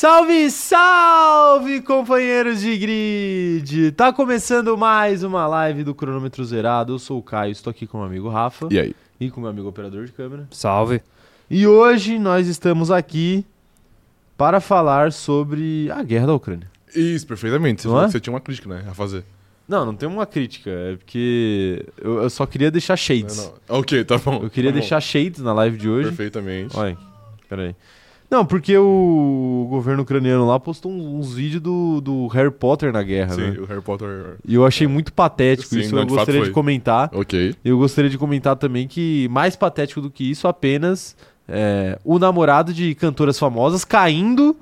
Salve, salve, companheiros de grid! Tá começando mais uma live do Cronômetro Zerado. Eu sou o Caio, estou aqui com o meu amigo Rafa E aí? e com o meu amigo operador de câmera. Salve. E hoje nós estamos aqui para falar sobre a guerra da Ucrânia. Isso, perfeitamente. Você Não falou é? que você tinha uma crítica, né? A fazer. Não, não tem uma crítica, é porque eu, eu só queria deixar shades. Não, não. Ok, tá bom. Eu queria tá bom. deixar shades na live de hoje. Perfeitamente. Olha, peraí. Não, porque o governo ucraniano lá postou uns, vídeos do, do Harry Potter na guerra, Sim, né? o Harry Potter. E eu achei muito patético Sim, isso. não, eu de fato gostaria de foi. comentar. Ok. Eu gostaria de comentar também que, mais patético do que isso, apenas é, o namorado de cantoras famosas caindo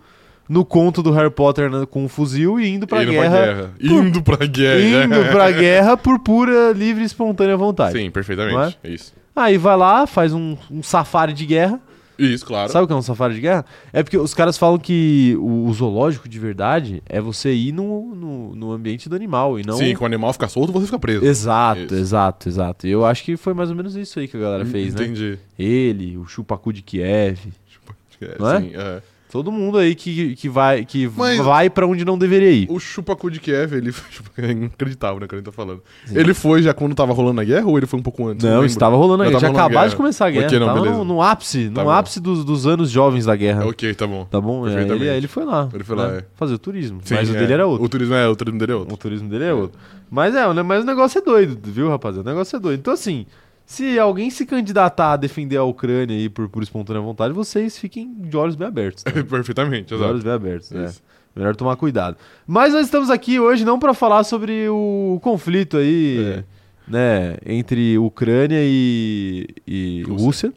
no conto do Harry Potter né, com um fuzil e indo pra Indo guerra. pra guerra. Indo pra guerra. Indo pra guerra por pura, livre e espontânea vontade. Sim, perfeitamente. É? É isso. Aí vai lá, faz um, um safari de guerra. Isso, claro. Sabe o que é um safari de guerra? É porque os caras falam que o, o zoológico de verdade é você ir no, no, no ambiente do animal e não. Sim, quando o animal fica solto, você fica preso. Exato, Isso. exato, exato. E eu acho que foi mais ou menos isso aí que a galera fez, né? Entendi. Ele, o Chupacu de Kiev, É, Não é? sim, é. Todo mundo aí que, que vai que Mas- vai para onde não deveria ir. O Chupacu de Kiev, ele é inacreditável, né, que ele tá falando. Sim. Ele foi já quando tava rolando a guerra ou ele foi um pouco antes? Não, estava rolando a guerra. Tinha a acabado de começar a guerra. Ok, não, no, no ápice, Tá no bom. ápice dos, dos anos jovens da guerra. Ok, tá bom. Tá bom? É, ele, ele foi lá. Ele foi né? lá, é. Fazer o turismo. Sim, mas o é. dele era outro. O turismo é, o turismo dele é outro. O turismo dele é outro. Mas é, né, mas o negócio é doido, viu, rapaziada? O negócio é doido. Então, assim, se alguém se candidatar a defender a Ucrânia aí por, por espontânea vontade, vocês fiquem de olhos bem abertos. tá? Perfeitamente, De olhos exato. bem abertos, né? Melhor tomar cuidado. Mas nós estamos aqui hoje não para falar sobre o conflito aí, É. né, entre Ucrânia e, e Rússia. Rússia.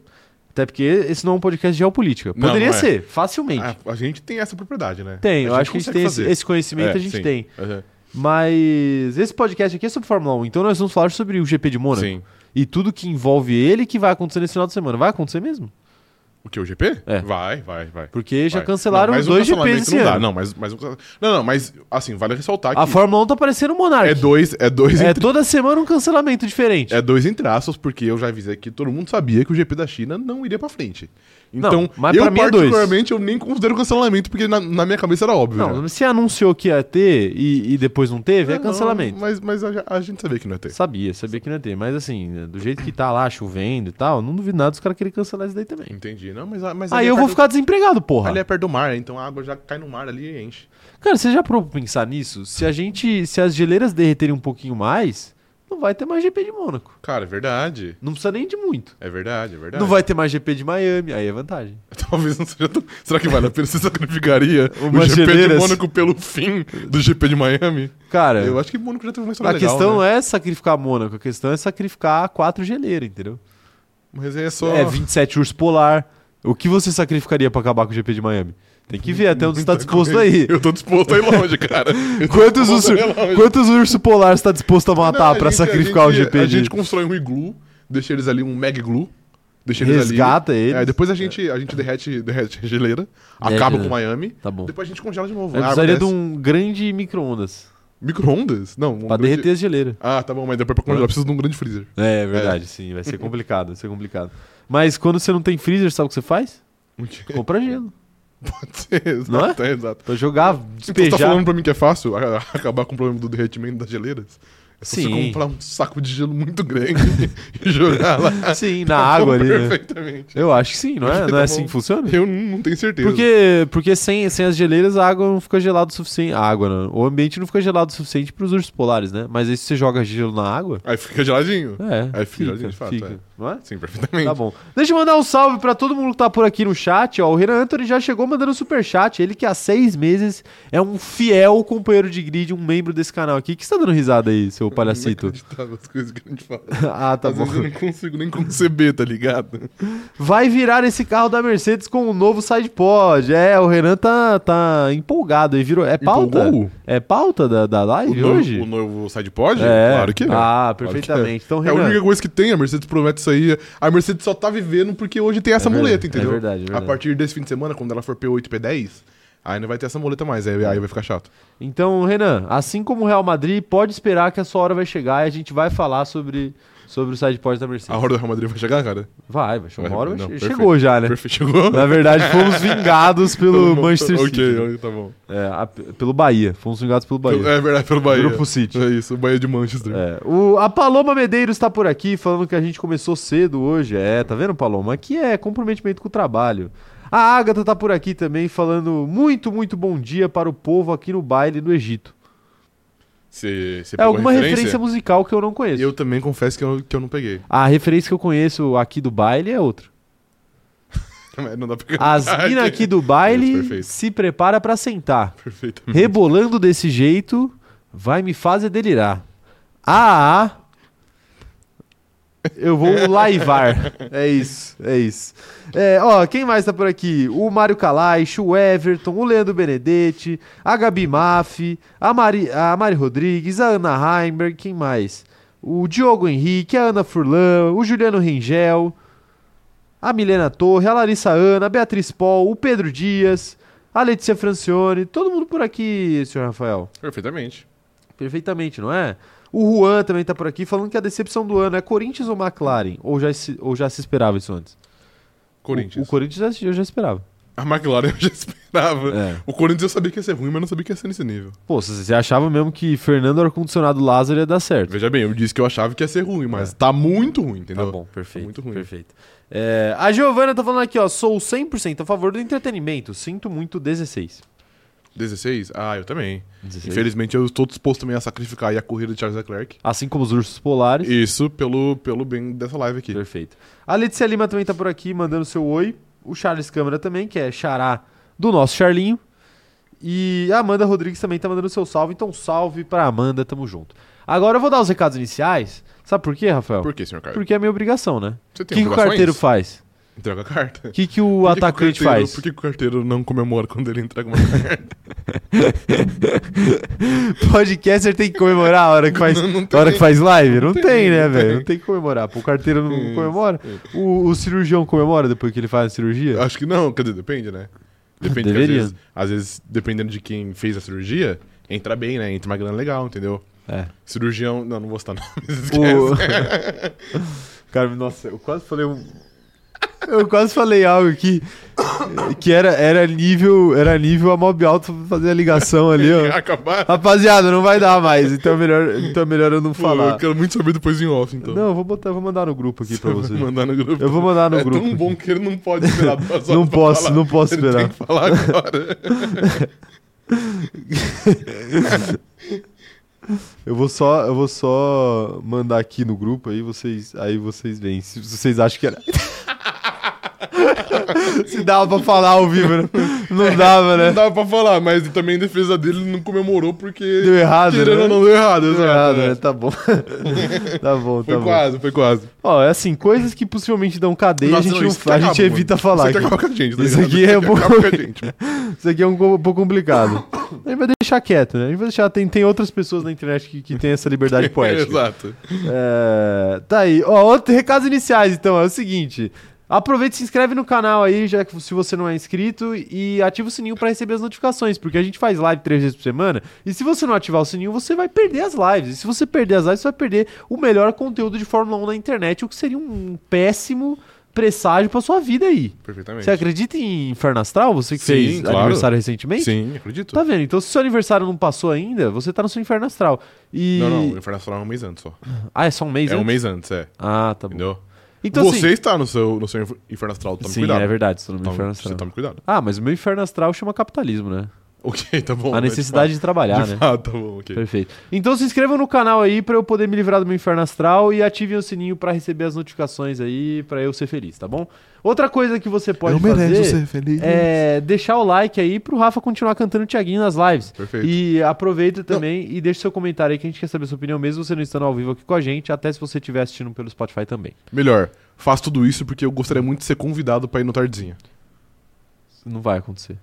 Até porque esse não é um podcast de geopolítica. Não, Poderia não é. ser, facilmente. A, a gente tem essa propriedade, né? tem, eu acho que a gente tem esse, esse conhecimento, É, a gente sim. tem. Uhum. Mas esse podcast aqui é sobre Fórmula 1, então nós vamos falar sobre o GP de Mônaco. Sim. E tudo que envolve ele que vai acontecer nesse final de semana. Vai acontecer mesmo? O que? O GP? É. Vai, vai, vai. Porque já Vai. cancelaram Não, mas o dois cancelamento GPs esse não dá. ano. Não, mas, mas, não, não, mas assim, vale ressaltar A que Fórmula 1 tá parecendo um Monark. é dois, é dois, É entre, toda semana um cancelamento diferente. é dois entre aspas, porque eu já avisei que todo mundo sabia que o GP da China não iria pra frente. Então, Não, eu é particularmente eu nem considero cancelamento, porque na, na minha cabeça era óbvio. Não, já. se anunciou que ia ter e, e depois não teve, é, não, cancelamento. mas mas a, a gente sabia que não ia ter. Sabia, sabia que não ia ter. Mas assim, do jeito que tá lá, chovendo e tal, não duvido nada dos caras querem cancelar isso daí também. Entendi. Não, mas, mas Aí é eu vou perto- ficar desempregado, porra. Ali é perto do mar, então a água já cai no mar ali e enche. Cara, você já pra pensar nisso? Se a gente. Se as geleiras derreterem um pouquinho mais, não vai ter mais GP de Mônaco. Cara, é verdade. Não precisa nem de muito. É verdade, é verdade. Não vai ter mais GP de Miami, aí é vantagem. Talvez não seja tão... Será que vale a pena? Você sacrificaria Umas o GP geleiras. de Mônaco pelo fim do GP de Miami? Cara, Eu acho que Mônaco já teve uma história a legal, questão né? não é sacrificar Mônaco, a questão é sacrificar quatro geleiras, entendeu? Mas é só... É, 27 urso polar. O que você sacrificaria pra acabar com o GP de Miami? Tem que ver até onde você tá disposto aí. Eu tô disposto a ir longe, cara. Quantos disposto urso, a ir longe. quantos urso polar você tá disposto a matar a gente- sacrificar a o gente- GP A gente constrói um iglu, deixa eles ali, um mag glue. Deixa eles Resgata ali. eles. É, depois a gente, a gente derrete, derrete a geleira, Derrete acaba a com geleira. Miami. Tá bom. Depois a gente congela de novo. Eu A água precisaria de um grande micro-ondas Micro-ondas? Não. um pra grande- derreter as geleiras. Ah, tá bom, mas depois pra congelar precisa de um grande freezer. É, é verdade, sim. Vai ser complicado, vai ser complicado. Mas quando você não tem freezer, sabe o que você faz? Compra gelo. Pode ser, exato, Não é? é? exato. Pra jogar, Então você tá despejar. falando pra mim que é fácil acabar com o problema do derretimento das geleiras? É só Sim. você comprar um saco de gelo muito grande e jogar lá. Sim, na água ali, né? Perfeitamente. Eu acho que sim, não é? Que Não é tá assim que funciona? Eu não tenho certeza. Porque, porque sem, sem as geleiras a água não fica gelada o suficiente. A água, não. O ambiente não fica gelado o suficiente para os ursos polares, né? Mas aí se você joga gelo na água. Aí fica geladinho. É. Aí fica geladinho, de fato, fica, é. Não é? Sim, perfeitamente. Tá bom. Deixa eu mandar um salve pra todo mundo que tá por aqui no chat. Ó, o Renan Anthony já chegou mandando super chat. Ele que há seis meses é um fiel companheiro de grid, um membro desse canal aqui. que você tá dando risada aí, seu palhacito? Inacreditável as coisas que a gente fala. ah, tá Às bom. eu não consigo nem conceber, tá ligado? Vai virar esse carro da Mercedes com o novo SidePod. É, o Renan tá, tá empolgado aí. Virou, é pauta? Empolgou? É pauta da, da O live novo, hoje? o novo SidePod? É. Claro que é. Ah, Claro que perfeitamente. Então, É a Renan, única coisa que tem, a Mercedes promete isso aí. A Mercedes só tá vivendo porque hoje tem essa É muleta, é entendeu? verdade, é verdade. A partir desse fim de semana, quando ela for P8 e P10, aí não vai ter essa muleta mais, aí, aí vai ficar chato. Então, Renan, assim como o Real Madrid, pode esperar que a sua hora vai chegar e a gente vai falar sobre, sobre o sidepod da A Mercedes. hora do Real Madrid vai chegar, cara? Vai, vai chegar uma hora, Não, perfeito. chegou já, né? Perfeito, chegou? Na verdade, fomos vingados pelo Manchester City. Ok, tá bom. É, a- pelo Bahia. Fomos vingados pelo Bahia. É verdade, pelo Bahia. Grupo City. É isso, o Bahia de Manchester. É, o, a Paloma Medeiros tá por aqui falando que a gente começou cedo hoje. É, tá vendo, Paloma? Aqui é comprometimento com o trabalho. A Agatha tá por aqui também falando muito, muito bom dia para o povo aqui no baile do Egito. Você você É alguma a referência? musical que eu não conheço. Eu também confesso que eu, que eu não peguei. A referência que eu conheço aqui do baile é outra. Não dá pra. As minas aqui do baile Isso, se prepara pra sentar. Rebolando desse jeito, vai me fazer delirar. Ah, ah. Eu vou laivar. É isso, é isso. É, ó, quem mais tá por aqui? O Mário Kalaich, o Everton, o Leandro Benedetti, a Gabi Maffi, a Mari, a Mari Rodrigues, a Ana Heimberg, quem mais? O Diogo Henrique, a Ana Furlan, o Juliano Rengel, a Milena Torre, a Larissa Ana, a Beatriz Paul, o Pedro Dias, a Letícia Francione, todo mundo por aqui, senhor Rafael. Perfeitamente. Perfeitamente, não é? O Juan também tá por aqui falando que a decepção do ano é Corinthians ou McLaren? Ou já se, ou já se esperava isso antes? Corinthians. O, o Corinthians eu já esperava. A McLaren eu já esperava. É. O Corinthians eu sabia que ia ser ruim, mas não sabia que ia ser nesse nível. Pô, você achava mesmo que Fernando Ar-Condicionado Lázaro ia dar certo? Veja bem, eu disse que eu achava que ia ser ruim, mas tá muito ruim, entendeu? Tá bom, perfeito. muito ruim. Perfeito. É, a Giovana tá falando aqui, ó. Sou 100% a favor do entretenimento. Sinto muito 16. 16? Ah, eu também. 16. Infelizmente eu estou disposto também a sacrificar aí a corrida de Charles Leclerc. Assim como os ursos polares. Isso pelo, pelo bem dessa live aqui. Perfeito. A Letícia Lima também tá por aqui mandando seu oi. O Charles Câmara também, que é xará do nosso Charlinho. E a Amanda Rodrigues também tá mandando seu salve. Então, salve pra Amanda, tamo junto. Agora eu vou dar os recados iniciais. Sabe por quê, Rafael? Por que, senhor Caio? Porque é minha obrigação, né? O que, que o carteiro faz? Entrega a carta. O que, que o Por que que atacante carteiro- faz? Por que, que o carteiro não comemora quando ele entrega uma carta? Podcaster tem que comemorar a hora que faz, Não, não hora que faz live? Não, tem, tem, né, não velho? Não tem que comemorar. Pô, o carteiro não Isso, comemora. isso. O, o cirurgião comemora depois que ele faz a cirurgia? Acho que não, quer dizer, depende, né? Depende, às vezes, às vezes, dependendo de quem fez a cirurgia, entra bem, né? Entra uma grana legal, entendeu? É. Cirurgião. Não, não vou citar nomes. O... Cara, nossa, eu quase falei um. Eu quase falei algo que, que era, era nível era nível a mob alto fazer a ligação ali, ó. Acabar. Rapaziada, não vai dar mais, então é melhor, então é melhor eu não Pô, falar. eu quero muito saber depois em off, então. Não, eu vou botar, eu vou mandar no grupo aqui pra Você você. vai mandar no grupo. Eu vou mandar no é grupo. tão bom que ele não pode esperar duas horas Não pra posso, falar. não posso Ele esperar. tem que falar agora. Eu vou só, eu vou só mandar aqui no grupo aí vocês, aí vocês veem se vocês acham que era Se dava pra falar ao vivo, né? Não dava, né? Não dava pra falar, mas também em defesa dele ele não comemorou porque. Deu errado, né? não, deu errado, Deu exato, errado, né? né? Tá bom. tá bom, tá Foi bom. quase, foi quase. Ó, é assim, coisas que possivelmente dão cadeia, Nossa, a gente, não, isso a gente acaba, evita mano. falar. Isso aqui. aqui acaba com a gente, tá Isso ligado? aqui é um pouco-. Isso aqui é um, co- pouco complicado. A gente vai deixar quieto, né? A gente vai deixar. Tem, tem outras pessoas na internet que, que têm essa liberdade poética. Exato. É, tá aí. Ó, outro, recados iniciais, então, é o seguinte. Aproveita e se inscreve no canal aí, já que se você não é inscrito, e ativa o sininho pra receber as notificações, porque a gente faz live três vezes por semana, e se você não ativar o sininho, você vai perder as lives. E se você perder as lives, você vai perder o melhor conteúdo de Fórmula 1 na internet, o que seria um péssimo presságio pra sua vida aí. Perfeitamente. Você acredita em Inferno Astral? Você que Sim, fez claro. aniversário recentemente? Sim, acredito. Tá vendo? Então, se seu aniversário não passou ainda, você tá no seu Inferno Astral. E... Não, não, o Inferno Astral é um mês antes só. Ah, é só um mês é um antes? mês antes, é. Ah, tá bom. Entendeu? Então, você assim, está no seu, no seu Inferno Astral, tome Sim, cuidado. é verdade, estou no meu Tome- inferno Você astral. tome cuidado. Ah, mas o meu inferno astral chama capitalismo, né? Ok, tá bom. A necessidade de trabalhar, de né? fato, tá bom, ok. Perfeito. Então se inscrevam no canal aí pra eu poder me livrar do meu inferno astral e ativem o sininho pra receber as notificações aí pra eu ser feliz, tá bom? Outra coisa que você pode Eu fazer ser feliz. é deixar o like aí pro Rafa continuar cantando o Thiaguinho nas lives. Perfeito. E aproveita também e deixa seu comentário aí que a gente quer saber a sua opinião, mesmo você não estando ao vivo aqui com a gente, até se você estiver assistindo pelo Spotify também. Melhor, faço tudo isso porque eu gostaria muito de ser convidado pra ir no Tardinha. Não vai acontecer.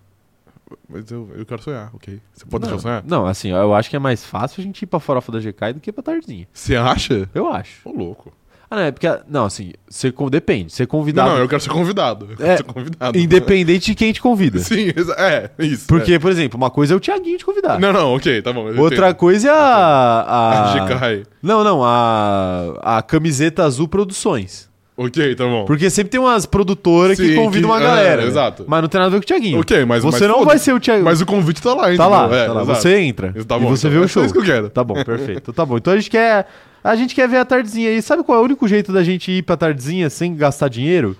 Mas eu, eu quero sonhar, ok? Você pode não, deixar sonhar? não, assim, eu acho que é mais fácil a gente ir pra farofa da GK do que pra Tarzinha. Você acha? Eu acho. Ô, louco. Ah, não, é porque. Não, assim, con- depende. Ser Não, convidado. não, eu quero ser convidado. Eu quero É, ser convidado. Independente de quem te convida. Sim, é, isso. Porque, por exemplo, uma coisa é o Thiaguinho te é. convidar. Não, não, ok, tá bom. Outra entendo. coisa é a. a... A GK. Não, não, a, a camiseta azul produções. Ok, tá bom. Porque sempre tem umas produtoras que Sim, convidam que- uma é, galera. né? exato. Mas não tem nada a ver com o Thiaguinho. Ok, mas- Você mas não vai ser o Thiaguinho. Mas o convite tá lá, Tá entendeu? lá, É, tá lá. exato. Você entra. Tá e bom, você então, vê o é show. isso que eu quero. Tá bom, perfeito. Tá bom. Então a gente quer. A gente quer ver a tardezinha aí. Sabe qual é o único jeito da gente ir pra tardezinha sem gastar dinheiro?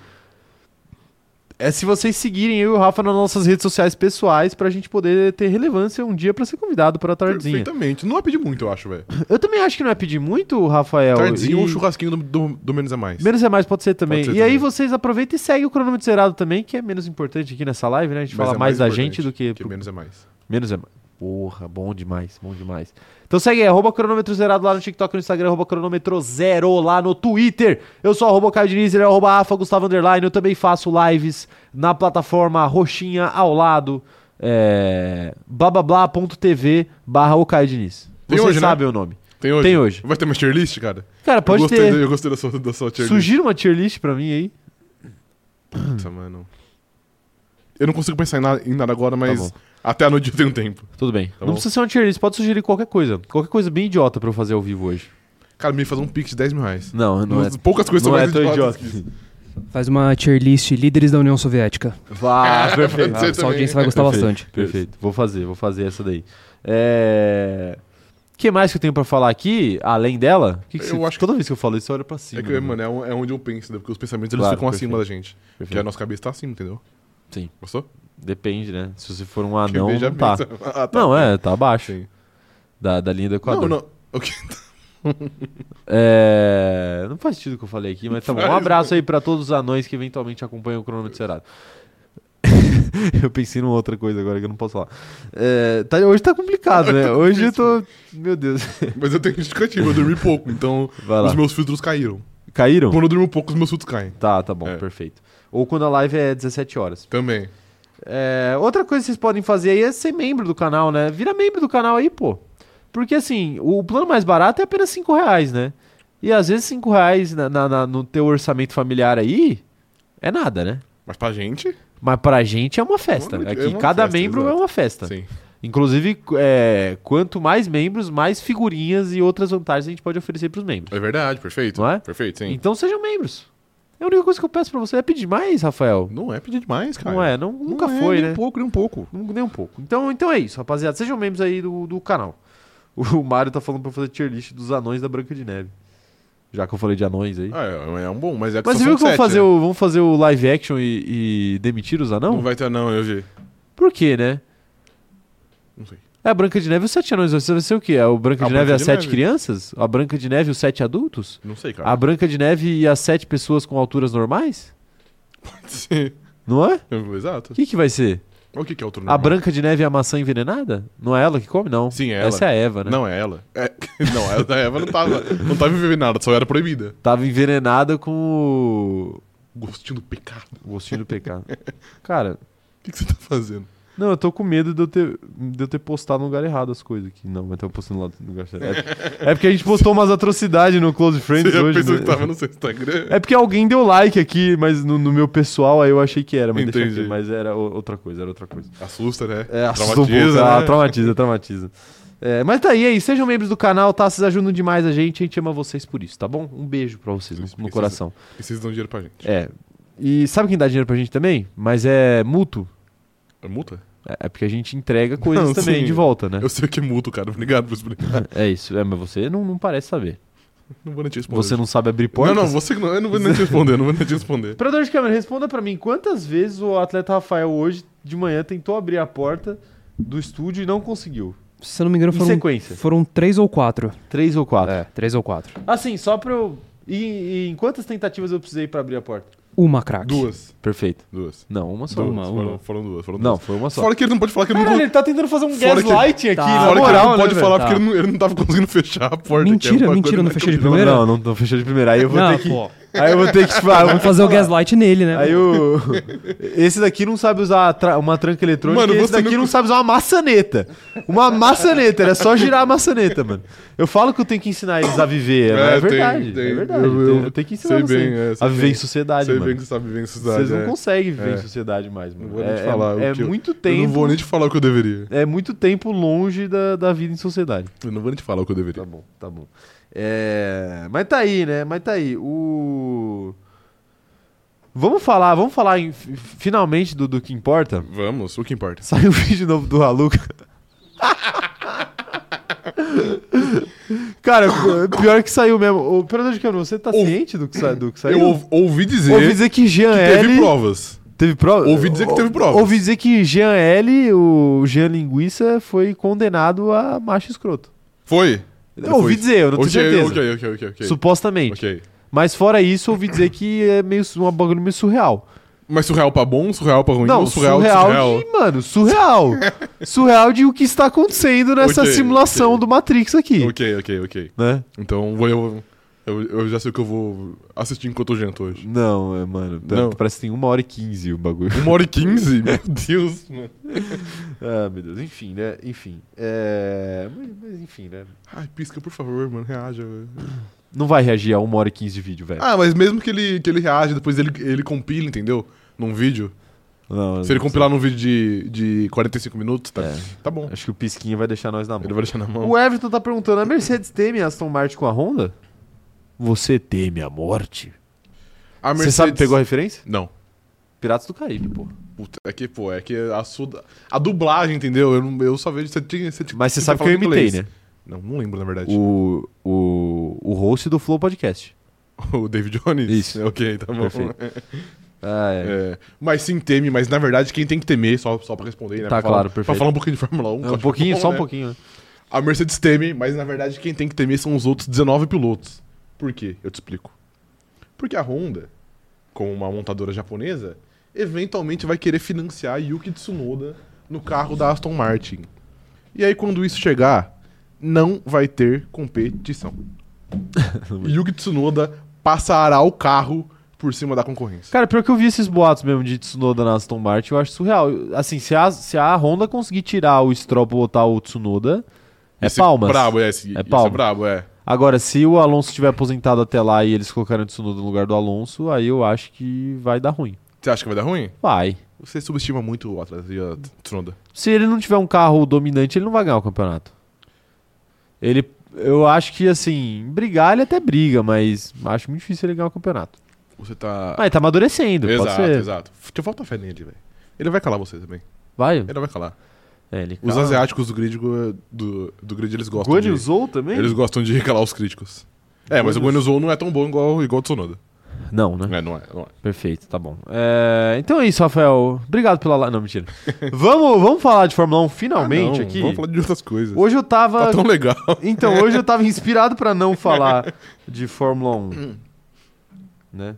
É se vocês seguirem eu e o Rafa nas nossas redes sociais pessoais pra gente poder ter relevância um dia pra ser convidado pra tardezinha. Perfeitamente. Não é pedir muito, eu acho, velho. Eu também acho que não é pedir muito, Rafael. Tardezinho e- ou um churrasquinho do, do, do Menos é Mais. Menos é mais, pode ser também. Pode ser e aí também. vocês aproveitam e seguem o cronômetro zerado também, que é menos importante aqui nessa live, né? A gente Mas fala é mais, da importante, gente do que. Que pro- menos é mais. Menos é mais. Porra, bom demais, bom demais. Então segue aí, arroba cronômetro zerado lá no TikTok, no Instagram, arroba cronômetro zero lá no Twitter. Eu sou arroba Caio Diniz, ele é arroba Afa Gustavo Underline. Eu também faço lives na plataforma roxinha ao lado, é, blablabla.tv barra o Caio Diniz. Tem Vocês hoje, né? sabem o nome. Tem hoje? Tem hoje. Vai ter uma tier list, cara? Cara, pode eu gostei, ter. Eu gostei da sua, da sua tier list. Sugira uma tier list pra mim aí. Puta, mano. Eu não consigo pensar em nada, em nada agora, Tá mas bom. Até a noite eu tenho tempo. Tudo bem. Tá não bom. precisa ser uma tier list, pode sugerir qualquer coisa. Qualquer coisa bem idiota pra eu fazer ao vivo hoje. Cara, me fazer um pix de 10 mil reais. Não, não é. Poucas coisas Não são é mais tão idiotas idiota. que isso. Faz uma tier list líderes da União Soviética. Vá, Ah, perfeito. A sua audiência vai gostar Perfeito, bastante. Perfeito. Vou fazer, vou fazer essa daí. É... O que mais que eu tenho pra falar aqui, além dela? Que que Eu você- acho que- Toda vez que eu falo isso, você olha pra cima. É que, né? mano, é, um- é onde eu penso, né? Porque os pensamentos eles Claro, ficam acima da perfeito. gente. Porque Perfeito. a nossa cabeça tá acima, entendeu? Sim. Gostou? Depende, né? Se você for um anão, não tá. Ah, tá. Não, é, tá abaixo Sim. da, da linha do Equador. Não, não. Ok. É... Não faz sentido o que eu falei aqui, mas tá bom. Um abraço aí pra todos os anões que eventualmente acompanham o cronômetro zerado. eu pensei numa outra coisa agora que eu não posso falar. É, tá- hoje tá complicado, né? Tá Hoje eu tô. Meu Deus. Mas eu tenho justificativa, eu dormi pouco, então os meus filtros caíram. Caíram? Quando eu durmo pouco, os meus filtros caem. Tá, tá bom, É. perfeito. Ou quando a live é 17 horas. Também. É, outra coisa que vocês podem fazer aí é ser membro do canal, né? Vira membro do canal aí, pô. Porque assim, o plano mais barato é apenas 5 reais, né? E às vezes 5 reais na, na- na- no teu orçamento familiar aí é nada, né? Mas pra gente, Mas pra gente é uma festa. É Aqui é uma cada festa, membro exato. é uma festa. sim. Inclusive, é, quanto mais membros, mais figurinhas e outras vantagens a gente pode oferecer pros membros. É verdade, perfeito. Não é? Perfeito, sim. Então sejam membros. É a única coisa que eu peço pra você. É pedir mais, Rafael? Não é pedir demais, cara. Não é, não, nunca Não é, foi, nem né? um pouco, nem um pouco. Nem um pouco. Então, então é isso, rapaziada. Sejam membros aí do, do canal. O Mário tá falando pra fazer tier list dos anões da Branca de Neve. Já que eu falei de anões aí. Ah, é, é um bom, mas é que Mas você viu que vamos sete, fazer, né? o, vamos fazer o live action e, e demitir os anãos? Não vai ter não, eu vi. Por quê, né? Não sei. É a Branca de Neve e os sete anões. Você vai ser o quê? É o Branca A de Neve e as sete Neve. crianças? A Branca de Neve e os sete adultos? Não sei, cara. A Branca de Neve e as sete pessoas com alturas normais? Sim. Não é? Exato. O que, que vai ser? O que, que é outro A normal? Branca de Neve e a maçã envenenada? Não é ela que come? Não. Sim, é ela. Essa é a Eva, né? Não, é ela. É... Não, ela, a Eva não tava, não tava envenenada, só era proibida. Tava envenenada com o Gostinho do pecado. gostinho do pecado. Cara, O que, que você tá fazendo? Não, eu tô com medo de eu ter, de eu ter postado no lugar errado as coisas aqui. Não, mas tô postando lá no lugar certo. É, é porque a gente postou umas atrocidades no Close Friends Você hoje. pensou né? que tava no seu Instagram? É porque alguém deu like aqui, mas no, no meu pessoal aí eu achei que era, mas deixa Entendi. aqui, mas era outra coisa, era outra coisa. Assusta, né? É, assusta um Traumatiza, ah, né? traumatiza, traumatiza. É, mas tá aí, aí, sejam membros do canal, tá? Vocês ajudam demais a gente, a gente ama vocês por isso, tá bom? Um beijo pra vocês no, Isso, no precisa. coração. Precisa dar um dinheiro pra gente. É. E sabe quem dá dinheiro pra gente também? Mas é mútuo. É multa? É, é porque a gente entrega coisas Não, também sim. de volta, né? Eu sei que é mútuo, cara. Obrigado por explicar. É isso, é, mas você não, não parece saber. Não vou nem te responder. Você não sabe abrir portas? Não, não, você que não. Eu não vou nem te responder, não vou nem te responder. Operador de câmera, responda pra mim, quantas vezes o atleta Rafael hoje de manhã tentou abrir a porta do estúdio e não conseguiu? Se eu não me engano, Em foram, sequência. foram três ou quatro. Três ou quatro? É, três ou quatro. Assim, só pra eu... E, e em quantas tentativas eu precisei pra abrir a porta? Uma craque. Duas. Perfeito. Duas. Não, uma só. Duas. Uma, foram, uma. foram duas. Foram Não, duas. foi uma só. Fora que ele não pode falar que ele não. Caralho, ele tá tentando fazer um Fora que- gaslighting aqui, Tá. Fora que ele moral, não né, pode velho? falar Tá. porque ele não, ele não tava conseguindo fechar a porta. Mentira, é mentira, coisa não fechou de primeira? Não, não, não fechou de primeira. Aí eu vou Não, ter que... pô. Aí eu vou ter que. Eu vou Vamos fazer o gaslight nele, né? Aí o. Esse daqui não sabe usar tra- uma tranca eletrônica Mano, e esse você daqui não- não... sabe usar uma maçaneta. Uma maçaneta, era só girar a maçaneta, mano. Eu falo que eu tenho que ensinar eles a viver, mas é, É, tem- verdade. tem. É verdade. Eu- Eu, eu tenho- eu que ensinar sei bem, é, sei a viver bem. em sociedade, Sei mano. bem que você sabe viver em sociedade. Vocês não é. conseguem viver É. em sociedade mais, mano. Não vou nem é te falar é, é que eu- muito Eu tempo. não vou nem te falar o que eu deveria. É muito tempo longe da, da vida em sociedade. Eu não vou nem te falar o que eu deveria. Tá bom, tá bom. É, Mas tá aí, né? Mas tá aí. O. Vamos falar, vamos falar em- fi- finalmente do, do que importa. Vamos, o que importa. Saiu um vídeo novo do Haluca. Cara, pior que saiu mesmo. O operador de câmera, você tá Ou- ciente do que, sa... do que saiu? Eu ouv- ouvi dizer Ouvi dizer que Jean que L. teve provas. Teve prova? Ouvi dizer que teve provas. Ouvi dizer que Jean L, o Jean Linguiça, foi condenado a macho escroto. Foi? Eu ouvi dizer, eu não tenho Ok, certeza. Ok, ok, ok, ok. Supostamente. Ok. Mas fora isso, ouvi dizer que é meio su- um bagulho meio surreal. Mas surreal pra bom, surreal pra ruim, não, surreal, surreal, surreal. de, mano, surreal. surreal de o que está acontecendo nessa Ok, simulação do Matrix aqui, Ok, ok, ok. né? Então vou eu, eu, eu já sei o que eu vou assistir enquanto eu janto hoje. Não, é, mano, tá- Não. parece que tem uma hora e quinze o bagulho. Uma hora e quinze? Meu Deus, mano. ah, meu Deus, enfim, né? Enfim, é... Mas, mas enfim, né? Ai, pisca, por favor, mano, reaja. Não vai reagir a uma hora e quinze de vídeo, velho. Ah, mas mesmo que ele, que ele reaja, depois ele, ele compila, entendeu? Num vídeo. Não, Se ele compilar num vídeo de, de 45 minutos, tá, É. tá bom. Acho que o Pisquinha vai deixar nós na mão. Ele vai deixar na mão. O Everton tá perguntando, a Mercedes teme a Aston Martin com a Honda? Você teme a morte? A Você sabe, pegou a referência? Não. Piratas do Caribe, pô. Puta, é que, pô, é que a, sua, a dublagem, entendeu? Eu, não, eu só vejo. Você tinha, você tinha- Mas você sabe que eu imitei, inglês. né? Não, não lembro, na verdade. O, o, o host do Flow Podcast. O, David Jones? Isso. Ok, tá bom. Perfeito. Ah, é. É, mas sim teme, mas na verdade quem tem que temer, só, só pra responder, né? Tá, pra falar, claro, Pra perfeito. falar um pouquinho de Fórmula 1. É, um pouquinho, bom, só um né? pouquinho. A Mercedes teme, mas na verdade quem tem que temer são os outros 19 pilotos. Por quê? Eu te explico. Porque a Honda, como uma montadora japonesa, eventualmente vai querer financiar Yuki Tsunoda no carro da Aston Martin. E aí quando isso chegar, não vai ter competição. Yuki Tsunoda passará o carro por cima da concorrência. Cara, pior que eu vi esses boatos mesmo de Tsunoda na Aston Martin, eu acho surreal. Assim, se a, se a Honda conseguir tirar o Stroll pra botar o Tsunoda, é Esse palmas. Brabo, é. Esse, É é palmas. é brabo, é. Agora, se o Alonso estiver aposentado até lá e eles colocarem o Tsunoda no lugar do Alonso, aí eu acho que vai dar ruim. Você acha que vai dar ruim? Vai. Você subestima muito o atleta e a Tsunoda. Se ele não tiver um carro dominante, ele não vai ganhar o campeonato. Ele, eu acho que assim, brigar ele até briga, mas acho muito difícil ele ganhar o campeonato. Você tá. Mas ele tá amadurecendo, exato, exato. Te falta fé nele, velho. Ele vai calar você também. Vai. Ele não vai calar. É, ele Os cala. asiáticos do grid, do, do grid eles gostam Guan Zhou também? Eles gostam de calar os críticos. É, mas o Guan não é tão bom igual, igual o Tsunoda. Não, né? É, não é, não é. Perfeito, tá bom. É, então é isso, Rafael. Obrigado pela live. Não, mentira. vamos, vamos falar de Fórmula 1 finalmente Ah, não, aqui. Vamos falar de outras coisas. Hoje eu tava. Tá tão legal. Então, hoje eu tava inspirado pra não falar de Fórmula 1. Hum. né?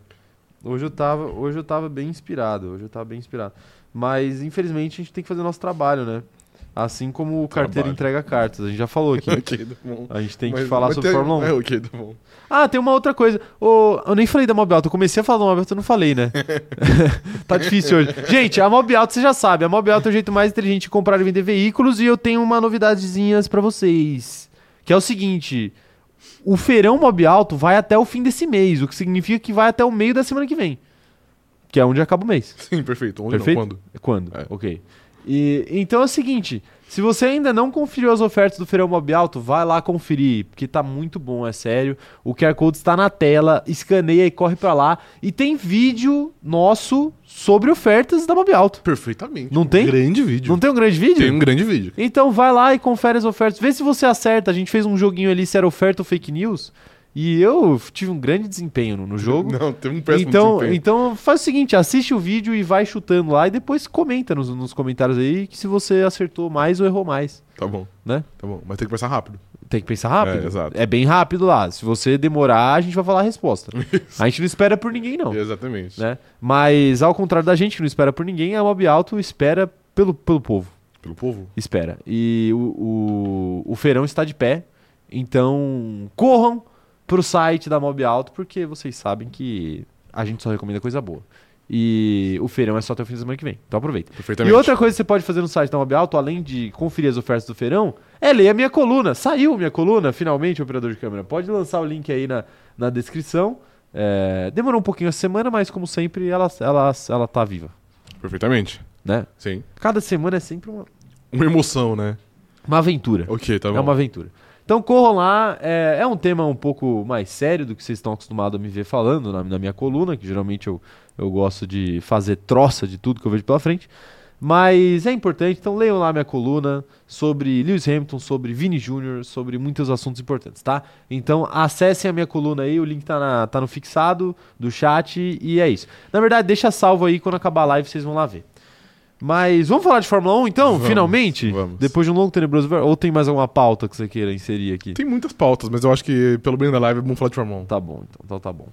Hoje eu tava, hoje eu tava bem inspirado, hoje eu tava bem inspirado. Mas infelizmente a gente tem que fazer nosso trabalho, né? Assim como o carteiro Trabalho. entrega cartas, a gente já falou aqui. ok, tá. A gente tem que Mas- falar mas sobre tem- Fórmula 1. É, ok, tá bom. Ah, tem uma outra coisa. Ô, eu nem falei da Mob Alto. Eu comecei a falar da Mob Alto, eu não falei, né? tá difícil hoje. Gente, a Mob Alto você já sabe. A Mob Alto é o jeito mais inteligente de comprar e vender veículos. E eu tenho uma novidadezinhas pra vocês. Que é o seguinte. O feirão Mob Alto vai até o fim desse mês. O que significa que vai até o meio da semana que vem. Que é onde acaba o mês. Sim, perfeito. Onde Perfeito? não? Quando? Quando? É. Ok. E, então é o seguinte, se você ainda não conferiu as ofertas do Feirão Mob Alto, vai lá conferir, porque tá muito bom, é sério. O QR Code está na tela, escaneia e corre pra lá. E tem vídeo nosso sobre ofertas da Mob Alto. Perfeitamente. Não tem? Grande vídeo. Não tem um grande vídeo? Tem um grande vídeo. Então vai lá e confere as ofertas, vê se você acerta. A gente fez um joguinho ali se era oferta ou fake news. E eu tive um grande desempenho no, no jogo. Não, tem um péssimo Então, desempenho. então faz o seguinte, assiste o vídeo e vai chutando lá e depois comenta nos, nos comentários aí que se você acertou mais ou errou mais, Tá bom, né? tá bom. Mas tem que pensar rápido. Tem que pensar rápido. É, exato. É bem rápido lá. Se você demorar, a gente vai falar a resposta. a gente não espera por ninguém, não. Exatamente. Né? Mas ao contrário da gente que não espera por ninguém, a Mob Alto espera pelo, pelo povo. Pelo povo. Espera. E o, o, o feirão está de pé. Então, corram pro site da Mob Alto, porque vocês sabem que a gente só recomenda coisa boa. E o feirão é só até o fim da semana que vem. Então aproveita. Perfeitamente. E outra coisa que você pode fazer no site da Mob Alto, além de conferir as ofertas do feirão, é ler a minha coluna. Saiu minha coluna, finalmente, operador de câmera. Pode lançar o link aí na, na descrição. É, demorou um pouquinho a semana, mas como sempre, ela, ela, ela tá viva. Perfeitamente. Né? Sim. Cada semana é sempre uma, Uma emoção, né? uma aventura. Ok, tá bom. É uma aventura. Então corram lá, é, é um tema um pouco mais sério do que vocês estão acostumados a me ver falando na, na minha coluna, que geralmente eu, eu gosto de fazer troça de tudo que eu vejo pela frente. Mas é importante, então leiam lá minha coluna sobre Lewis Hamilton, sobre Vini Jr., sobre muitos assuntos importantes, tá? Então acessem a minha coluna aí, o link tá, na- tá no fixado do chat e é isso. Na verdade, deixa salvo aí, quando acabar a live vocês vão lá ver. Mas vamos falar de Fórmula 1 então, Vamos, finalmente? vamos. Depois de um longo tenebroso ver- ou tem mais alguma pauta que você queira inserir aqui? Tem muitas pautas, mas eu acho que pelo bem da live é bom falar de Fórmula 1. Tá bom, então, então tá bom.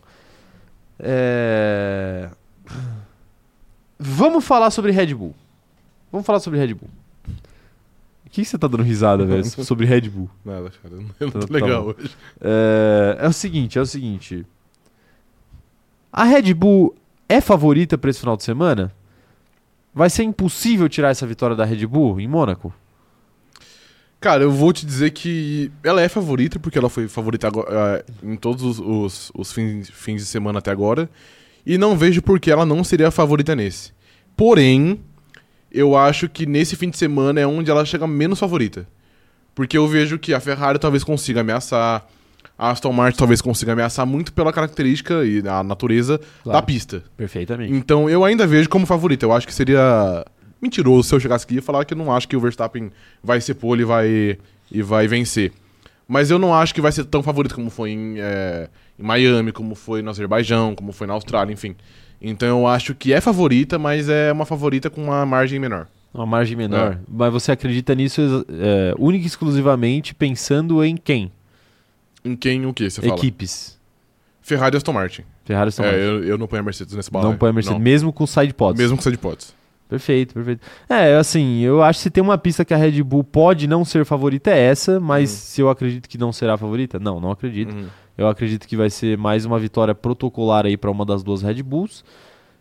É... Vamos falar sobre Red Bull. Vamos falar sobre Red Bull. O que você tá dando risada, velho? sobre Red Bull. Nada, cara. Eu não Tá- tô tá legal bom. hoje. É... é o seguinte, é o seguinte. A Red Bull é favorita pra esse final de semana? Vai ser impossível tirar essa vitória da Red Bull em Mônaco? Cara, eu vou te dizer que ela é favorita, porque ela foi favorita agora, eh, em todos os, os- os fins, fins de semana até agora. E não vejo por que ela não seria a favorita nesse. Porém, eu acho que nesse fim de semana é onde ela chega menos favorita. Porque eu vejo que a Ferrari talvez consiga ameaçar, a Aston Martin talvez consiga ameaçar muito pela característica e a natureza Claro. da pista. Perfeitamente. Então eu ainda vejo como favorito. Eu acho que seria mentiroso se eu chegasse aqui e falar que eu não acho que o Verstappen vai ser pole e vai, e vai vencer. Mas eu não acho que vai ser tão favorito como foi em, é, em Miami, como foi no Azerbaijão, como foi na Austrália, enfim. Então eu acho que é favorita, mas é uma favorita com uma margem menor. Uma margem menor. Mas você acredita nisso é, única e exclusivamente pensando em quem? Em quem o que você fala? Equipes. Ferrari e Aston Martin. Ferrari Aston É, Martin. eu, eu não ponho a Mercedes nesse balaio. Não põe a Mercedes, Não. mesmo com side pods. Mesmo com side pods. Perfeito, perfeito. É, assim, eu acho que se tem uma pista que a Red Bull pode não ser favorita é essa, mas Uhum. se eu acredito que não será a favorita, não, não acredito. Uhum. Eu acredito que vai ser mais uma vitória protocolar aí pra uma das duas Red Bulls,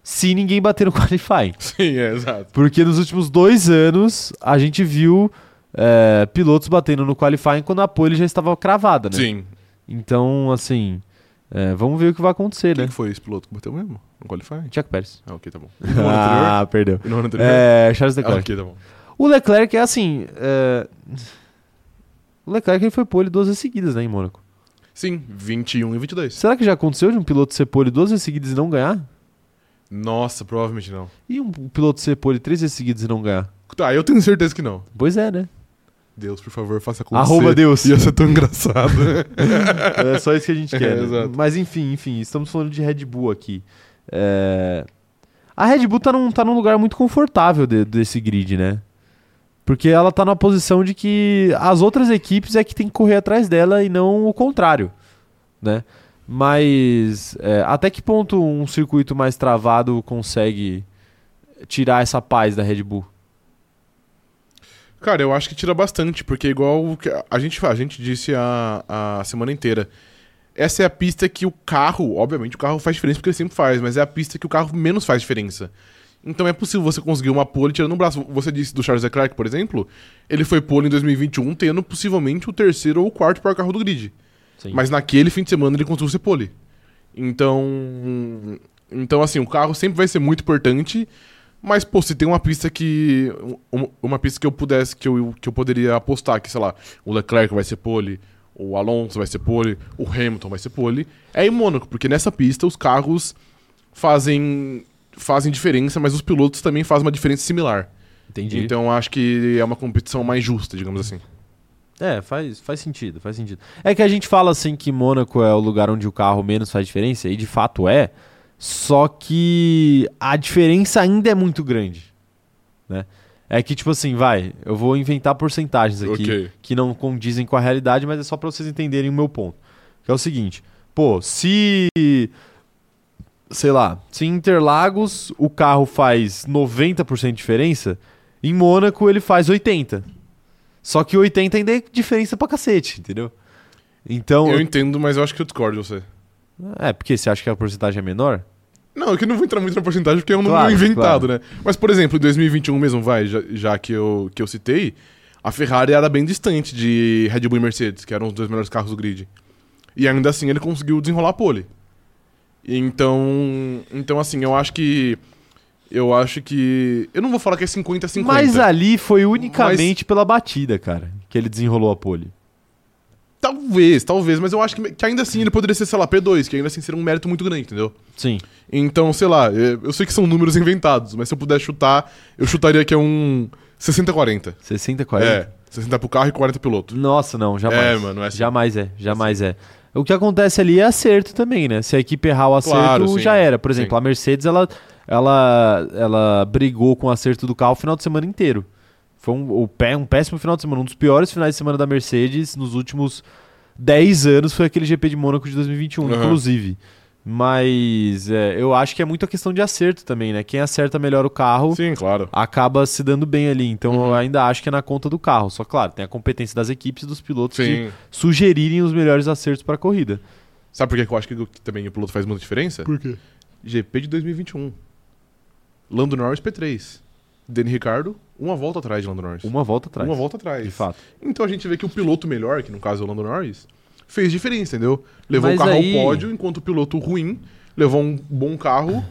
se ninguém bater no qualifying. Sim, é, exato. Porque nos últimos dois anos a gente viu é, pilotos batendo no qualifying quando a pole já estava cravada, né? Sim. Então, assim, é, vamos ver o que vai acontecer, Quem né? que foi esse piloto que bateu mesmo? No Qualifying? Checo Pérez. Ah, ok, tá bom. E no ano anterior? Ah, perdeu. E no ano anterior? É, Charles Ah, Leclerc. ok, tá bom. O Leclerc é assim. é, O Leclerc ele foi pole duas vezes seguidas, né, em Mônaco. Sim, 21 e 22. Será que já aconteceu de um piloto ser pole duas vezes seguidas e não ganhar? Nossa, provavelmente não. E um piloto ser pole três vezes seguidas e não ganhar? Tá, eu tenho certeza que não. Pois é, né? Deus, por favor, faça com Arroba Deus. Ia ser tão engraçado. É só isso que a gente quer. É, né? Mas enfim, enfim, estamos falando de Red Bull aqui. É, A Red Bull tá num, tá num lugar muito confortável de- desse grid, né? Porque ela tá numa posição de que as outras equipes é que tem que correr atrás dela e não o contrário, né? Mas é, até que ponto um circuito mais travado consegue tirar essa paz da Red Bull? Cara, eu acho que tira bastante, porque igual o a gente, a gente disse a, a semana inteira. Essa é a pista que o carro, obviamente o carro faz diferença porque ele sempre faz, mas é a pista que o carro menos faz diferença. Então é possível você conseguir uma pole tirando um braço. Você disse do Charles Leclerc, por exemplo, ele foi pole em 2021 tendo possivelmente o terceiro ou o quarto pior carro do grid. Sim. Mas naquele fim de semana ele conseguiu ser pole. Então, então assim, o carro sempre vai ser muito importante, mas pô, se tem uma pista que um- uma pista que eu pudesse que eu, que eu poderia apostar que, sei lá, o Leclerc vai ser pole, o Alonso vai ser pole, o Hamilton vai ser pole, é em Mônaco, porque nessa pista os carros fazem fazem diferença, mas os pilotos também fazem uma diferença similar. Entendi. Então acho que é uma competição mais justa, digamos assim. É, faz, faz sentido, faz sentido. É que a gente fala assim que Mônaco é o lugar onde o carro menos faz diferença, e de fato é, só que a diferença ainda é muito grande, né? É que, tipo assim, vai, eu vou inventar porcentagens aqui Ok. que não condizem com a realidade, mas é só pra vocês entenderem o meu ponto. Que é o seguinte, pô, se sei lá, se em Interlagos o carro faz 90% de diferença, em Mônaco ele faz 80. Só que 80 ainda é diferença pra cacete, entendeu? Então, Eu entendo, mas eu acho que eu discordo de você. É porque você acha que a porcentagem é menor? Não, é que eu não vou entrar muito na porcentagem porque é um número Claro, inventado, né? Mas, por exemplo, em 2021 mesmo, vai, já, já que, eu, que eu citei, a Ferrari era bem distante de Red Bull e Mercedes, que eram os dois melhores carros do grid. E ainda assim ele conseguiu desenrolar a pole. Então, então assim, eu acho que eu acho que eu não vou falar que é 50 a 50. Mas ali foi unicamente pela batida, cara, que ele desenrolou a pole. Talvez, talvez, mas eu acho que, que ainda assim ele poderia ser, sei lá, P2, que ainda assim seria um mérito muito grande, entendeu? Sim. Então, sei lá, eu eu sei que são números inventados, mas se eu puder chutar, eu chutaria que é um 60-40. 60, 40. É, 60 pro carro e 40 piloto. Nossa, não, jamais. É, mano, é assim. Jamais é, jamais é. O que acontece ali é acerto também, né? Se a equipe errar o acerto, Claro, sim. já era. Por exemplo, Sim. a Mercedes, ela, ela, ela brigou com o acerto do carro o final de semana inteiro. Foi um, um péssimo final de semana. Um dos piores finais de semana da Mercedes nos últimos 10 anos foi aquele GP de Mônaco de 2021, Uhum. inclusive. Mas é, eu acho que é muito a questão de acerto também, né? Quem acerta melhor o carro Sim, claro. acaba se dando bem ali. Então Uhum. eu ainda acho que é na conta do carro. Só claro, tem a competência das equipes e dos pilotos de Sim. sugerirem os melhores acertos para a corrida. Sabe por que que eu acho que, que também o piloto faz muita diferença? Por quê? GP de 2021. Lando Norris P3. Danny Ricardo, uma volta atrás de Lando Norris. Uma volta atrás. Uma volta atrás. De fato. Então a gente vê que o piloto melhor, que no caso é o Lando Norris, fez diferença, entendeu? Levou Mas o carro aí- ao pódio, enquanto o piloto ruim levou um bom carro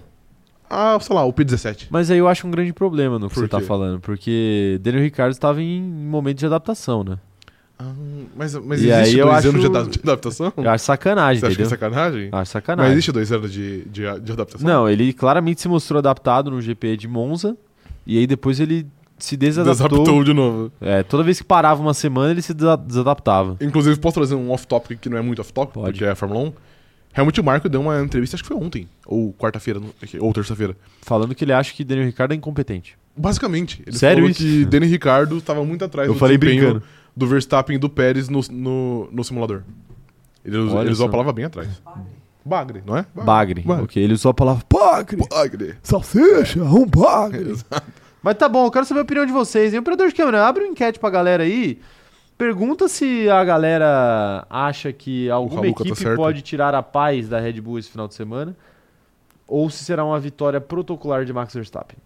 a, sei lá, o P17. Mas aí eu acho um grande problema no que Por você tá quê? falando, porque Daniel Ricciardo estava em momento de adaptação, né? Ah, mas mas E existe aí dois anos de, ada- de adaptação? Eu acho sacanagem, Você acha que é entendeu? sacanagem? Acho sacanagem. Mas existe dois anos de, de, de adaptação? Não, ele claramente se mostrou adaptado no GP de Monza, e aí depois ele se desadaptou. Desadaptou de novo. É, toda vez que parava uma semana, ele se desa- desadaptava. Inclusive, posso trazer um off-topic que não é muito off-topic, Pode. porque é a Fórmula 1. Helmut Marko deu uma entrevista, acho que foi ontem, ou quarta-feira, não- ou terça-feira. Falando que ele acha que Daniel Ricciardo é incompetente. Basicamente, ele Sério falou isso? que Danny Ricardo estava muito atrás Eu do falei desempenho brincando. do Verstappen e do Pérez no, no, no simulador. Ele, us- Olha ele usou só. a palavra bem atrás. Bagre, não é? Bagre. Bagre. Ok, ele usou a palavra bagre. Bagre. Salsicha, um bagre. Mas tá bom, eu quero saber a opinião de vocês. hein? Operador de câmera, abre uma enquete pra galera aí. Pergunta se a galera acha que alguma Raluca tá equipe certo. pode tirar a paz da Red Bull esse final de semana. Ou se será uma vitória protocolar de Max Verstappen.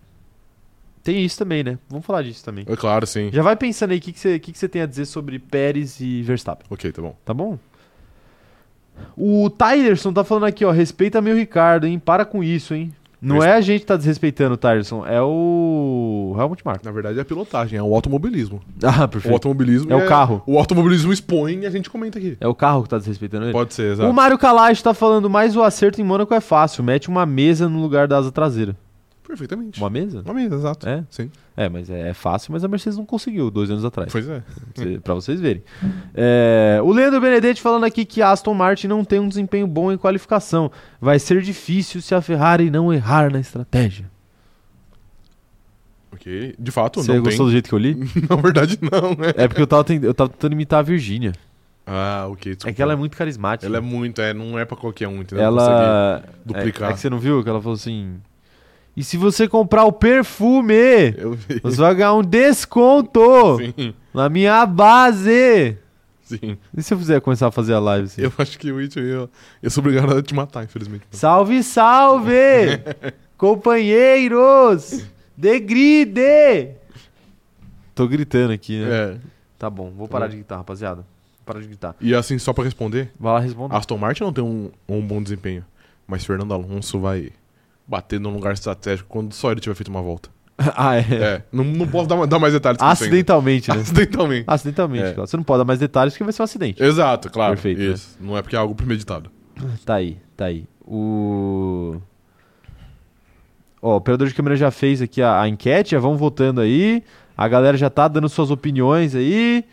Tem isso também, né? Vamos falar disso também. É claro, sim. Já vai pensando aí o que, você, que, que tem a dizer sobre Pérez e Verstappen. Ok, tá bom. Tá bom? O Tylerson tá falando aqui, ó. Respeita meu Ricardo, hein? Para com isso, hein? Não Respe- é a gente que tá desrespeitando o Tylerson, é o Helmut Marko. Na verdade é a pilotagem, é o automobilismo. Ah, O perfeito. automobilismo É o carro. O automobilismo expõe e a gente comenta aqui. É o carro que tá desrespeitando ele. Pode ser, exato. O Mário Kalash tá falando, mas o acerto em Mônaco é fácil. Mete uma mesa no lugar da asa traseira. Perfeitamente. Uma mesa? Uma mesa, exato. É? Sim. É, mas é, é fácil, mas a Mercedes não conseguiu dois anos atrás. Pois é. Pra vocês verem. É, o Leandro Benedetti falando aqui que a Aston Martin não tem um desempenho bom em qualificação. Vai ser difícil se a Ferrari não errar na estratégia. Ok. De fato, Você não gostou do jeito que eu li? tem. Na verdade, não, né? É porque eu tava, eu tava tentando imitar a Virgínia. Ah, ok. Desculpa. É que ela é muito carismática. Ela é muito, é, não é pra qualquer um, entendeu? Ela duplicar. É, é que você não viu que ela falou assim. E se você comprar o perfume, você vai ganhar um desconto Sim, na minha base. sim. E se eu fizer começar a fazer a live assim? Eu acho que eu ia, eu, eu sou obrigado a te matar, infelizmente. Salve, salve! Companheiros! De gride! Tô gritando aqui, né? É. Tá bom, vou parar de gritar, rapaziada. Vou parar de gritar. E assim, só pra responder, Vai lá responder. Aston Martin não tem um, um bom desempenho, mas Fernando Alonso vai bater num lugar estratégico quando só ele tiver feito uma volta. ah, é. É, não, não posso dar, dar mais detalhes. que. Acidentalmente, né? Acidentalmente. Acidentalmente, É. claro. Você não pode dar mais detalhes porque vai ser um acidente. Exato, claro. Perfeito, né? Isso. Não é porque é algo premeditado. Tá aí, tá aí. O. Ó, o operador de câmera já fez aqui a, a enquete, já vão votando aí. A galera já tá dando suas opiniões aí.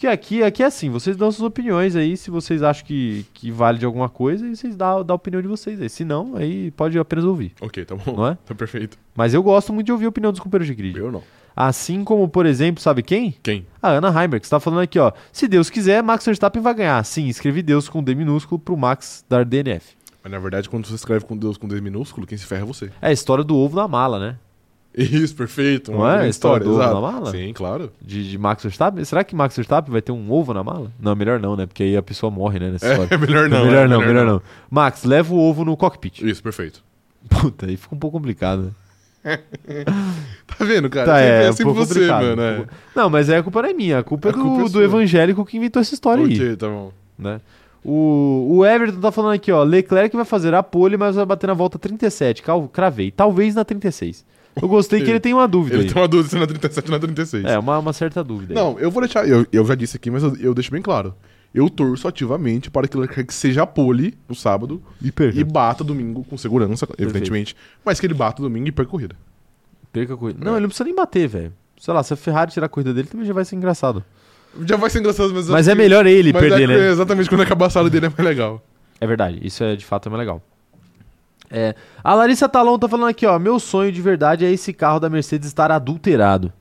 Porque aqui, aqui é assim, vocês dão suas opiniões aí, se vocês acham que, que vale de alguma coisa, e vocês dão, dão a opinião de vocês aí. Se não, aí pode apenas ouvir, Ok, tá bom. não é? Tá perfeito. Mas eu gosto muito de ouvir a opinião dos companheiros de grid. Eu não. Assim como, por exemplo, sabe quem? Quem? A Ana Heimberg, que está falando aqui, ó. Se Deus quiser, Max Verstappen vai ganhar. Sim, escrevi Deus com D minúsculo pro Max dar DNF. Mas na verdade, quando você escreve com Deus com D minúsculo, quem se ferra é você. É a história do ovo na mala, né? Isso, perfeito. Não é? História do ovo exato. na mala? Sim, claro. De, de Max Verstappen? Será que Max Verstappen vai ter um ovo na mala? Não, melhor não, né? Porque aí a pessoa morre, né? Nessa história. É, melhor não. melhor é, não, melhor não. Max, leva o ovo no cockpit. Isso, perfeito. Puta, aí fica um pouco complicado. né? Tá vendo, cara? Tá, sempre, é, é um sempre pouco você, mano. É. Não, mas aí a culpa não é minha. A culpa é A culpa do, é do evangélico que inventou essa história aí. Ok, tá bom. né? O, o Everton tá falando aqui, ó. Leclerc vai fazer a pole, mas vai bater na volta 37. Cal- Cravei. Talvez na 36. Eu gostei que ele tem uma dúvida Ele aí. tem uma dúvida se é na 37 ou na 36. É, uma, uma certa dúvida. aí. Não, eu vou deixar. Eu, eu já disse aqui, mas eu, eu deixo bem claro. Eu torço ativamente para que Leclerc seja pole no sábado E perca. e bata domingo com segurança, evidentemente. Mas que ele bata domingo e perca a corrida. Perca a corrida. Não, É. ele não precisa nem bater, velho. Sei lá, se a Ferrari tirar a corrida dele, também já vai ser engraçado. Já vai ser engraçado, mas. Mas é melhor ele mas perder, é, né? Exatamente quando acabar a sala dele é mais legal. É verdade, isso é de fato é mais legal. É, a Larissa Talon tá falando aqui, ó. Meu sonho de verdade é esse carro da Mercedes estar adulterado.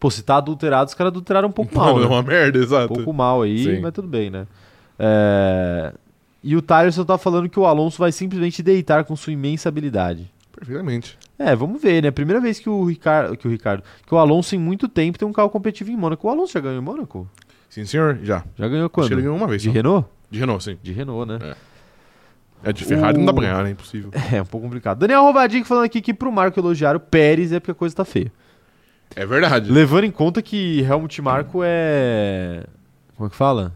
Pô, se tá adulterado, os caras adulteraram um pouco mal. Pô, né? é uma merda, Um exato. pouco mal aí, Sim. mas tudo bem, né? É, E o Tylerson tá falando que o Alonso vai simplesmente deitar com sua imensa habilidade. Perfeitamente. É, vamos ver, né? Primeira vez que o Ricardo, que o Ricardo, que o Alonso em muito tempo tem um carro competitivo em Mônaco. O Alonso já ganhou em Mônaco? Sim, senhor, já. Já ganhou quando? Acho que ele ganhou uma vez. De só. Renault? De Renault, sim. De Renault, né? É de Ferrari, O- não dá pra ganhar, né? Impossível. É, um pouco complicado. Daniel Rovadic falando aqui que pro Marco elogiar o Pérez é porque a coisa tá feia. É verdade. Levando em conta que Helmut Marko é. Como é que fala?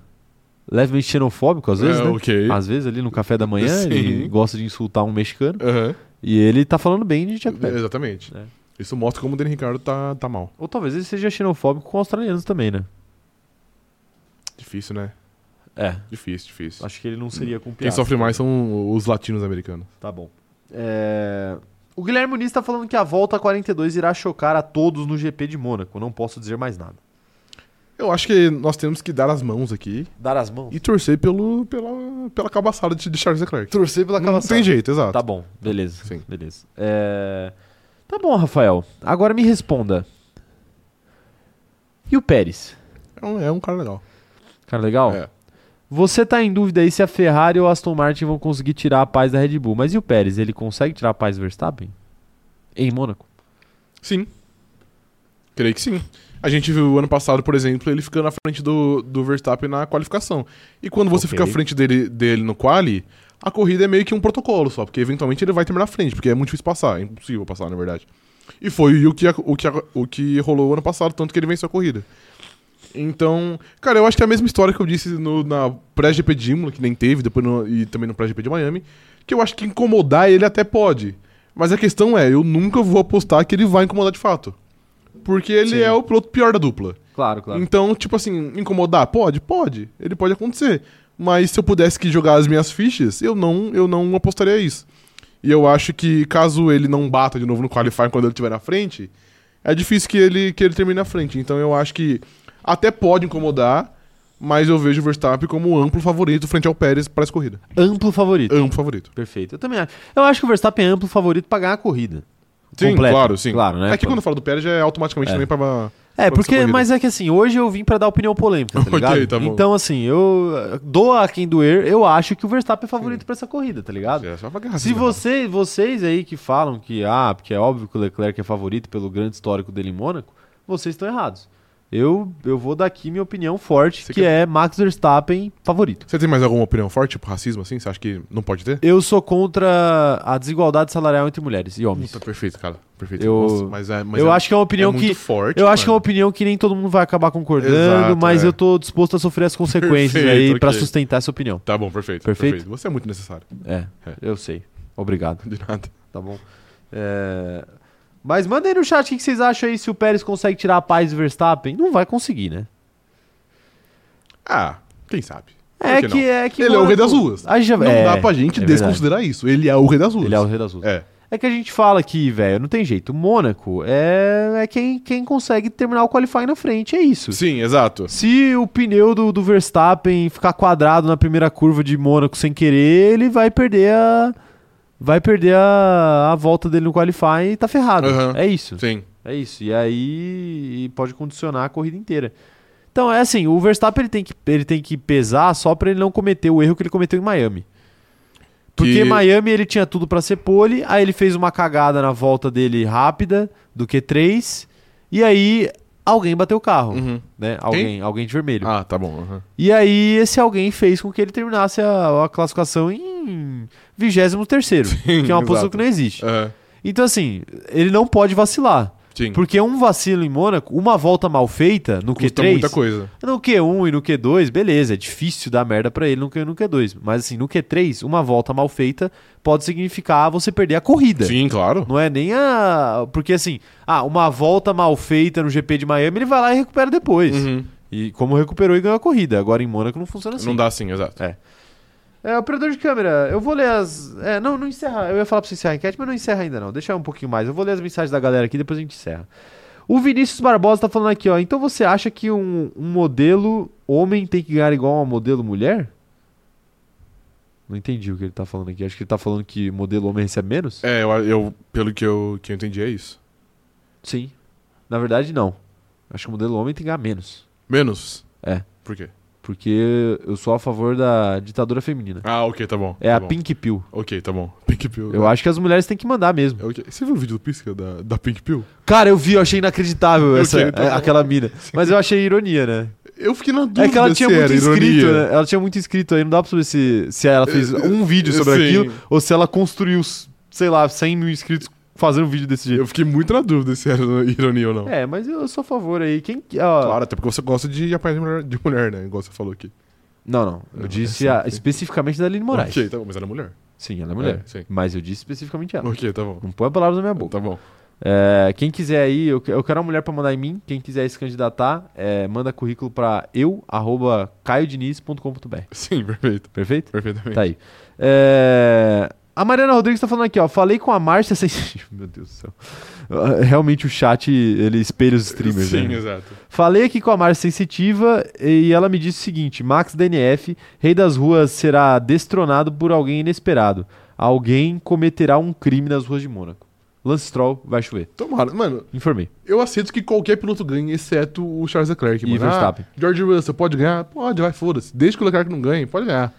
Levemente xenofóbico, às vezes, é, né? ok. Às vezes ali no café da manhã Sim. ele gosta de insultar um mexicano. Aham. E ele tá falando bem de Jack É, Pérez. Exatamente. É. Isso mostra como o Daniel Ricardo tá, tá mal. Ou talvez ele seja xenofóbico com australianos também, né? Difícil, né? É. Difícil, difícil. Acho que ele não seria com Quem piada. sofre mais são os latinos americanos. Tá bom. É, O Guilherme Muniz tá falando que a volta 42 irá chocar a todos no GP de Mônaco. Não posso dizer mais nada. Eu acho que nós temos que dar as mãos aqui Dar as mãos? e torcer pelo, pela, pela cabaçada de, de Charles Leclerc. Torcer pela Não tem jeito, exato. Tá bom, beleza. Sim. Beleza. É, Tá bom, Rafael. Agora me responda. E o Pérez? É um, é um cara legal. Cara, legal? É. Você tá em dúvida aí se a Ferrari ou a Aston Martin vão conseguir tirar a paz da Red Bull. Mas e o Pérez? Ele consegue tirar a paz do Verstappen? Em Mônaco? Sim. Creio que sim. A gente viu ano passado, por exemplo, ele ficando à frente do, do Verstappen na qualificação. E quando você Ok. fica à frente dele, dele no quali, a corrida é meio que um protocolo só, porque eventualmente ele vai terminar à frente, porque é muito difícil passar, é impossível passar, na verdade. E foi o que, o que, o que rolou ano passado, tanto que ele venceu a corrida. Então, cara, eu acho que é a mesma história que eu disse no, na pré-GP de Imola, que nem teve, depois no- e também no pré-GP de Miami, que eu acho que incomodar ele até pode. Mas a questão é, eu nunca vou apostar que ele vai incomodar de fato. Porque ele Sim. é o piloto pior da dupla. Claro, claro. Então, tipo assim, incomodar? Pode? Pode. Ele pode acontecer. Mas se eu pudesse que jogar as minhas fichas, eu não, eu não apostaria isso. E eu acho que caso ele não bata de novo no qualifying quando ele estiver na frente, é difícil que ele, que ele termine na frente. Então eu acho que até pode incomodar, mas eu vejo o Verstappen como amplo favorito frente ao Pérez para essa corrida. Amplo favorito. Amplo favorito. Perfeito. Eu também acho. Eu acho que o Verstappen é amplo favorito pra ganhar a corrida. Sim, Completa. claro, sim. Claro, né? É que quando eu falo do Pérez já é automaticamente É. também pra. É, porque, mas é que assim, hoje eu vim pra dar opinião polêmica, tá ligado? tá bom. Então, assim, eu eh, dou a quem doer, eu acho que o Verstappen é favorito pra essa corrida, tá ligado? É só pra guerra, Se assim, você, vocês aí que falam que, ah, porque é óbvio que o Leclerc é favorito pelo grande histórico dele em Mônaco, vocês estão errados. Eu, eu vou dar aqui minha opinião forte, Você que quer- é Max Verstappen favorito. Você tem mais alguma opinião forte, tipo racismo assim? Você acha que não pode ter? Eu sou contra a desigualdade salarial entre mulheres e homens. Puta, perfeito, cara. Perfeito. Eu- mas é, mas eu é, acho que é uma é opinião muito que forte. Eu acho que é uma mano. opinião que nem todo mundo vai acabar concordando, Exato, mas é. eu tô disposto a sofrer as consequências Perfeito, aí pra ok. sustentar essa opinião. Tá bom, perfeito, Perfeito? perfeito. Você é muito necessário. É, É. eu sei. Obrigado, De nada. tá bom? É, Mas manda aí no chat o que que vocês acham aí se o Pérez consegue tirar a paz do Verstappen. Não vai conseguir, né? Ah, quem sabe? É que que, é que Ele é o rei das ruas. Já- Não é, dá pra gente é desconsiderar isso. Ele é o rei das ruas. Ele é o rei das ruas. É. É que a gente fala aqui, velho, não tem jeito. O Mônaco é, é quem, quem consegue terminar o qualifying na frente, é isso. Sim, exato. Se o pneu do, do Verstappen ficar quadrado na primeira curva de Mônaco sem querer, ele vai perder a. Vai perder a, a volta dele no qualifying e tá ferrado. Aham. É isso. Sim. É isso. E aí pode condicionar a corrida inteira. Então é assim, o Verstappen ele tem que, ele tem que pesar só pra ele não cometer o erro que ele cometeu em Miami. Porque Que- Miami ele tinha tudo pra ser pole, aí ele fez uma cagada na volta dele rápida do Q3, e aí alguém bateu o carro, Uhum. né? Alguém, alguém de vermelho. Ah, tá bom. aham. E aí esse alguém fez com que ele terminasse a, a classificação em 23 terceiro, que é uma posição que não existe. Aham. Então assim, ele não pode vacilar. Sim. Porque um vacilo em Mônaco, uma volta mal feita no Custa Q3, muita coisa. no Q1 e no Q2, beleza, é difícil dar merda pra ele no Q1 e no Q2. Mas assim, no Q3, uma volta mal feita pode significar você perder a corrida. Sim, claro. Não é nem a. Porque assim, ah, uma volta mal feita no GP de Miami, ele vai lá e recupera depois. Uhum. E como recuperou e ganhou a corrida. Agora em Mônaco não funciona assim. Não dá assim, exato. É. É, operador de câmera, eu vou ler as. É, não, não encerra. Eu ia falar pra você encerrar a enquete, mas não encerra ainda não. Deixa um pouquinho mais. Eu vou ler as mensagens da galera aqui, depois a gente encerra. O Vinícius Barbosa tá falando aqui, ó. Então você acha que um, um modelo homem tem que ganhar igual a um modelo mulher? Não entendi o que ele tá falando aqui. Acho que ele tá falando que modelo homem recebe menos? É, eu, eu- pelo que eu, que eu entendi, é isso. Sim. Na verdade, não. Acho que o modelo homem tem que ganhar menos. Menos? É. Por quê? Porque eu sou a favor da ditadura feminina. Ah, ok, tá bom. É tá a bom. Pink Pill. Ok, tá bom. Pink Pill. Eu acho que as mulheres têm que mandar mesmo. É ok. Você viu o vídeo do Pisca da, da Pink Pill? Cara, eu vi, eu achei inacreditável essa, Ok, tá é, aquela mina. Mas eu achei ironia, né? Eu fiquei na dúvida É que ela tinha muito inscrito, né? Ela tinha muito inscrito aí, não dá pra saber se, se ela fez É, um vídeo sobre sim. aquilo ou se ela construiu, sei lá, 100 mil inscritos fazendo um vídeo desse jeito. Eu fiquei muito na dúvida se era ironia ou não. É, mas eu sou a favor aí. Quem. ó, Claro, até porque você gosta de apanhar de mulher, de mulher, né? Igual você falou aqui. Não, não. Eu Não, disse é a- sim. especificamente da Aline Moraes. Ok, tá bom, mas era mulher. Sim, ela é mulher. É, sim. Mas eu disse especificamente ela. Ok, tá bom. Não põe palavras na minha boca. Tá bom. É, quem quiser aí, eu, eu quero uma mulher pra mandar em mim. Quem quiser se candidatar, é, manda currículo pra eu, arroba caiodiniz.com.br. Sim, perfeito. Perfeito? Perfeitamente. Tá aí. É, A Mariana Rodrigues tá falando aqui, ó. Falei com a Márcia Sensitiva. Meu Deus do céu. Ah, Realmente o chat, ele espelha os streamers, Sim, né? exato. Falei aqui com a Márcia Sensitiva e ela me disse o seguinte: Max DNF, rei das ruas, será destronado por alguém inesperado. Alguém cometerá um crime nas ruas de Mônaco. Lance Stroll, vai chover. Tomara. Mano, Informei. eu aceito que qualquer piloto ganhe, exceto o Charles Leclerc. E mano. Verstappen. Ah, George Russell pode ganhar? Pode, vai, foda-se. Desde que o Leclerc não ganhe, pode ganhar.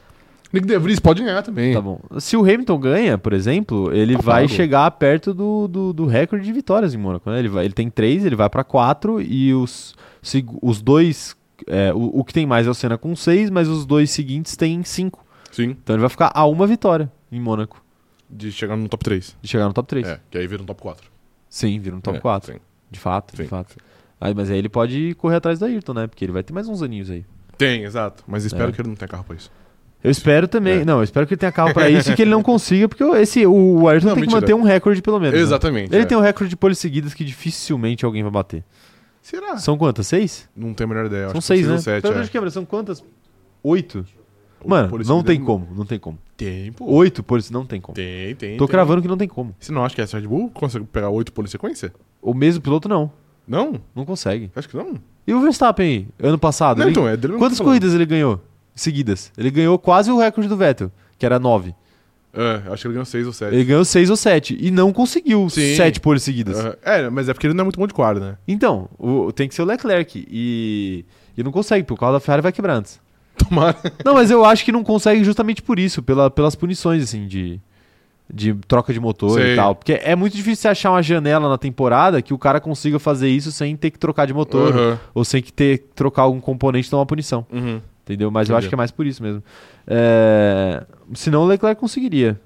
Nick De Vries pode ganhar também. Tá bom. Se o Hamilton ganha, por exemplo, ele Tá vai pago. chegar perto do, do, do recorde de vitórias em Mônaco. Né? Ele, vai, ele tem três, ele vai pra quatro e os, seg- os dois. é, o, o que tem mais é o Senna com seis, mas os dois seguintes têm cinco. Sim, Então ele vai ficar a uma vitória em Mônaco de chegar no top 3. de chegar no top 3. É, que aí vira um top 4. Sim, vira no top É, 4. sim. De fato, Sim, de fato. Aí, mas aí ele pode correr atrás do Ayrton, né? Porque ele vai ter mais uns aninhos aí. Tem, exato. Mas espero É. que ele não tenha carro pra isso. Eu espero também. É. Não, eu espero que ele tenha carro pra isso e que ele não consiga, porque esse, o Ayrton Não, tem que mentira. manter um recorde pelo menos. né? Exatamente. Ele é. tem um recorde de poles seguidas que dificilmente alguém vai bater. Será? São quantas? Seis? Não tenho a menor ideia. São acho que seis, né? sete, Pelo é. menos câmera, são quantas? Oito? Mano, não tem como, não tem como. Tem, pô. Oito poles, não tem como. Tem, tem. Tô tem. cravando que não tem como. Você não acha que essa Red Bull consegue pegar oito poles em sequência? O mesmo piloto não, Não? não consegue. Acho que não. E o Verstappen aí, ano passado? Não, ele- então, é Quantas corridas ele ganhou seguidas? Ele ganhou quase o recorde do Vettel, que era nove. É, acho que ele ganhou seis ou sete. Ele ganhou seis ou sete e não conseguiu Sim. sete poles seguidas. É, mas é porque ele não é muito bom de quadro, né? Então, o- tem que ser o Leclerc e, e não consegue, porque o carro da Ferrari vai quebrar antes. Tomara. Não, mas eu acho que não consegue justamente por isso, pela, pelas punições, assim, de, de troca de motor Sei. e tal. Porque é muito difícil você achar uma janela na temporada que o cara consiga fazer isso sem ter que trocar de motor Aham. ou sem que ter que trocar algum componente e tomar punição. Uhum. Entendeu? Mas eu acho que é mais por isso mesmo. É... Senão o Leclerc conseguiria.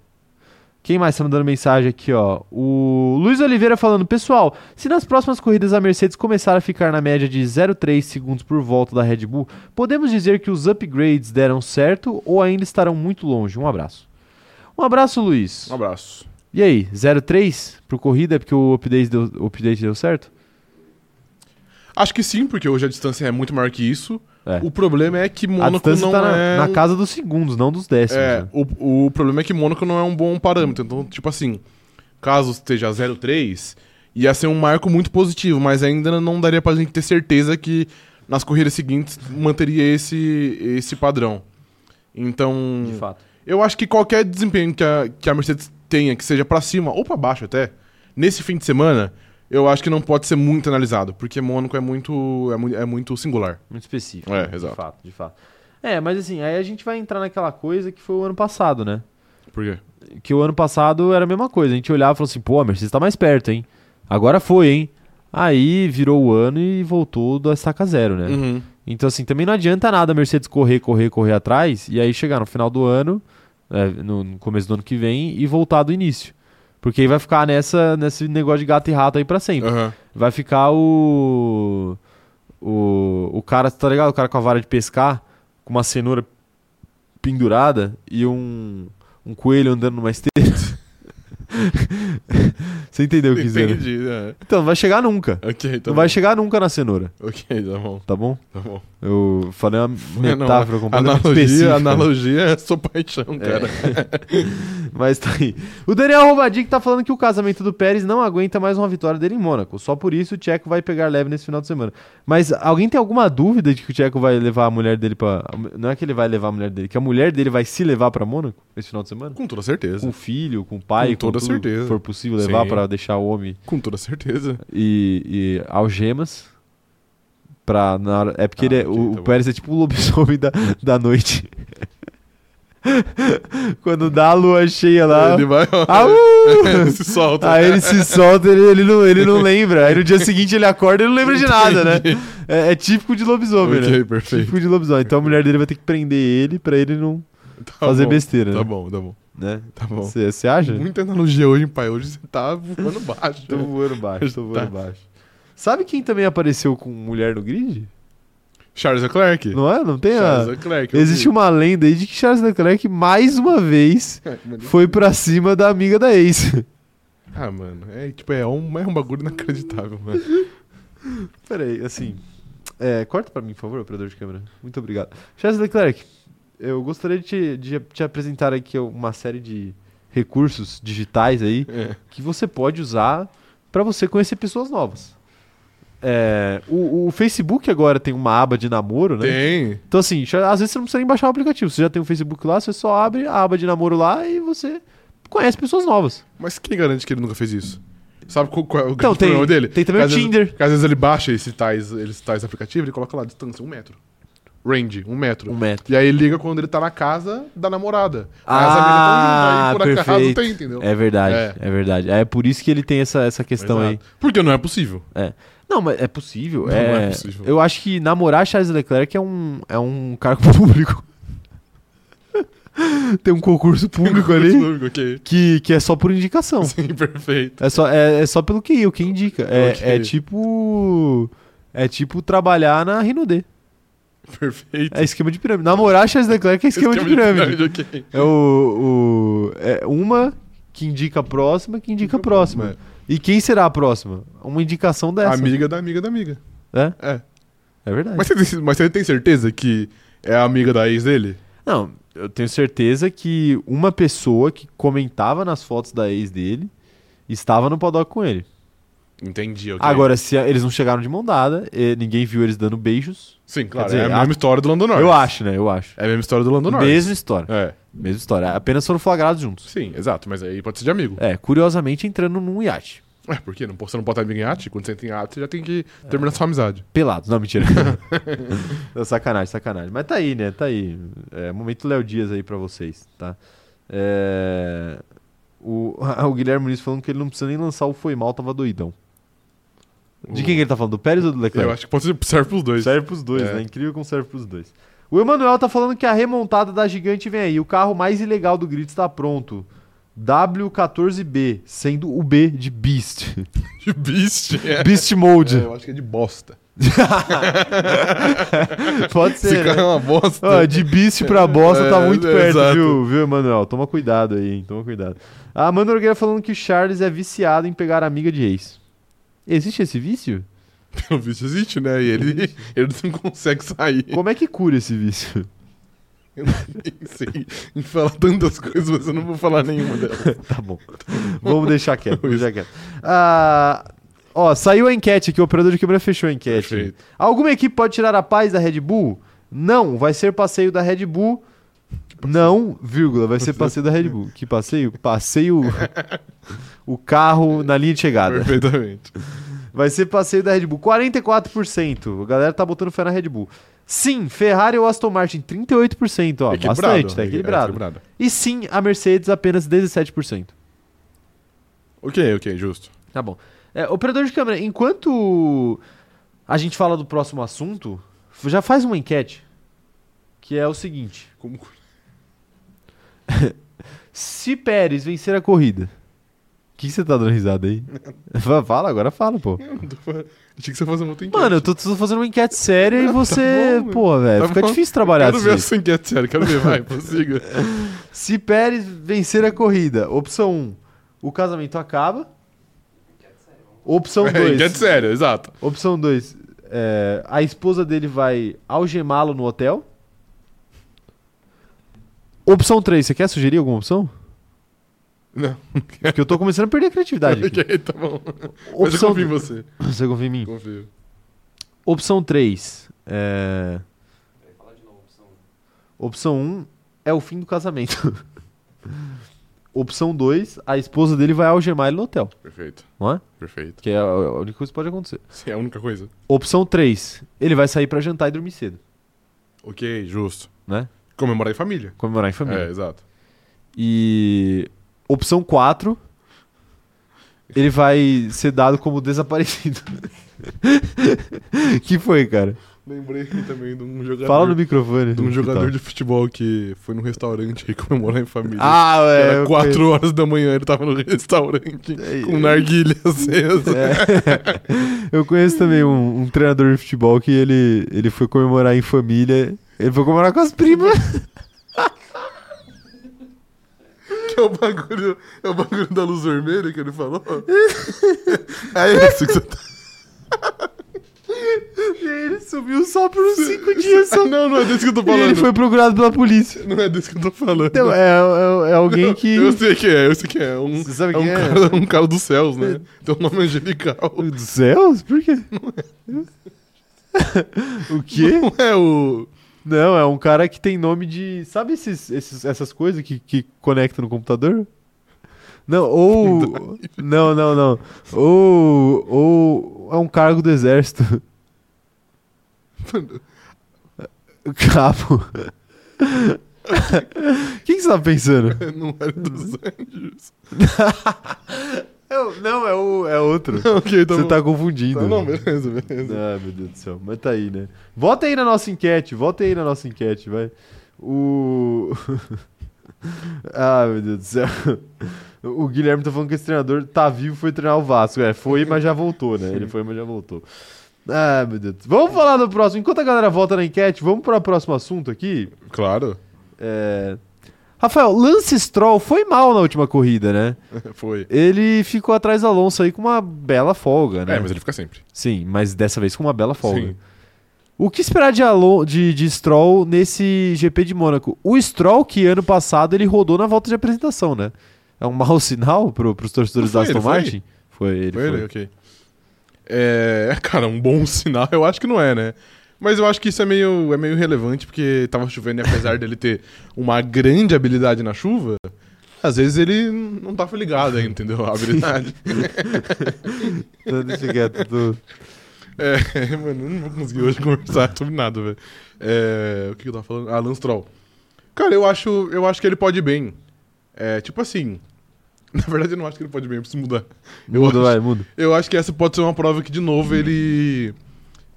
Quem mais tá mandando mensagem aqui, ó? O Luiz Oliveira falando, pessoal, se nas próximas corridas a Mercedes começar a ficar na média de 0,3 segundos por volta da Red Bull, podemos dizer que os upgrades deram certo ou ainda estarão muito longe? Um abraço. Um abraço, Luiz. Um abraço. E aí, 0,3 pro corrida é porque o update deu, o update deu certo? Acho que sim, porque hoje a distância é muito maior que isso. É. O problema é que Mônaco não tá na, é. na casa dos segundos, não dos décimos. É, né? o, o problema é que Mônaco não é um bom parâmetro. Então, tipo assim, caso esteja 0,3, ia ser um marco muito positivo, mas ainda não daria pra gente ter certeza que nas corridas seguintes manteria esse, esse padrão. Então, De fato. eu acho que qualquer desempenho que a, que a Mercedes tenha, que seja pra cima ou pra baixo até, nesse fim de semana, eu acho que não pode ser muito analisado, porque Mônaco é muito, é muito, é muito singular. Muito específico. É, né? exato. De fato, de fato. É, mas assim, aí a gente vai entrar naquela coisa que foi o ano passado, né? Por quê? Que o ano passado era a mesma coisa. A gente olhava e falou assim, pô, a Mercedes tá mais perto, hein? Agora foi, hein? Aí virou o ano e voltou da estaca zero, né? Uhum. Então, assim, também não adianta nada a Mercedes correr, correr, correr atrás e aí chegar no final do ano, é, no, no começo do ano que vem, e voltar do início. Porque aí vai ficar nessa, nesse negócio de gato e rato aí pra sempre. Aham. Vai ficar o. O, o cara, tá ligado? O cara com a vara de pescar, com uma cenoura pendurada e um, um coelho andando numa esteira. Você entendeu o que eu quis dizer? né? Entendi, né? Então, não vai chegar nunca. Ok, tá não bom. vai chegar nunca na cenoura, Ok, tá bom, tá bom? tá bom. Eu falei uma Não, metáfora completamente analogia, específica. analogia é sua paixão, cara. Mas tá aí. O Daniel Rovadic tá falando que o casamento do Pérez não aguenta mais uma vitória dele em Mônaco. Só por isso o Tcheco vai pegar leve nesse final de semana. Mas alguém tem alguma dúvida de que o Tcheco vai levar a mulher dele pra. Não é que ele vai levar a mulher dele, que a mulher dele vai se levar pra Mônaco esse final de semana? Com toda certeza. Com o filho, com o pai, Com toda tudo certeza. que for possível levar Sim. pra deixar o homem Com toda certeza. e, e algemas. Pra, na hora, é porque Ah, ele é- ok, o, tá o. Pérez é tipo o lobisomem da, da noite. Quando dá a lua cheia lá. Ele vai. Au! Ele se solta. Aí ele se solta, ele, ele, não, ele não lembra. Aí no dia seguinte ele acorda e não lembra de nada, né? Entendi. É, é típico de lobisomem, Ok, né? perfeito. Típico de lobisomem. Então a mulher dele vai ter que prender ele pra ele não Tá fazer bom, besteira, Tá né? bom, tá bom. né? Tá bom. Você acha? Muita analogia hoje, pai. Hoje você tá voando baixo. Tô voando baixo, tô voando Tá. baixo. Sabe quem também apareceu com mulher no grid? Charles Leclerc. Não é? Não tem Charles a... Leclerc. Existe vi. uma lenda aí de que Charles Leclerc, mais uma vez, foi pra cima da amiga da ex. Ah, mano. É, tipo, é um, é um bagulho inacreditável, mano. Peraí, assim. É, corta pra mim, por favor, operador de câmera. Muito obrigado. Charles Leclerc, eu gostaria de te, de te apresentar aqui uma série de recursos digitais aí É. que você pode usar pra você conhecer pessoas novas. É, o, o Facebook agora tem uma aba de namoro, né? Tem. Então, assim, às vezes você não precisa nem baixar o aplicativo. Você já tem o Facebook lá, você só abre a aba de namoro lá e você conhece pessoas novas. Mas quem garante que ele nunca fez isso? Sabe qual, qual é o Então, grande tem- problema dele? tem também Que o vezes- Tinder. que às vezes ele baixa esse tais, esse tais aplicativo ele coloca lá distância, um metro. Range, um metro. Um metro. E aí ele liga quando ele tá na casa da namorada. Ah, aí as amigas aí por acaso perfeito. tem, entendeu? É verdade, É. é, verdade. É por isso que ele tem essa, essa questão aí. Exato. Porque não é possível. Não, mas é possível. Não, é, não é possível. Eu acho que namorar Charles Leclerc é um, é um cargo público. Tem um concurso público ali ok. que, que é só por indicação. Sim, perfeito. É só, é, é só pelo que o que indica. É, Ok. é tipo. É tipo trabalhar na Rinode. Perfeito. É esquema de pirâmide. Namorar Charles Leclerc é esquema, de pirâmide. ok. É o, o. É uma que indica a próxima, que indica a próxima. E quem será a próxima? Uma indicação dessa. Amiga da amiga da amiga. É? É. É verdade. Mas você, tem- mas você tem certeza que é a amiga da ex dele? Não, eu tenho certeza que uma pessoa que comentava nas fotos da ex dele estava no paddock com ele. Entendi, ok. Agora, se eles não chegaram de mão dada, e ninguém viu eles dando beijos. Sim, claro. dizer, é a a- mesma história do Lando Norris. Eu acho, né? Eu acho. É a mesma história do Lando Norris. Mesma história. É. Mesma história. Apenas foram flagrados juntos. Sim, exato. Mas aí pode ser de amigo. É, curiosamente entrando num iate. É, por quê? Não, você não pode estar amigo em arte? Quando você entra em arte, você já tem que terminar sua amizade. Pelados. Não, mentira. Sacanagem, sacanagem. Mas tá aí, né? Tá aí. É, momento Léo Dias aí pra vocês, tá? É, O, o Guilherme Muniz falando que ele não precisa nem lançar o Foi Mal, tava doidão. De quem que ele tá falando? Do Pérez ou do Leclerc? Eu acho que pode ser, serve pros dois. Serve pros dois, É. né? Incrível como serve pros dois. O Emanuel tá falando que a remontada da gigante vem aí. O carro mais ilegal do grid está pronto. W14B, sendo o B de Beast. De Beast. É. Beast Mode. É, eu acho que é de bosta. Pode Esse ser, carro né? é uma bosta. Ó, de Beast pra bosta tá É, muito é, perto, exato. viu, viu, Emanuel? Toma cuidado aí, hein? Toma cuidado. A Amanda Nogueira falando que o Charles é viciado em pegar amiga de ex. Existe esse vício? Pelo visto existe, né? E ele, ele não consegue sair. Como é que cura esse vício? Eu pensei em falar tantas coisas, mas eu não vou falar nenhuma delas. Tá bom. Vamos deixar quieto. Vamos deixar quieto. Ah, ó, saiu a enquete aqui, o operador de câmera fechou a enquete. Perfeito. Alguma equipe pode tirar a paz da Red Bull? Não, vai ser passeio da Red Bull. Não, vírgula, vai ser passeio da Red Bull. Que passeio? Passeio o carro na linha de chegada. Perfeitamente. Vai ser passeio da Red Bull. 44%. A galera tá botando fé na Red Bull. Sim, Ferrari ou Aston Martin, 38%, ó. bastante, tá é equilibrado. equilibrado. E sim, a Mercedes, apenas 17%. Ok, ok, justo. Tá bom. É, operador de câmera, enquanto a gente fala do próximo assunto, já faz uma enquete. Que é o seguinte: Como... se Pérez vencer a corrida. O que você tá dando risada aí? Fa- fala, agora fala, pô. Eu não tô Achei que você uma enquete. Mano, eu tô, tô fazendo uma enquete séria e você. bom, pô, velho, Tá fica bom. difícil trabalhar Quero desse ver jeito. essa enquete sério, quero ver, vai, prossiga. Se Pérez vencer a corrida, opção 1, o casamento acaba. Opção É, 2. enquete séria, exato. Opção 2, a esposa dele vai algemá-lo no hotel. Opção 3, você quer sugerir alguma opção? Não, Porque eu tô começando a perder a criatividade ok, tá bom. Mas eu Opção confio em você. Você confia em mim? Confio. Opção 3, é... Opção 1 é o fim do casamento. Opção 2, a esposa dele vai algemar ele no hotel, Perfeito, não é? perfeito. Que é a única coisa que pode acontecer. Sim, é a única coisa. Opção 3, ele vai sair pra jantar e dormir cedo, Ok, justo. né? Comemorar em família. Comemorar em família. É, exato. E opção 4, ele vai ser dado como desaparecido. que foi, cara? Lembrei também de um jogador. Fala no microfone. de um jogador Tá. de futebol que foi num restaurante e comemorar em família. Ah, é. Era eu 4 conheço. horas da manhã, ele tava no restaurante É, com narguilha acesa. É. Eu conheço também um, um treinador de futebol que ele, ele foi comemorar em família. Ele foi comemorar com as primas. Que é o bagulho, é o bagulho da luz vermelha que ele falou. é isso que você tá. E aí ele sumiu só por uns 5 dias. Só. Não, não é desse que eu tô E falando. ele foi procurado pela polícia. Não é desse que eu tô falando. Então, é, é, é alguém que. Eu sei que é, eu sei que é. Um, Você sabe é um quem é? Cara, um cara dos céus, né? Tem um nome angelical. Dos céus? Por quê? o quê? Não é o. Não, é um cara que tem nome de. Sabe esses, esses- essas coisas que, que conecta no computador? Não, ou. não, não, não. Ou. Ou. É um cargo do exército. Cabo. O que, que você tá pensando? Não era dos anjos. É não, é, o, é outro. ok, tá Você tá confundindo. Tá, não, beleza, beleza. Ah, meu Deus do céu. Mas tá aí, né? Volta aí na nossa enquete, volta aí na nossa enquete, vai. O. ah, meu Deus do céu. O Guilherme tá falando que esse treinador tá vivo foi treinar o Vasco. É, foi, mas já voltou, né? Ele foi, mas já voltou. Ah, meu Deus. Vamos falar do próximo. Enquanto a galera volta na enquete, vamos para o próximo assunto aqui. Claro. É... Rafael, Lance Stroll foi mal na última corrida, né? Foi. Ele ficou atrás do Alonso aí com uma bela folga, né? É, mas ele fica sempre. Sim, mas dessa vez com uma bela folga. Sim. O que esperar de, Alon de, de Stroll nesse GP de Mônaco? O Stroll, que ano passado ele rodou na volta de apresentação, né? É um mau sinal pro, pros torcedores da Aston ele, foi? Martin? Foi ele. Foi Foi ele? Ok. É, cara, um bom sinal eu acho que não é, né? Mas eu acho que isso é meio, é meio relevante, porque tava chovendo e apesar dele ter uma grande habilidade na chuva, às vezes ele não tava ligado aí, entendeu? A habilidade. Deixa quieto. tô- É, mano, não vou conseguir hoje conversar sobre nada, velho. É, o que, eu tava falando? Ah, Lance Stroll. Cara, eu acho, eu acho que ele pode ir bem. É, tipo assim. Na verdade, eu não acho que ele pode ir bem, eu preciso mudar. Eu Muda, acho- vai, muda. Eu acho que essa pode ser uma prova que, de novo, ele.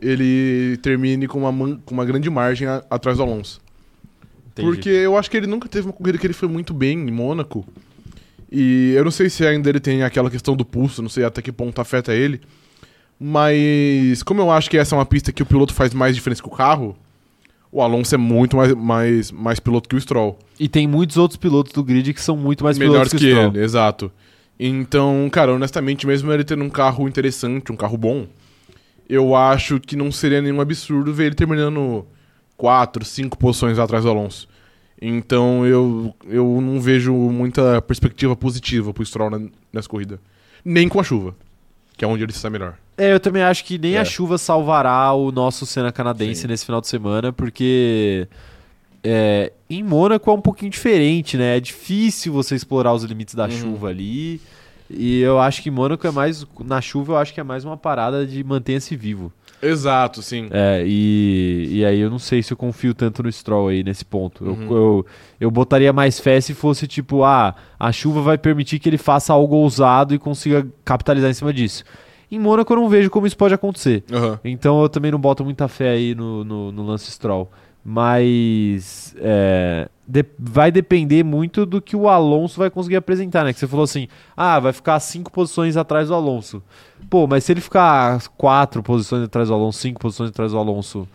Ele termine com uma, com uma grande margem a- atrás do Alonso. Entendi. Porque eu acho que ele nunca teve uma corrida que ele foi muito bem em Mônaco. E eu não sei se ainda ele tem aquela questão do pulso, não sei até que ponto afeta ele. Mas como eu acho que essa é uma pista que o piloto faz mais diferença que o carro, o Alonso é muito mais, mais, mais piloto que o Stroll. E tem muitos outros pilotos do grid que são muito mais Melhores pilotos que, que, o Stroll. ele, exato. Então, cara, honestamente, mesmo ele tendo um carro interessante, um carro bom, eu acho que não seria nenhum absurdo ver ele terminando quatro, cinco posições atrás do Alonso. Então eu, eu não vejo muita perspectiva positiva pro Stroll na- nessa corrida. Nem com a chuva, que é onde ele está melhor. É, eu também acho que nem É. a chuva salvará o nosso Senna canadense Sim. nesse final de semana, porque é, em Mônaco é um pouquinho diferente, né? É difícil você explorar os limites da Uhum. chuva ali. E eu acho que em Mônaco é mais. Na chuva, eu acho que é mais uma parada de manter-se vivo. Exato, sim. É, e, e aí eu não sei se eu confio tanto no Stroll aí nesse ponto. Eu- Uhum. Eu, eu, botaria mais fé se fosse tipo, ah, a chuva vai permitir que ele faça algo ousado e consiga capitalizar em cima disso. Em Mônaco eu não vejo como isso pode acontecer. Aham. Então eu também não boto muita fé aí no, no, no Lance Stroll. Mas é, de- vai depender muito do que o Alonso vai conseguir apresentar, né? Que você falou assim, ah, vai ficar cinco posições atrás do Alonso. Pô, mas se ele ficar quatro posições atrás do Alonso, cinco posições atrás do Alonso,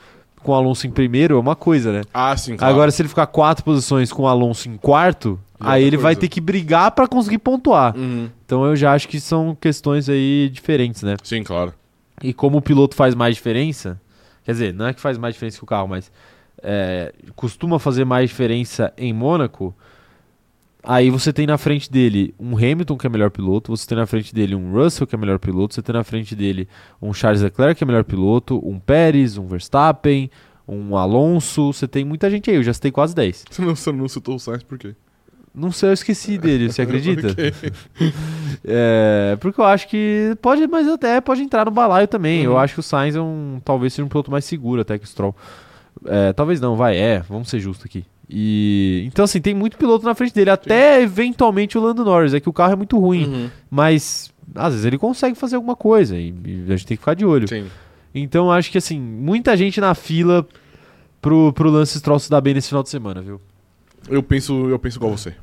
com o Alonso em primeiro, é uma coisa, né? Ah, sim, claro. Agora, se ele ficar quatro posições com o Alonso em quarto, é aí ele vai coisa. ter que brigar pra conseguir pontuar. Uhum. Então eu já acho que são questões aí diferentes, né? Sim, claro. E como o piloto faz mais diferença, quer dizer, não é que faz mais diferença que o carro, mas é, costuma fazer mais diferença em Mônaco, aí você tem na frente dele um Hamilton, que é melhor piloto, você tem na frente dele um Russell, que é melhor piloto, você tem na frente dele um Charles Leclerc, que é melhor piloto, um Pérez, um Verstappen, um Alonso, você tem muita gente aí, eu já citei quase 10. Você não, você não citou o Sainz por quê? Não sei, eu esqueci dele, você acredita? É, porque eu acho que pode, mas até pode entrar no balaio também. Eu Uhum. acho que o Sainz é um, talvez seja um piloto mais seguro até que o Stroll. É, talvez não, vai, é, vamos ser justos aqui. E então assim, tem muito piloto na frente dele, até eventualmente o Lando Norris, é que o carro é muito ruim, Uhum. mas às vezes ele consegue fazer alguma coisa e, e a gente tem que ficar de olho. Sim. Então acho que assim, muita gente na fila pro, pro Lance Stroll se dar bem nesse final de semana, viu? Eu penso, eu penso igual você.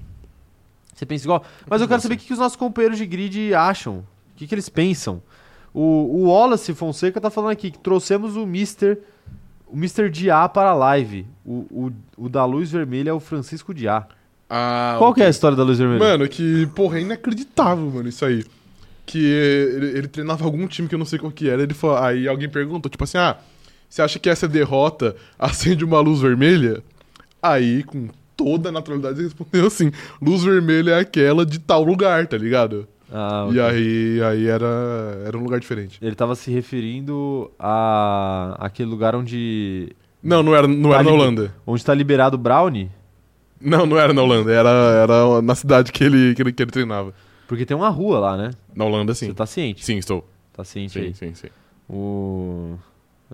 Você pensa igual? Mas eu quero saber o que, que os nossos companheiros de grid acham. O que, que eles pensam. O, o Wallace Fonseca tá falando aqui que trouxemos o Mr. O Mr. Diá para a live. O, o, o da luz vermelha é o Francisco Diá. Ah, Qual que é a história da luz vermelha? Mano, que, porra, é inacreditável, mano, isso aí. Que ele, ele treinava algum time que eu não sei qual que era. Ele falou, aí alguém perguntou, tipo assim, ah, você acha que essa derrota acende uma luz vermelha? Aí, com toda a naturalidade, ele respondeu assim: luz vermelha é aquela de tal lugar, tá ligado? Ah, E ok. aí, aí era, era um lugar diferente. Ele tava se referindo a aquele lugar onde Não, não era, não Tá era na Holanda. onde tá liberado o Brownie, Não, não era na Holanda. Era, era na cidade que ele, que, ele, que ele treinava. porque tem uma rua lá, né? Na Holanda, Você sim. tá ciente? Sim, estou. Tá ciente Sim, aí. sim, sim. O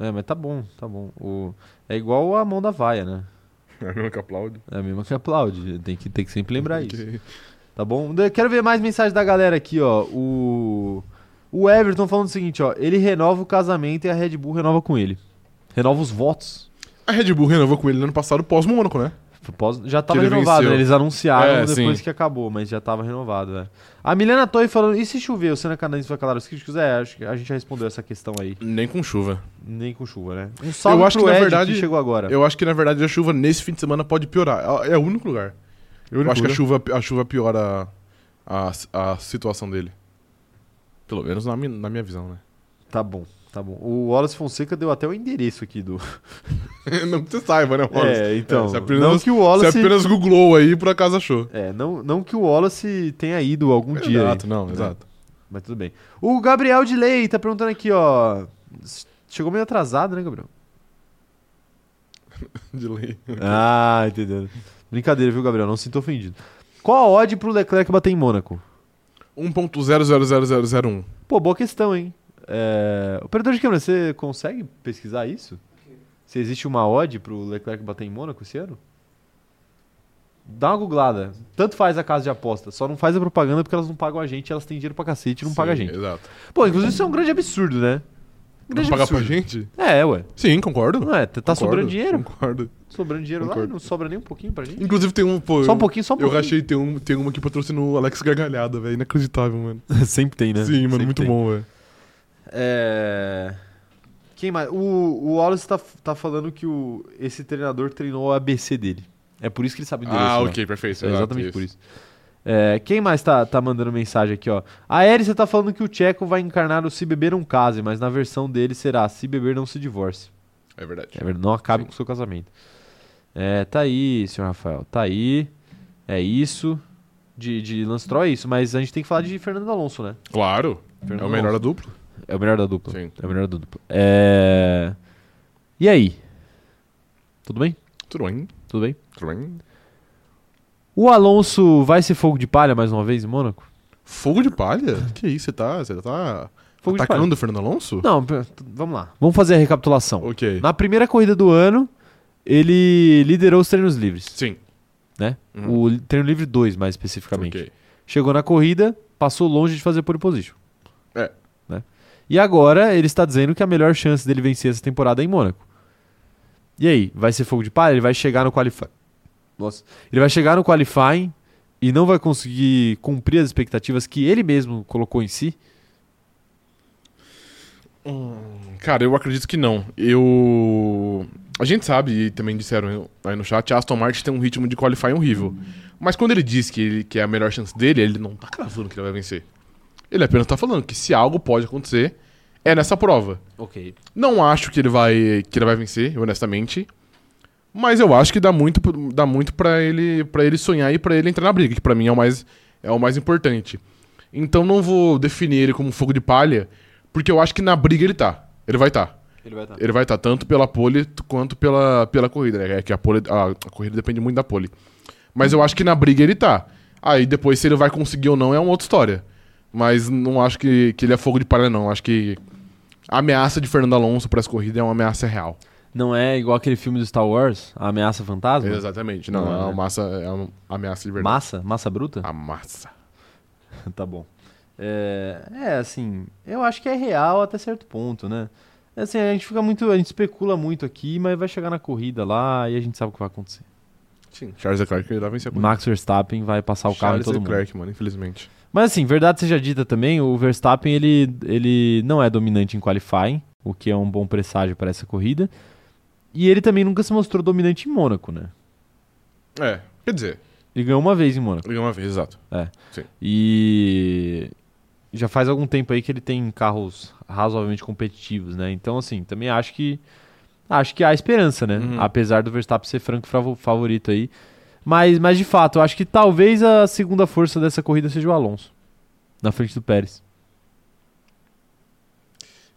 É, mas tá bom, tá bom. O... É igual a mão da vaia, né? É a mesma que aplaude. É a mesma que aplaude. Tem que, tem que sempre lembrar isso. Tá bom? Eu Quero ver mais mensagens da galera aqui, ó. O. O Everton falando o seguinte, ó. Ele renova o casamento e a Red Bull renova com ele. Renova os votos. A Red Bull renovou com ele no ano passado pós-Mônaco, né? Pós- Já tava ele renovado, né? Eles anunciaram É, depois sim. que acabou, mas já tava renovado, velho. A Milena Toy falando, e se chover, o Senna Canadense vai calar os críticos? É, acho que a gente já respondeu essa questão aí. Nem com chuva. Nem com chuva, né? Um salve Eu acho que, na Ed, verdade, que chegou agora. Eu acho que, na verdade, a chuva nesse fim de semana pode piorar. É o único lugar. Eu acho que a chuva, a chuva piora a, a situação dele. Pelo menos na minha, na minha visão, né? Tá bom, tá bom. O Wallace Fonseca deu até o endereço aqui do... não que você saiba, né, Wallace? É, então, É, você apenas, não que o Você Wallace... apenas googlou aí e por acaso achou. É, não, não que o Wallace tenha ido algum dia. Exato, aí, não, né? exato. Mas tudo bem. O Gabriel de Lei tá perguntando aqui, ó. Chegou meio atrasado, né, Gabriel? De lei. ah, entendeu. Brincadeira, viu, Gabriel? Não se sinta ofendido. Qual a odd pro Leclerc bater em Mônaco? 1.0000001. Pô, boa questão, hein? É... Operador de câmera, você consegue pesquisar isso? Se existe uma odd pro Leclerc bater em Mônaco esse ano? Dá uma googlada. Tanto faz a casa de aposta, só não faz a propaganda porque elas não pagam a gente, elas têm dinheiro pra cacete e não Sim, pagam a gente. Exato. Pô, inclusive isso é um grande absurdo, né? Não Grande pagar pra gente? É, ué. Sim, concordo. Não é? Tá Concordo, sobrando dinheiro? Concordo. Sobrando dinheiro lá Concordo. não sobra nem um pouquinho pra gente? Inclusive tem um, pô. Só um eu- pouquinho, só um Eu pouquinho. rachei, tem, um, tem uma que patrocinou o Alex Gargalhada, velho. Inacreditável, mano. Sempre tem, né? Sim, mano, Sempre muito tem. bom, velho. É... Quem mais? O, o Wallace tá, tá falando que o, esse treinador treinou o ABC dele. É por isso que ele sabe o endereço. Ah, né? ok, perfeito. É exatamente por isso. É, quem mais tá, tá mandando mensagem aqui, ó? A Erissa tá falando que o Tcheco vai encarnar o Se Beber Não Case, mas na versão dele será Se Beber Não Se Divorce. É verdade. É verdade, não acabe Sim. com o seu casamento. É, tá aí, senhor Rafael. Tá aí. É isso. De, de Lance Stroll é isso, mas a gente tem que falar de Fernando Alonso, né? Claro. Fernando É o melhor da Alonso. dupla. É o melhor da dupla. Sim. É o melhor da dupla. É... E aí? Tudo bem? Tudo bem. Tudo bem? Tudo bem. O Alonso vai ser fogo de palha mais uma vez em Mônaco? Fogo de palha? Que isso, você tá, você tá Fogo. Atacando o Fernando Alonso? Não, vamos lá. Vamos fazer a recapitulação. Ok. Na primeira corrida do ano, ele liderou os treinos livres. Sim. Né? Uhum. O treino livre 2, mais especificamente. Ok. Chegou na corrida, passou longe de fazer pole position. É. Né? E agora ele está dizendo que a melhor chance dele vencer essa temporada é em Mônaco. E aí, vai ser fogo de palha? Ele vai chegar no qualifying. Nossa. Ele vai chegar no qualifying e não vai conseguir cumprir as expectativas que ele mesmo colocou em si? Cara, eu acredito que não. Eu. A gente sabe, e também disseram aí no chat, Aston Martin tem um ritmo de qualifying horrível. Mas quando ele diz que, ele, que é a melhor chance dele, ele não tá cravando que ele vai vencer. Ele apenas tá falando que se algo pode acontecer, é nessa prova. Ok. Não acho que ele vai que ele vai vencer, honestamente. Mas eu acho que dá muito dá muito para ele para ele sonhar e pra ele entrar na briga, que pra mim é o mais é o mais importante. Então não vou definir ele como fogo de palha, porque eu acho que na briga ele tá. Ele vai estar. Ele vai estar. Ele vai estar tanto pela pole quanto pela, pela corrida. né? É que a, pole, a, a corrida depende muito da pole. Mas eu acho que na briga ele tá. Aí depois, se ele vai conseguir ou não, é uma outra história. Mas não acho que, que ele é fogo de palha, não. Acho que a ameaça de Fernando Alonso para essa corrida é uma ameaça real. Não é igual aquele filme do Star Wars, A Ameaça Fantasma? Exatamente. Não, Não, é é. uma massa, é uma ameaça de verdade. Massa? Massa bruta? A massa. tá bom. É, é, assim, eu acho que é real até certo ponto, né? É Assim, a gente fica muito, a gente especula muito aqui, mas vai chegar na corrida lá e a gente sabe o que vai acontecer. Sim. Charles Leclerc vai vencer a corrida. Max Verstappen vai passar o carro Charles em todo mundo. Leclerc, mano, infelizmente. Mas assim, verdade seja dita também, o Verstappen ele, ele não é dominante em qualifying, o que é um bom presságio para essa corrida. E ele também nunca se mostrou dominante em Mônaco, né? É, quer dizer, Ele ganhou uma vez em Mônaco. ele ganhou uma vez, exato. E já faz algum tempo aí que ele tem carros razoavelmente competitivos, né? Então, assim, também acho que acho que há esperança, né? Uhum. Apesar do Verstappen ser franco favo- favorito aí. Mas, mas de fato, eu acho que talvez a segunda força dessa corrida seja o Alonso. Na frente do Pérez.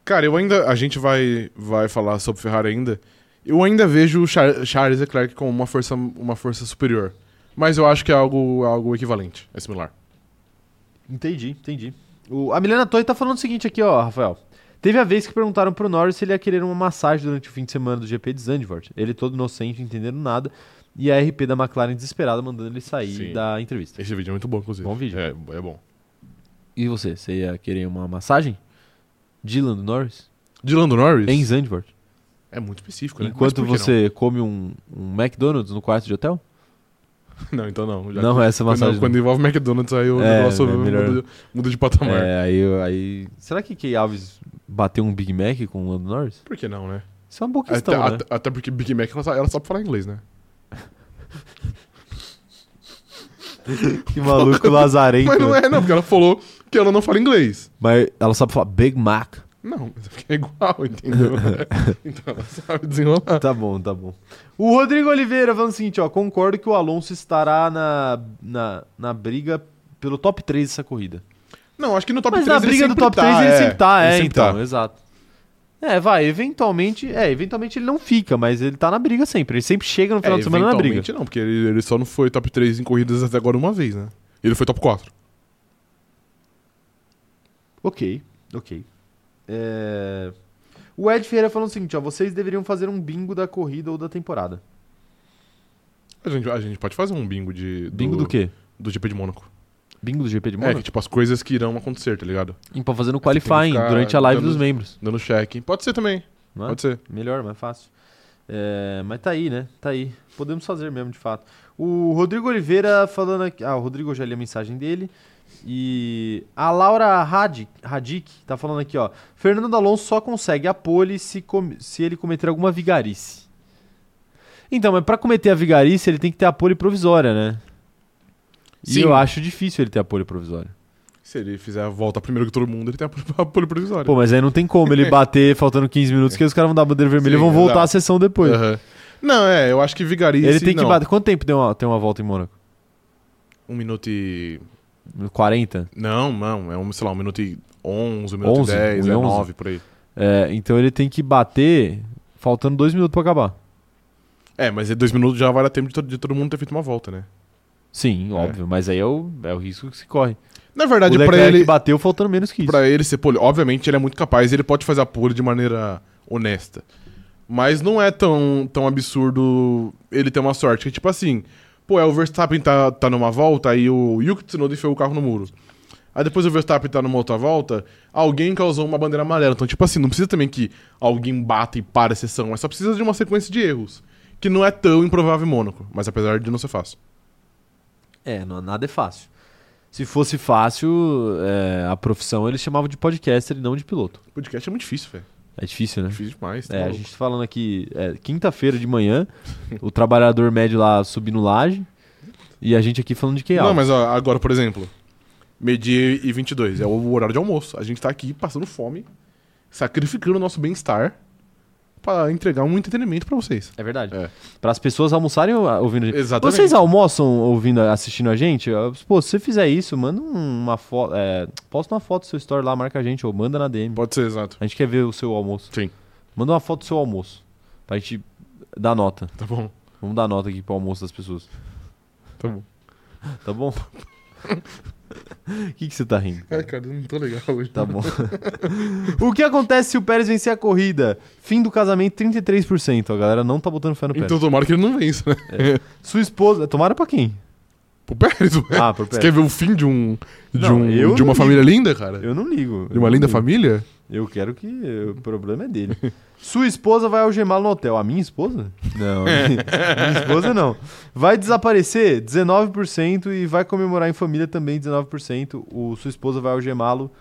Cara, eu ainda. A gente vai, vai falar sobre Ferrari ainda. Eu ainda vejo o Char- Charles Leclerc como uma força, uma força superior. Mas eu acho que é algo, algo equivalente, é similar. Entendi, entendi. O, a Milena Toy tá falando o seguinte aqui, ó, Rafael. Teve a vez que perguntaram pro Norris se ele ia querer uma massagem durante o fim de semana do GP de Zandvoort. Ele todo inocente, entendendo nada. E a RP da McLaren desesperada mandando ele sair Sim. da entrevista. Esse vídeo é muito bom, inclusive. Bom vídeo. É, é bom. E você, você ia querer uma massagem? Do Norris? Do Norris? Em Zandvoort. É muito específico, né? Enquanto você come um, um McDonald's no quarto de hotel? Não, Não, então não. Já não, que- essa massagem. quando envolve McDonald's, aí o É, negócio é melhor. muda, muda de patamar. É, aí, aí. Será que Key Alves bateu um Big Mac com o Lando Norris? Por que não, né? Isso é uma boa Até, questão, né? até, até porque Big Mac ela, ela sabe falar inglês, né? Que maluco lazarento. Mas não né? é, não, porque ela falou que ela não fala inglês. Mas ela sabe falar Big Mac. Não, mas porque é igual, entendeu? então ela sabe desenrolar. Tá bom, tá bom. O Rodrigo Oliveira falando o seguinte, ó. Concordo que o Alonso estará na, na, na briga pelo top 3 dessa corrida. Não, acho que no top Mas 3 na ele briga do top tá, 3 ele é. sempre tá, é, sempre então, tá. exato. É, vai, eventualmente, é, eventualmente ele não fica, mas ele tá na briga sempre. Ele sempre chega no final É, de semana na briga. eventualmente não, porque ele, ele só não foi top 3 em corridas até agora uma vez, né? Ele foi top 4. Ok, ok. É, O Ed Ferreira falando o seguinte, ó, vocês deveriam fazer um bingo da corrida ou da temporada. A gente, a gente pode fazer um bingo de. Bingo do quê? Do GP de Mônaco. Bingo do GP de É, Mônaco? que tipo, as coisas que irão acontecer, tá ligado? E pra fazer no qualifying, durante a live dando- dos membros. Dando check. Pode ser também. Não é? Pode ser. Melhor, mais fácil. É, mas tá aí, né? Tá aí. Podemos fazer mesmo, de fato. O Rodrigo Oliveira falando aqui. Ah, o Rodrigo eu já li a mensagem dele. E a Laura Radic, Radic tá falando aqui, ó. Fernando Alonso só consegue a pole se, se ele cometer alguma vigarice. Então, mas pra cometer a vigarice, ele tem que ter a pole provisória, né? E Sim. eu acho difícil ele ter a pole provisória. Se ele fizer a volta primeiro que todo mundo, ele tem a pole provisória. Pô, mas aí não tem como ele bater faltando 15 minutos, que os caras vão dar a bandeira vermelha e Sim, vão voltar exato. a sessão depois. Aham. Não, é, eu acho que vigarice. Ele tem que não. bater. Quanto tempo tem uma, tem uma volta em Mônaco? Um minuto e. 40? Não, não. É um, sei lá, um minuto e 11, um minuto 11, e 10, um é 11. 9 por aí. É, então ele tem que bater faltando dois minutos pra acabar. É, mas em dois minutos já vai dar tempo de, to- de todo mundo ter feito uma volta, né? Sim, É. óbvio, mas aí é o, é o risco que se corre. Na verdade, pra Leclerc ele, bateu faltando menos que isso. pra ele ser pole, obviamente ele é muito capaz, ele pode fazer a pole de maneira honesta. Mas não é tão, tão absurdo ele ter uma sorte. Que, tipo assim, pô, é o Verstappen tá, tá numa volta, aí o Yuki Tsunoda enfiou o carro no muro. Aí depois o Verstappen tá numa outra volta, alguém causou uma bandeira amarela. Então, tipo assim, não precisa também que alguém bata e pare a sessão, mas só precisa de uma sequência de erros. Que não é tão improvável em Mônaco, mas apesar de não ser fácil. É, não, nada é fácil. Se fosse fácil, é, a profissão eles chamavam de podcaster e não de piloto. Podcast é muito difícil, velho. É difícil, né? Difícil demais. tá É, a maluco. gente tá falando aqui, é, quinta-feira de manhã, o trabalhador médio lá subindo laje, e a gente aqui falando de QA. Não, mas ó, agora, por exemplo, meio-dia e 22, é o horário de almoço. A gente tá aqui passando fome, sacrificando o nosso bem-estar pra entregar um entretenimento pra vocês. É verdade. É. Para as pessoas almoçarem ou- ouvindo a gente. Exatamente. Vocês almoçam ouvindo, assistindo a gente? Pô, se você fizer isso, manda uma foto, é, posta uma foto do seu story lá, marca a gente, ou manda na DM. Pode ser, exato. A gente quer ver o seu almoço. Sim. Manda uma foto do seu almoço, pra gente dar nota. Tá bom. Vamos dar nota aqui pro almoço das pessoas. Tá bom. Tá bom? O que, que você tá rindo? Ai, cara, eu não tô legal hoje. Tá bom. o que acontece se o Pérez vencer a corrida? Fim do casamento, 33%. A galera não tá botando fé no Pérez. Então tomara que ele não vença, né? Sua esposa. Tomara pra quem? Pro Pérez, ué. Ah, pro Você Pérez. quer ver o fim de um. De, Não, um, de uma família linda, cara? Eu não ligo. De uma linda ligo. família? Eu quero que. O problema é dele. Sua esposa vai algemá-lo no hotel. A minha esposa? Não. minha, esposa não. Vai desaparecer? 19% e vai comemorar em família também 19%. O, sua esposa vai algemá-lo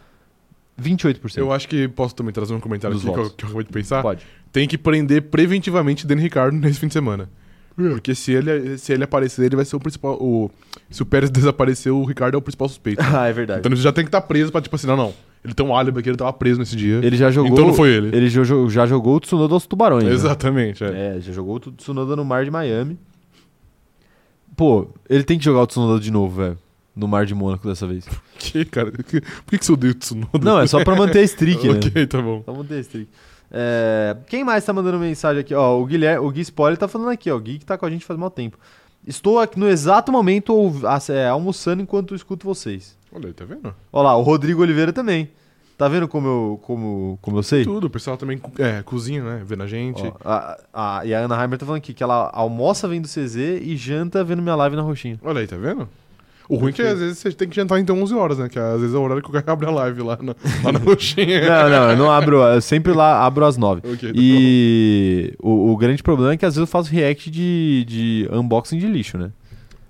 28%. Eu acho que posso também trazer um comentário Dos aqui que eu, que eu acabei de pensar. Pode. Tem que prender preventivamente Danny Ricardo nesse fim de semana. Porque se ele, se ele aparecer, ele vai ser o principal. O, se o Pérez desaparecer, o Ricardo é o principal suspeito. Ah, é verdade. Então ele já tem que estar preso pra, tipo assim, não, não. Ele tem um álibi aqui, ele tava preso nesse dia. Ele já jogou. Então não foi ele. Ele jo- já jogou o Tsunoda aos tubarões. né? Exatamente, é. É, já jogou o Tsunoda no mar de Miami. Pô, ele tem que jogar o Tsunoda de novo, velho. No mar de Mônaco dessa vez. Que, cara? Que- Por que, que você odeia o Tsunoda? Não, é só pra manter a streak, né? ok, tá bom. Só manter a streak. É, quem mais tá mandando mensagem aqui? Ó, o Guilherme, o Gui Spoiler tá falando aqui, ó. O Gui que tá com a gente faz mal tempo. Estou aqui no exato momento é, almoçando enquanto escuto vocês. Olha aí, tá vendo? Ó lá, o Rodrigo Oliveira também. Tá vendo como eu, como, como eu sei? Tudo, o pessoal também é, cozinha, né? Vendo a gente. Ó, a, a- e a Ana Heimer tá falando aqui que ela almoça vendo CZ e janta vendo minha live na roxinha. Olha aí, tá vendo? O ruim é que às vezes você tem que jantar então 11 horas, né? Que às vezes é o horário que o cara abre a live lá na, lá na roxinha. Não, não, eu não abro. Eu sempre lá abro às nove. Ok, tá E o, o grande problema é que às vezes eu faço react de, de unboxing de lixo, né?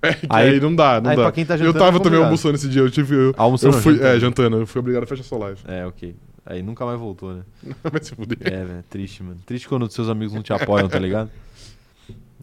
É, que Aí- aí, não dá, não aí dá. pra quem tá eu jantando, tava é também almoçando esse dia, eu tive. Eu, Almoçando, eu fui, jantando. é, jantando, eu fui obrigado a fechar sua live. É, ok. Aí nunca mais voltou, né? Vai se fuder. É, velho. Triste, mano. Triste quando seus amigos não te apoiam, tá ligado?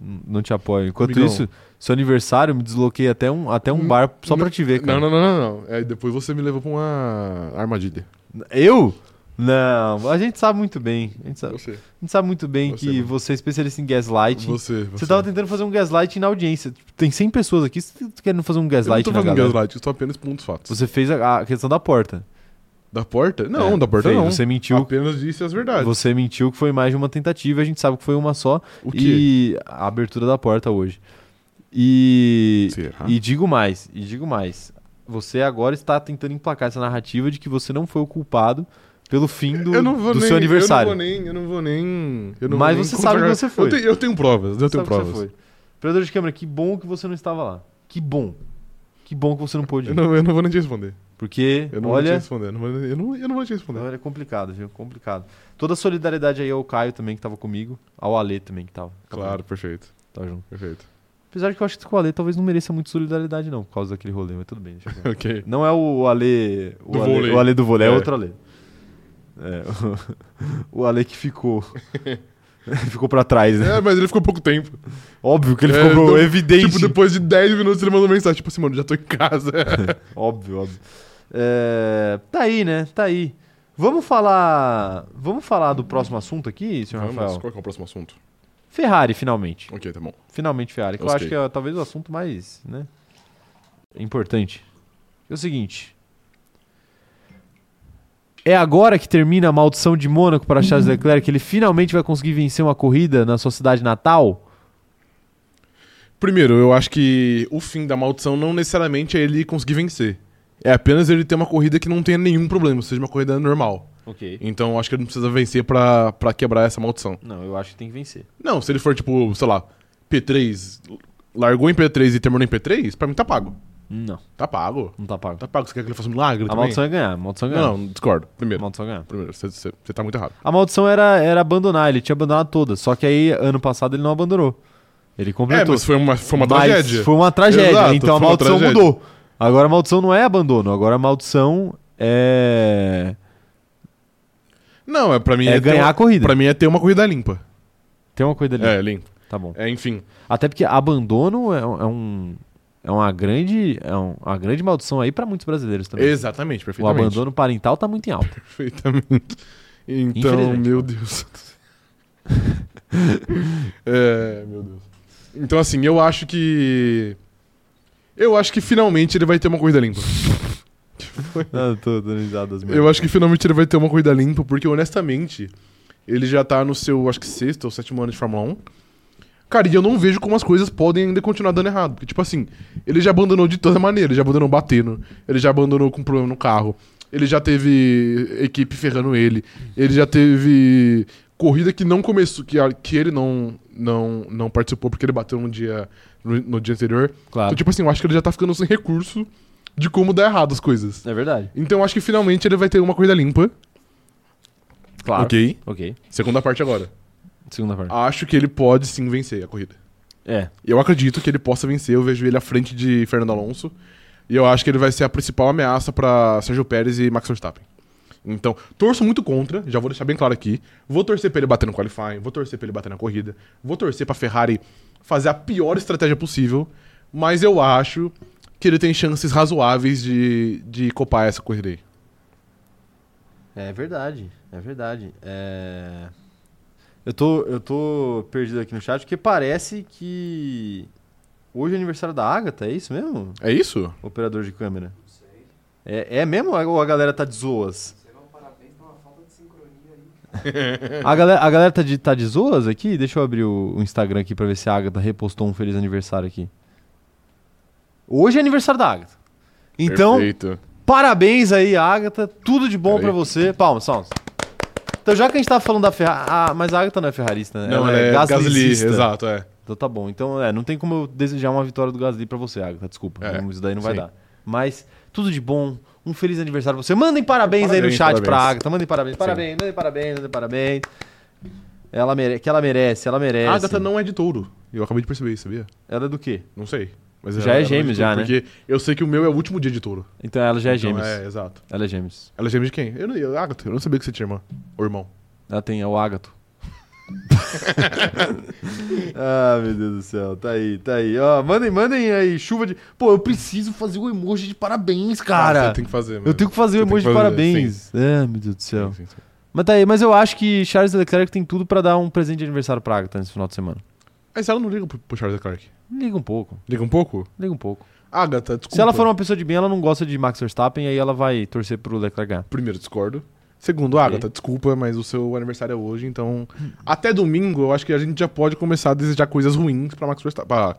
Não te apoiam. Enquanto Amigão. isso, seu aniversário, me desloquei até um, até um Hum, bar só pra te ver, cara. Não, não, não, não, não. É, depois você me levou pra uma armadilha. Eu? Não, a gente sabe muito bem. A gente sabe, Você. a gente sabe muito bem Você, que mano. você é especialista em gaslight. Você, Você tava tentando fazer um gaslight na audiência. Tipo, Tem 100 pessoas aqui, você tá querendo fazer um Eu não gaslight tô fazendo galera. gaslight, eu tô apenas pondo os fatos. Você fez a, a questão da porta. Da porta? Não, É, da porta fez. não. Você mentiu. Apenas disse as verdades. Você mentiu que foi mais de uma tentativa, a gente sabe que foi uma só. O quê? E a abertura da porta hoje. E, Será? e digo mais, e digo mais. Você agora está tentando emplacar essa narrativa de que você não foi o culpado pelo fim do, do nem, seu aniversário. Eu não vou nem. Eu não vou nem. eu não Mas vou nem você sabe que você foi. Eu tenho, eu tenho provas, eu tenho Sabe que você provas. foi. Operador de câmera, que bom que você não estava lá. Que bom. Que bom que você não pôde ir. Eu não, eu não vou nem te responder. Porque, Eu não vou te olha, responder. Eu não vou, eu não, eu não vou te responder. Não, é complicado, viu? Complicado. Toda a solidariedade aí ao Caio também, que tava comigo. Ao Ale também, que tava. Claro, perfeito. Tava junto. Perfeito. Apesar de que eu acho que o Ale talvez não mereça muito solidariedade, não, por causa daquele rolê, mas tudo bem. Ok. Não é o Ale. O Do Ale, vôlei. o Ale do vôlei, é, É. outro Ale. É, o, o Ale que ficou. ficou pra trás, né? É, mas ele ficou pouco tempo. Óbvio que ele É, ficou não- evidente. Tipo, depois de 10 minutos ele mandou mensagem, tipo assim, mano, já tô em casa. Óbvio, óbvio. É, tá aí, né? Tá aí. Vamos falar. Vamos falar do próximo assunto aqui, senhor Vamos, Rafael? qual que é o próximo assunto? Ferrari, finalmente. Ok, tá bom. Finalmente Ferrari, que eu acho que é talvez o assunto mais, né, importante. É o seguinte. É agora que termina a maldição de Mônaco para Charles Leclerc, que ele finalmente vai conseguir vencer uma corrida na sua cidade natal? Primeiro, eu acho que o fim da maldição não necessariamente é ele conseguir vencer. É apenas ele ter uma corrida que não tenha nenhum problema, seja uma corrida normal. Ok. Então eu acho que ele não precisa vencer pra, pra quebrar essa maldição. Não, eu acho que tem que vencer. Não, se ele for tipo, sei lá, P3, largou em P3 e terminou em P3, pra mim tá pago. Não, Tá pago. não tá pago. Tá pago. Você quer que ele faça um milagre A também? maldição é ganhar, a maldição é ganhar. Não, não, discordo. A Primeiro. maldição é ganhar. Primeiro, você- você você tá muito errado. A maldição era, era abandonar, ele tinha abandonado todas. Só que aí, ano passado, ele não abandonou. Ele É, completou. mas foi uma, foi uma Mas tragédia. Foi uma tragédia. Exato, então a foi uma maldição tragédia. mudou. Agora a maldição não é abandono. Agora a maldição é. Não, é pra mim É ter ganhar uma- a corrida. Pra mim é ter uma corrida limpa. Tem uma coisa ali. É, limpa. Tá bom. É, enfim. Até porque abandono é, é um. É uma grande, é um- uma grande maldição aí pra muitos brasileiros também. Exatamente, O perfeitamente. abandono parental tá muito em alta. Perfeitamente. Então, meu Deus. é, meu Deus. Então, assim, eu acho que. Eu acho que finalmente ele vai ter uma corrida limpa. Ah, tô dando risadas mesmo. Eu acho que finalmente ele vai ter uma corrida limpa, porque honestamente, ele já tá no seu, acho que sexto ou sétimo ano de Fórmula 1. Cara, e eu não vejo como as coisas podem ainda continuar dando errado. Porque, tipo assim, ele já abandonou de toda maneira. Ele já abandonou batendo. Ele já abandonou com problema no carro. Ele já teve equipe ferrando ele. Ele já teve corrida que não começou, que, que ele não, não, não participou porque ele bateu no dia, no, no dia anterior. Claro. Então, tipo assim, eu acho que ele já tá ficando sem recurso de como dar errado as coisas. É verdade. Então eu acho que finalmente ele vai ter uma corrida limpa. Claro. Ok. Ok. Segunda parte agora. Segunda parte. Acho que ele pode sim vencer a corrida. É. Eu acredito que ele possa vencer. Eu vejo ele à frente de Fernando Alonso. E eu acho que ele vai ser a principal ameaça pra Sérgio Pérez e Max Verstappen. Então, torço muito contra, já vou deixar bem claro aqui. Vou torcer pra ele bater no qualifying, vou torcer pra ele bater na corrida, vou torcer pra Ferrari fazer a pior estratégia possível, mas eu acho que ele tem chances razoáveis de, de copar essa corrida aí. É verdade, é verdade. É... Eu, tô, eu tô perdido aqui no chat porque parece que hoje é aniversário da Agatha, é isso mesmo? É isso? Operador de câmera. É, é mesmo ou a galera tá de zoas? A galera, a galera tá, de, tá de zoas aqui? Deixa eu abrir o, o Instagram aqui pra ver se a Agatha repostou um feliz aniversário aqui. Hoje é aniversário da Agatha. Então, Perfeito. Parabéns aí, Agatha. Tudo de bom Peraí. pra você. Palmas, palmas. Então, já que a gente tá falando da Ferrari. Ah, mas a Agatha não é ferrarista, né? Não, é, Gasly, gaslicista. exato, é. Então tá bom. Então, é, não tem como eu desejar uma vitória do Gasly pra você, Agatha. Desculpa. É, isso daí não vai sim. dar. Mas, tudo de bom. Um feliz aniversário pra você. Mandem parabéns, aí no Parabéns, chat pra parabéns. Agatha. Mandem parabéns. Parabéns, mandem parabéns, mandem parabéns. Ela mere... Que ela merece, ela merece. A Agatha não é de touro. Eu acabei de perceber isso, sabia? Ela é do quê? Não sei. Mas Já é gêmeos, já, né? Porque eu sei que o meu é o último dia de touro. Então ela já é Então, gêmeos. É, exato. Ela é gêmeos. Ela é gêmea de quem? Eu não, eu, Agatha, eu não sabia que você tinha irmã. Ou irmão. Ela tem, é o Ágato. ah, meu Deus do céu. Tá aí, tá aí. Ó, mandem, mandem aí, chuva de. Pô, eu preciso fazer o emoji de parabéns, cara. você tem que fazer, mano. Eu tenho que fazer o Você tem emoji que de fazer, parabéns. É, meu Deus do Sim, céu. sim, sim. Mas tá aí, mas eu acho que Charles Leclerc tem tudo pra dar um presente de aniversário pra Agatha nesse final de semana. Mas ela não liga pro, pro Charles Leclerc. Liga um pouco, Liga um pouco? liga um pouco. Agatha, desculpa. Se ela for uma pessoa de bem, ela não gosta de Max Verstappen, aí ela vai torcer pro Leclerc ganhar. Primeiro, discordo. Segundo, Agatha, desculpa, mas o seu aniversário é hoje, então... Até domingo, eu acho que a gente já pode começar a desejar coisas ruins pra Max Verstappen. Pra,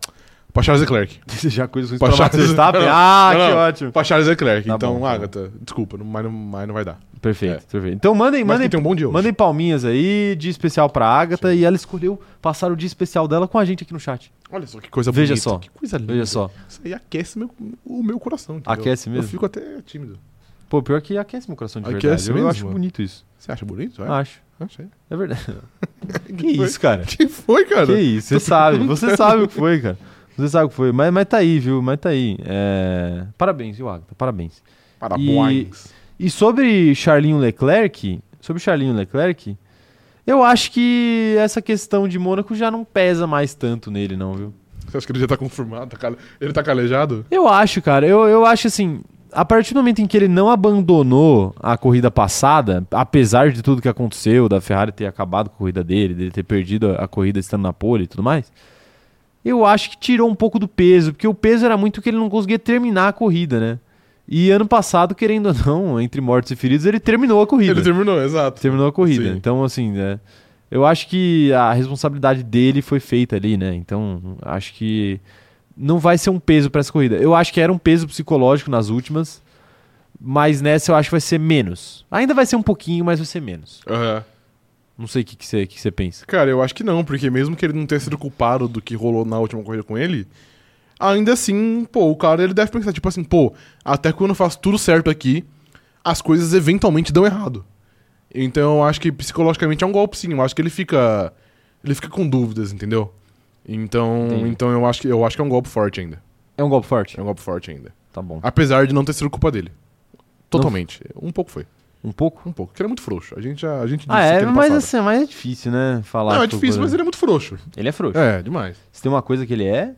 pra Charles Leclerc. Desejar coisas ruins Pra Charles- Verstappen? Ah, não, que não. ótimo. Pra Charles Leclerc. Tá então, bom, tá bom. Agatha, desculpa, não- mas, não, mas não vai dar. Perfeito, É. perfeito. Então mandem, mandem um bom dia hoje. Mandem palminhas aí, dia especial pra Agatha, e ela escolheu passar o dia especial dela com a gente aqui no chat. Olha só que coisa Veja bonita. só. Que coisa linda. Veja só. Isso aí aquece meu, o meu coração. entendeu? Aquece mesmo? Eu fico até tímido. Pô, pior que aquece meu coração de Aquece verdade. Eu, eu mesmo? acho bonito isso. Você acha bonito? É? Acho. Achei. É verdade. Que que isso, cara? Que foi, cara? Que isso, você sabe. Você sabe o que foi, cara. Você sabe o que foi. Mas, mas tá aí, viu? Mas tá aí. É... Parabéns, viu, Agatha? Parabéns. Parabéns. E sobre Charlinho Leclerc, sobre Charlinho Leclerc, eu acho que essa questão de Mônaco já não pesa mais tanto nele, não, viu? Você acha que ele já tá confirmado? Tá Ele tá calejado? Eu acho, cara. Eu, eu acho assim. A partir do momento em que ele não abandonou a corrida passada, apesar de tudo que aconteceu, da Ferrari ter acabado com a corrida dele, dele ter perdido a corrida estando na pole e tudo mais, eu acho que tirou um pouco do peso, porque o peso era muito que ele não conseguia terminar a corrida, né? E ano passado, querendo ou não, entre mortos e feridos, ele terminou a corrida. Ele terminou, exato. Terminou a corrida. Sim. Então, assim, né? Eu acho que a responsabilidade dele foi feita ali, né? Então, acho que não vai ser um peso pra essa corrida. Eu acho que era um peso psicológico nas últimas, Mas nessa eu acho que vai ser menos. Ainda vai ser um pouquinho, mas vai ser menos. Aham. Não sei o que que você que você pensa. Cara, eu acho que não, porque mesmo que ele não tenha sido culpado do que rolou na última corrida com ele, ainda assim, pô, o cara ele deve pensar, tipo assim, pô, até quando eu faço tudo certo aqui, as coisas eventualmente dão errado. Então eu acho que psicologicamente é um golpe sim, eu acho que ele fica. Ele fica com dúvidas, entendeu? Então, Entendi. então eu acho que eu acho que é um golpe forte ainda. É um golpe forte? É um golpe forte ainda. Tá bom. Apesar de não ter sido culpa dele. Totalmente. Um pouco foi. Um pouco? Um pouco. Porque ele é muito frouxo. A gente já a gente Ah, é, mas passado. assim, mas é difícil, né? Falar. Não, é difícil, mas ele é muito frouxo. Ele é frouxo. É, demais. Se tem uma coisa que ele é,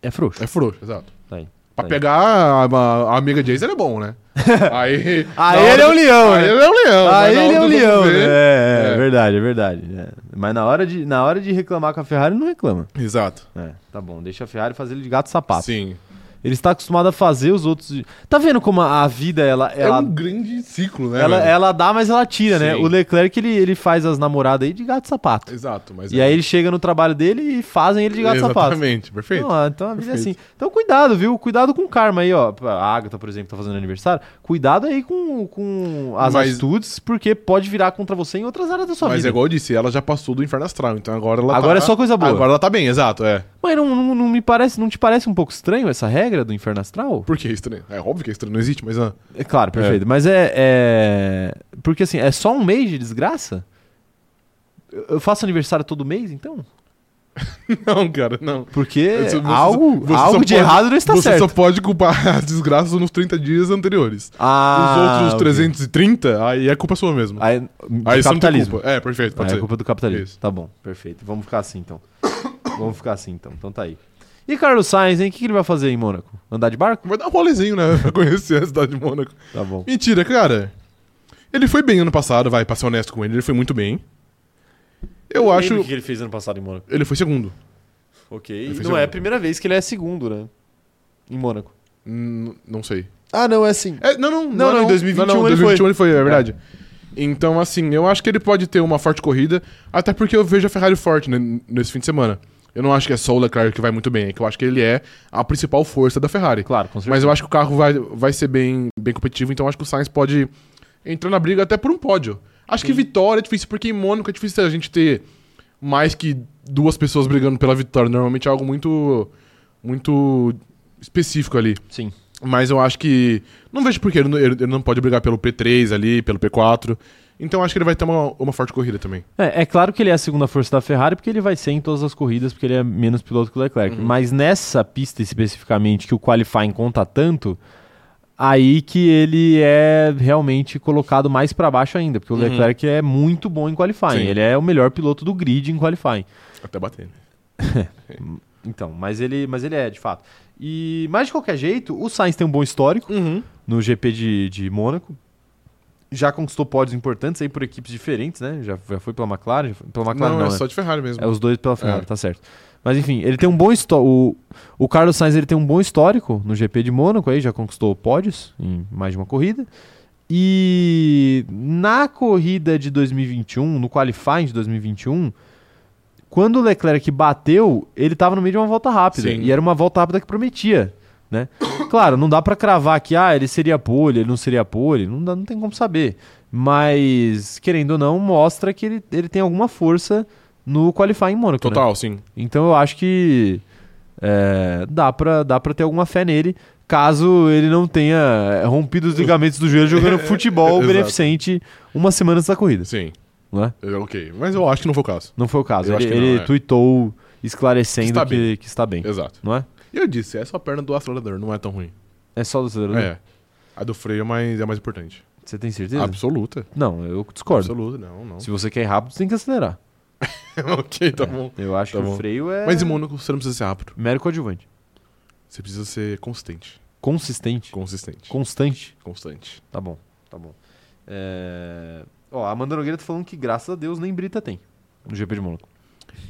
é frouxo. É frouxo, exato. Tá aí. Pra Tá aí. pegar a, a- a amiga Jace, ele é bom, né? Aí. Aí na hora ele é um leão, Aí né? ele é um leão. Ah, na ele é um leão, né? ver- É, é É. verdade, é verdade. é. Mas na hora, de, na hora de reclamar com a Ferrari, não reclama. Exato. É, tá bom. Deixa a Ferrari fazer ele de gato sapato. Sim. Ele está acostumado a fazer os outros. Tá vendo como a a vida, ela. É ela um grande ciclo, né? ela, ela dá, mas ela tira, né? Sim. O Leclerc, ele, ele faz as namoradas aí de gato sapato. Exato, mas E é- aí ele chega no trabalho dele e fazem ele de gato sapato. Exatamente, perfeito. Não, então a vida é assim. Perfeito. Então cuidado, viu? Cuidado com o karma aí, ó. A Agatha, por exemplo, tá fazendo aniversário. Cuidado aí com, com as Mas- atitudes, porque pode virar contra você em outras áreas da sua Mas vida. é igual eu disse, ela já passou do inferno astral, então agora ela Agora tá... é só coisa boa. Agora ela tá bem, exato, é. Mas não, não, não me parece, não te parece um pouco estranho essa regra do inferno astral? Por que é estranho? É óbvio que é estranho, não existe, mas... Ah, É claro, perfeito. Mas é, é. Porque assim, é só um mês de desgraça? Eu- faço aniversário todo mês, então? não, cara, não. Porque Você- você algo, você algo de pode- errado não está Você certo. só pode culpar as desgraças nos 30 dias anteriores. Ah, Os outros ok. 330, aí é culpa sua mesmo. Aí, Aí você capitalismo. culpa. É, perfeito, pode Ah, é ser. culpa do capitalismo. Isso. Tá bom, perfeito. Vamos ficar assim então. Vamos ficar assim então. Então tá aí. E Carlos Sainz, hein? O que, que ele vai fazer em Mônaco? Andar de barco? Vai dar um rolezinho, né? Pra conhecer a cidade de Mônaco. Tá bom. Mentira, cara. Ele foi bem ano passado, vai, pra ser honesto com ele, ele foi muito bem. Eu acho. O que ele fez ano passado em Mônaco? Ele foi segundo. Ok. Ele E não é a segundo. primeira vez que ele é segundo, né? Em Mônaco. Hum, não sei. Ah, não, é assim. É, não, não, Não, não, em 2021 não, não, ele 2021 foi. ele foi, é verdade. Então, assim, eu acho que ele pode ter uma forte corrida, até porque eu vejo a Ferrari forte né, nesse fim de semana. Eu não acho que é só o Leclerc que vai muito bem, é que eu acho que ele é a principal força da Ferrari. Claro, com certeza. Mas eu acho que o carro vai, vai ser bem, bem competitivo, então eu acho que o Sainz pode entrar na briga até por um pódio. Acho que vitória é difícil, porque em Mônaco é difícil a gente ter mais que duas pessoas brigando pela vitória. Normalmente é algo muito, muito específico ali. Sim. Mas eu acho que. Não vejo por que ele, não- ele- ele não pode brigar pelo P3 ali, pelo P4. Então acho que ele vai ter uma, uma forte corrida também. É, é claro que ele é a segunda força da Ferrari, porque ele vai ser em todas as corridas, porque ele é menos piloto que o Leclerc. Uhum. Mas nessa pista especificamente, que o qualifying conta tanto, aí que ele é realmente colocado mais pra baixo ainda, porque o Uhum. Leclerc é muito bom em qualifying. Sim. Ele é o melhor piloto do grid em qualifying. Até bater. né? Então, mas ele, mas ele é, de fato. E, mas de qualquer jeito, o Sainz tem um bom histórico no GP de, de Mônaco. Já conquistou pódios importantes aí por equipes diferentes, né? Já, já foi pela McLaren, já foi pela McLaren não, não, é né? só de Ferrari mesmo. É os dois pela Ferrari, É. tá certo. Mas enfim, ele tem um bom histórico. O, o Carlos Sainz ele tem um bom histórico no GP de Mônaco aí, já conquistou pódios em mais de uma corrida. E na corrida de 2021, no qualifying de 2021, quando o Leclerc bateu, ele tava no meio de uma volta rápida. Sim. E era uma volta rápida que prometia, né? Claro, não dá pra cravar que ah, ele seria pole, ele não seria pole, não, dá, não tem como saber. Mas, querendo ou não, mostra que ele, ele tem alguma força no qualifying em Mônaco. né? Total, sim. Então eu acho que é, dá, pra, dá pra ter alguma fé nele, caso ele não tenha é, rompido os ligamentos do joelho jogando futebol beneficente uma semana antes da corrida. Sim. Não é? Ok. Mas eu acho que não foi o caso. Não foi o caso. Eu ele acho que não, ele é. tweetou esclarecendo Que está que, bem. que está bem. Exato. Não é? E eu disse, é só a perna do acelerador, não é tão ruim. É só do acelerador? É. A do freio é mais, é mais importante. Você tem certeza? Absoluta. Não, eu discordo. Absoluta, não, não. Se você quer ir rápido, você tem que acelerar. ok, tá bom. Eu acho Tá que bom. o freio é Mas em Mônaco você não precisa ser rápido. mero coadjuvante. Você precisa ser consistente. Consistente. Consistente. Constante. Constante. Tá bom, tá bom. É... Ó, a Amanda Nogueira tá falando que, graças a Deus, nem Brita tem no GP de Mônaco.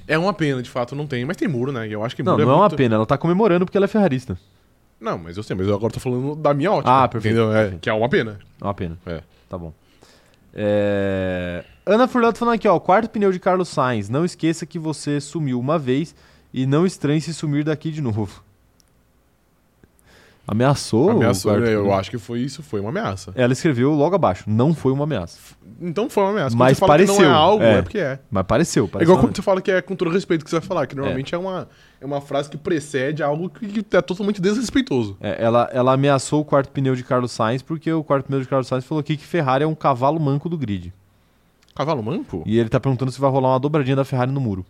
É uma pena, de fato, não tem. Mas tem muro, né? E Eu acho que Não, muro não é uma pena, ela tá comemorando porque ela é ferrarista. Não, mas eu sei, mas eu agora tô falando da minha ótica. Ah, perfeito, Entendeu? É, que é uma pena. É uma pena. É. Tá bom. É... Ana Furlato falando aqui, ó. Quarto pneu de Carlos Sainz. Não esqueça que você sumiu uma vez e não estranhe se sumir daqui de novo. Ameaçou? Ameaçou, eu acho que foi isso, foi uma ameaça. Ela escreveu logo abaixo. Não foi uma ameaça. Então foi uma ameaça. Mas quando pareceu, não é algo, é. é, porque é. Mas pareceu. É pareceu igual quando você fala que é com todo respeito que você vai falar, que normalmente é, uma, é uma frase que precede algo que, que é totalmente desrespeitoso. É, ela, ela ameaçou o quarto pneu de Carlos Sainz porque o quarto pneu de Carlos Sainz falou aqui que Ferrari é um cavalo manco do grid. Cavalo manco? E ele tá perguntando se vai rolar uma dobradinha da Ferrari no muro.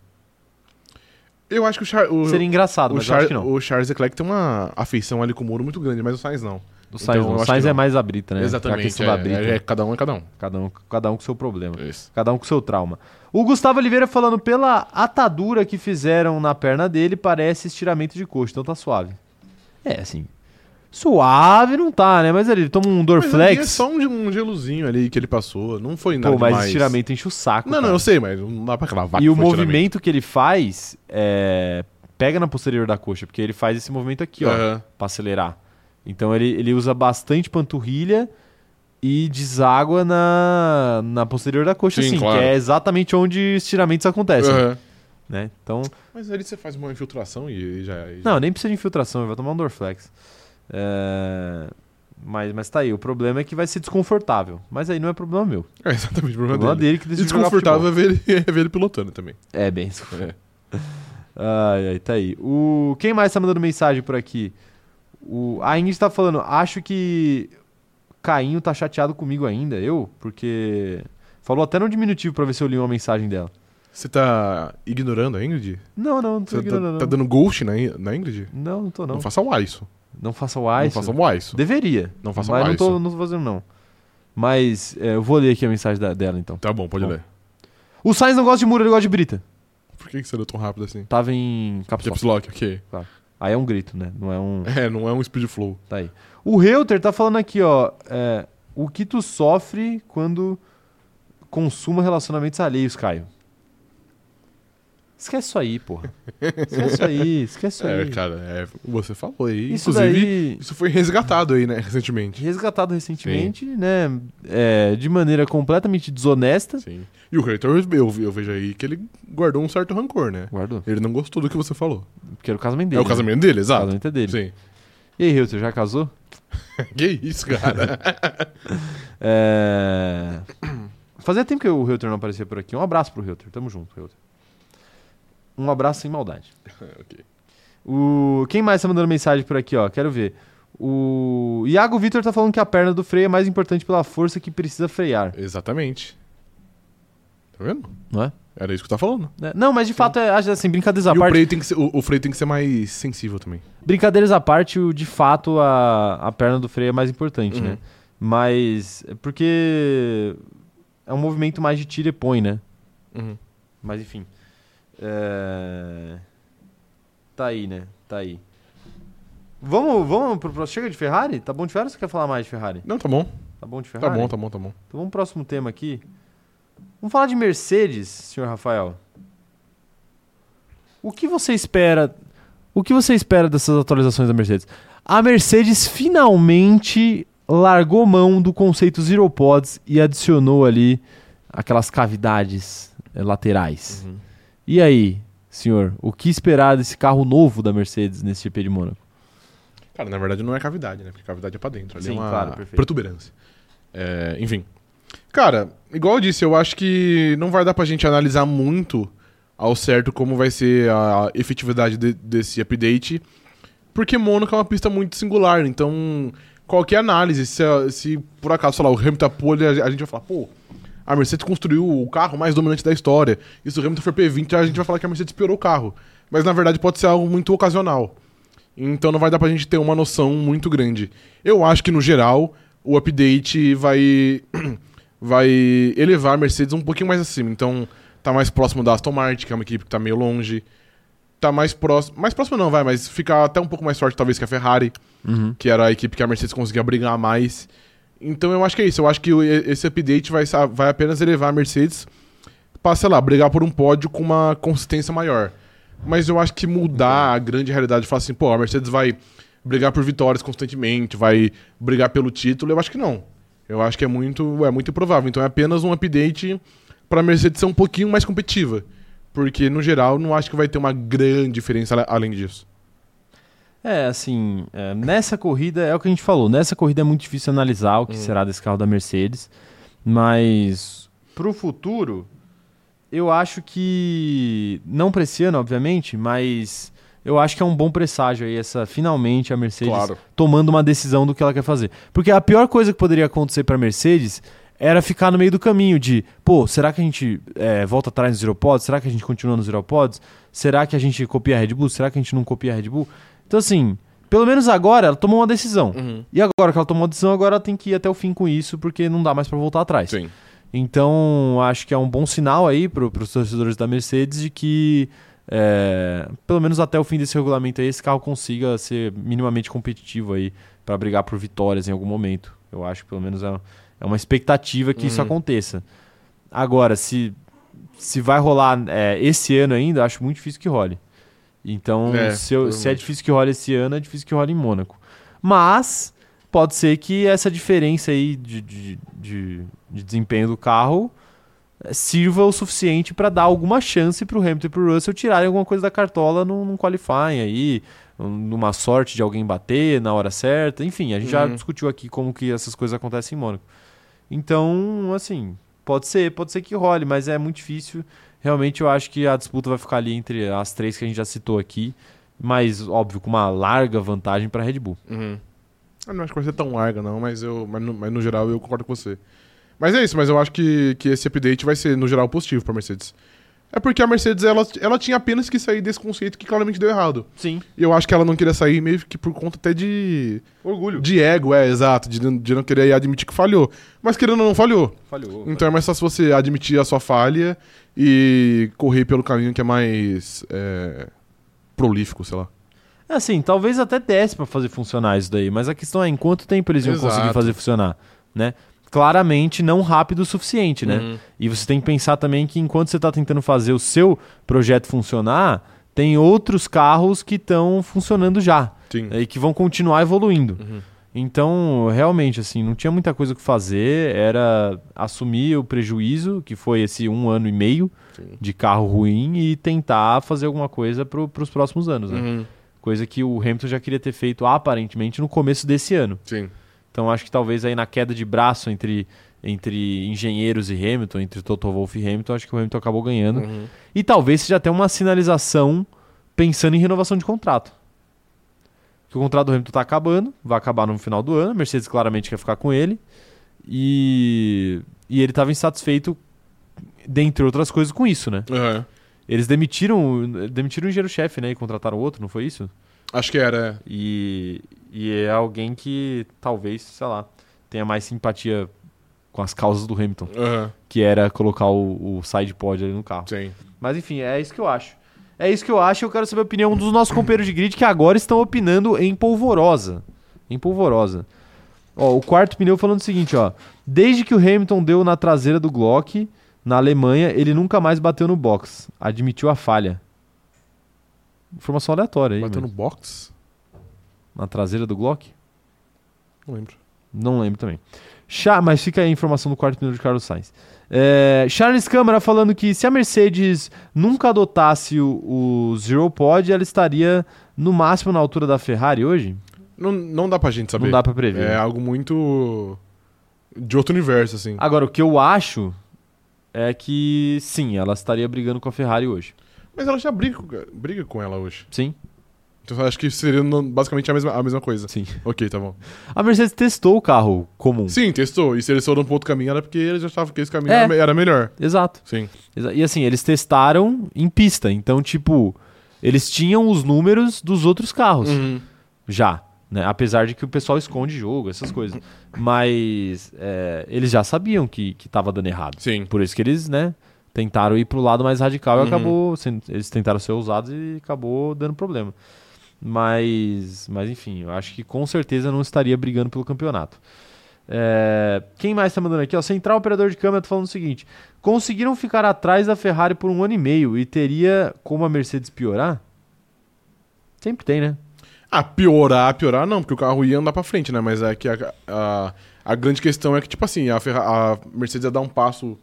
Eu acho que o, Char o, Seria engraçado, o, mas eu Char acho que não. o Charles Leclerc tem uma afeição ali com o muro muito grande, mas o Sainz não. O Sainz, então, o Sainz é não. mais a brita, né? Exatamente. A questão É, da brita. é- é cada um é cada um. Cada, um, cada um com seu problema. Isso. Cada um com seu trauma. O Gustavo Oliveira falando pela atadura que fizeram na perna dele, parece estiramento de coxa, então tá suave. É, assim. Suave não tá, né? Mas ele toma um Mas Dorflex. é só um, um gelozinho ali que ele passou. Não foi nada Pô, mas demais. estiramento enche o saco. Não, não, cara. eu sei, mas não dá pra cravar E o movimento que ele faz é, pega na posterior da coxa, porque ele faz esse movimento aqui, ó, Aham. pra acelerar. Então ele, ele usa bastante panturrilha e deságua na, na posterior da coxa, Sim, assim, claro. que é exatamente onde estiramentos acontecem. Aham. Né? Então, Mas ali você faz uma infiltração e e já. e já- não, nem precisa de infiltração, ele vai tomar um Dorflex. É, Mas, mas tá aí, o problema é que vai ser desconfortável. Mas aí não é problema meu. É exatamente o problema, problema dele. dele que decide desconfortável é ver, ele, é ver ele pilotando também. É, bem desconfortável. É. Ai, ai, tá aí. O... Quem mais tá mandando mensagem por aqui? O... A Ingrid tá falando, acho que Cainho tá chateado comigo ainda, eu, porque... Falou até no diminutivo pra ver se eu li uma mensagem dela. Você tá ignorando a Ingrid? Não, não, não tô Você tá, ignorando, tá não. dando ghost na, na Ingrid? Não, não tô não. Não, faça o isso. Não faça o Não ice. faça o isso. Deveria. Não faça mas o não tô, não tô fazendo não. Mas é, eu vou ler aqui a mensagem da- dela então. Tá bom, pode Bom. ler. O Sainz não gosta de muro, ele gosta de brita. Por que que você leu tão rápido assim? Tava em caps Caps lock. Lock, ok. Aí é um grito, né? Não é um... É, não é um speed flow. Tá aí. O Reuter tá falando aqui, ó. é, o que tu sofre quando consuma relacionamentos alheios, Caio? Esquece isso aí, porra. Esquece isso aí, esquece isso É, aí. cara, é, você falou aí. Isso Inclusive, daí, isso foi resgatado aí, né, recentemente. resgatado recentemente, né? é, de maneira completamente desonesta. Sim. E o Hater, eu, eu vejo aí que ele guardou um certo rancor, né? Guardou. Ele não gostou do que você falou. Porque era o casamento dele. é o né? casamento dele, O exato. casamento é dele. Sim. E aí, Reuter, já casou? que isso, cara? É... Fazia tempo que o Reuter não aparecia por aqui. Um abraço pro Reuter. Tamo junto, Reuter. Um abraço sem maldade. O... Quem mais tá mandando mensagem por aqui, ó? Quero ver. O Iago Vitor tá falando que a perna do freio é mais importante pela força que precisa frear. Exatamente. Tá vendo? Não é? Era isso que eu tava falando. Né? Não, mas de fato, é, assim, brincadeiras à e o parte. freio, tem que ser, o, o freio tem que ser mais sensível também. Brincadeiras à parte, o- de fato, a, a perna do freio é mais importante, Uhum. né? Mas. é Porque é um movimento mais de tira e põe, né? Uhum. Mas enfim. É... Tá aí, né? Tá aí. Vamos, vamos pro próximo. Chega de Ferrari? Tá bom de Ferrari ou você quer falar mais de Ferrari? Não, tá bom. Tá bom de Tá Ferrari? bom, tá bom, tá bom. Então vamos pro próximo tema aqui. Vamos falar de Mercedes, senhor Rafael. O que você espera? O que você espera dessas atualizações da Mercedes? A Mercedes finalmente largou mão do conceito Zero Pods e adicionou ali aquelas cavidades eh, laterais. Uhum. E aí, senhor, o que esperar desse carro novo da Mercedes nesse GP de Mônaco? Cara, na verdade não é cavidade, né? Porque cavidade é pra dentro. Ali Sim, é uma claro, perfeito. protuberância. É, enfim. Cara, igual eu disse, eu acho que não vai dar pra gente analisar muito ao certo como vai ser a efetividade de- desse update, porque Mônaco é uma pista muito singular, então qualquer análise, se, a- se por acaso, sei lá, o Hamilton pole, a gente vai falar, pô, a Mercedes construiu o carro mais dominante da história, e se o Hamilton for P20, a gente vai falar que a Mercedes piorou o carro. Mas na verdade pode ser algo muito ocasional. Então não vai dar pra gente ter uma noção muito grande. Eu acho que no geral o update vai vai elevar a Mercedes um pouquinho mais acima. Então tá mais próximo da Aston Martin, que é uma equipe que tá meio longe. Tá mais próximo, mais próximo não, vai, mas fica até um pouco mais forte talvez que a Ferrari, que era a equipe que a Mercedes conseguia brigar mais. Então eu acho que é isso. Eu acho que esse update vai, vai apenas elevar a Mercedes pra, sei lá, brigar por um pódio com uma consistência maior. Mas eu acho que mudar a grande realidade, falar assim, pô, a Mercedes vai brigar por vitórias constantemente, vai brigar pelo título, eu acho que não. Eu acho que é muito, é muito improvável. Então é apenas um update para a Mercedes ser um pouquinho mais competitiva. Porque, no geral, não acho que vai ter uma grande diferença além disso. É, assim, é, nessa corrida, é o que a gente falou, nessa corrida é muito difícil analisar o que Hum. será desse carro da Mercedes, mas pro futuro, eu acho que, não esse ano, obviamente, mas eu acho que é um bom presságio aí, essa, finalmente, a Mercedes Claro. tomando uma decisão do que ela quer fazer. Porque a pior coisa que poderia acontecer pra Mercedes era ficar no meio do caminho de, pô, será que a gente é, volta atrás nos Zero Pods? Será que a gente continua nos Zero Pods? Será que a gente copia a Red Bull? Será que a gente não copia a Red Bull? Então, assim, pelo menos agora ela tomou uma decisão. Uhum. E agora que ela tomou uma decisão, agora ela tem que ir até o fim com isso, porque não dá mais pra voltar atrás. Sim. Então, acho que é um bom sinal aí pro, pros torcedores da Mercedes de que, é, pelo menos até o fim desse regulamento aí, esse carro consiga ser minimamente competitivo aí para brigar por vitórias em algum momento. Eu acho que pelo menos é, é uma expectativa que isso Uhum. aconteça. Agora, se, se vai rolar é, esse ano ainda, acho muito difícil que role. Então, É, se, eu- se é difícil que role esse ano, é difícil que role em Mônaco. Mas pode ser que essa diferença aí de, de, de, de desempenho do carro sirva o suficiente para dar alguma chance para o Hamilton e para o Russell tirarem alguma coisa da cartola num, num qualifying aí, um- numa sorte de alguém bater na hora certa. Enfim, a gente já Uhum. discutiu aqui como que essas coisas acontecem em Mônaco. Então, assim, pode ser, pode ser que role, mas é muito difícil. Realmente eu acho que a disputa vai ficar ali entre as três que a gente já citou aqui, mas óbvio com uma larga vantagem para Red Bull. Uhum. Eu não acho que vai ser tão larga, não, mas, eu, mas, no, mas no geral eu concordo com você. Mas é isso, mas eu acho que, que esse update vai ser, no geral, positivo pra Mercedes. É porque a Mercedes, ela, ela tinha apenas que sair desse conceito que claramente deu errado. Sim. E eu acho que ela não queria sair meio que por conta até de... Orgulho. De ego, é, exato. De, não- de não querer admitir que falhou. Mas querendo ou não, falhou. Falhou. Então é mais fácil você admitir a sua falha e correr pelo caminho que é mais é, prolífico, sei lá. É assim, talvez até desse pra fazer funcionar isso daí, mas a questão é em quanto tempo eles iam Exato. conseguir fazer funcionar, né? Claramente não rápido o suficiente, né? Uhum. E você tem que pensar também que enquanto você está tentando fazer o seu projeto funcionar, tem outros carros que estão funcionando já Sim. né, e que vão continuar evoluindo. Uhum. Então, realmente, assim, não tinha muita coisa o que fazer, era assumir o prejuízo, que foi esse um ano e meio Sim. de carro ruim, e tentar fazer alguma coisa para os próximos anos, né? Uhum. Coisa que o Hamilton já queria ter feito aparentemente no começo desse ano. Sim. Então acho que talvez aí na queda de braço entre, entre engenheiros e Hamilton, entre Toto Wolff e Hamilton, acho que o Hamilton acabou ganhando. Uhum. E talvez seja até uma sinalização pensando em renovação de contrato. Que o contrato do Hamilton está acabando, vai acabar no final do ano, a Mercedes claramente quer ficar com ele. E, e ele estava insatisfeito, dentre outras coisas, com isso, né? Uhum. Eles demitiram, demitiram o engenheiro-chefe, né? E contrataram outro, não foi isso? Acho que era. é. E, e é alguém que talvez, sei lá, tenha mais simpatia com as causas do Hamilton, Uhum. que era colocar o, o side pod ali no carro. Sim. Mas enfim, é isso que eu acho. É isso que eu acho. Eu quero saber a opinião dos nossos companheiros de grid que agora estão opinando em polvorosa. Em polvorosa. Ó, o quarto pneu falando o seguinte, ó. Desde que o Hamilton deu na traseira do Glock na Alemanha, ele nunca mais bateu no box. Admitiu a falha. Informação aleatória aí. Bateu no box? Na traseira do Glock? Não lembro. Não lembro também. Mas fica aí a informação do quarto pneu de Carlos Sainz. É, Charles Câmara falando que se a Mercedes nunca adotasse o, o Zero Pod, ela estaria no máximo na altura da Ferrari hoje? Não, não dá pra gente saber. Não dá pra prever. É algo muito. de outro universo, assim. Agora, o que eu acho é que sim, ela estaria brigando com a Ferrari hoje. Mas ela já briga, briga com ela hoje. Sim, Então acho que seria basicamente a mesma, a mesma coisa. sim. Ok, tá bom. A Mercedes testou o carro comum. Sim, testou. E se eles foram pro outro caminho era porque eles achavam que esse caminho É. era, me- era melhor. Exato. Sim. E assim, eles testaram em pista. Então, tipo, eles tinham os números dos outros carros. Uhum. Já. Né? Apesar de que o pessoal esconde jogo, essas coisas. Mas é, eles já sabiam que, que tava dando errado. Sim. Por isso que eles, né, tentaram ir pro lado mais radical Uhum. e acabou. sendo- Eles tentaram ser ousados e acabou dando problema. Mas, mas enfim, eu acho que com certeza não estaria brigando pelo campeonato. É, quem mais tá mandando aqui? Ó, Central Operador de Câmera tá falando o seguinte: conseguiram ficar atrás da Ferrari por um ano e meio e teria como a Mercedes piorar? Sempre tem, né? Ah, piorar, piorar não, porque o carro ia andar pra frente, né? Mas é que a, a, a grande questão é que, tipo assim, a, Ferra- a Mercedes ia dar um passo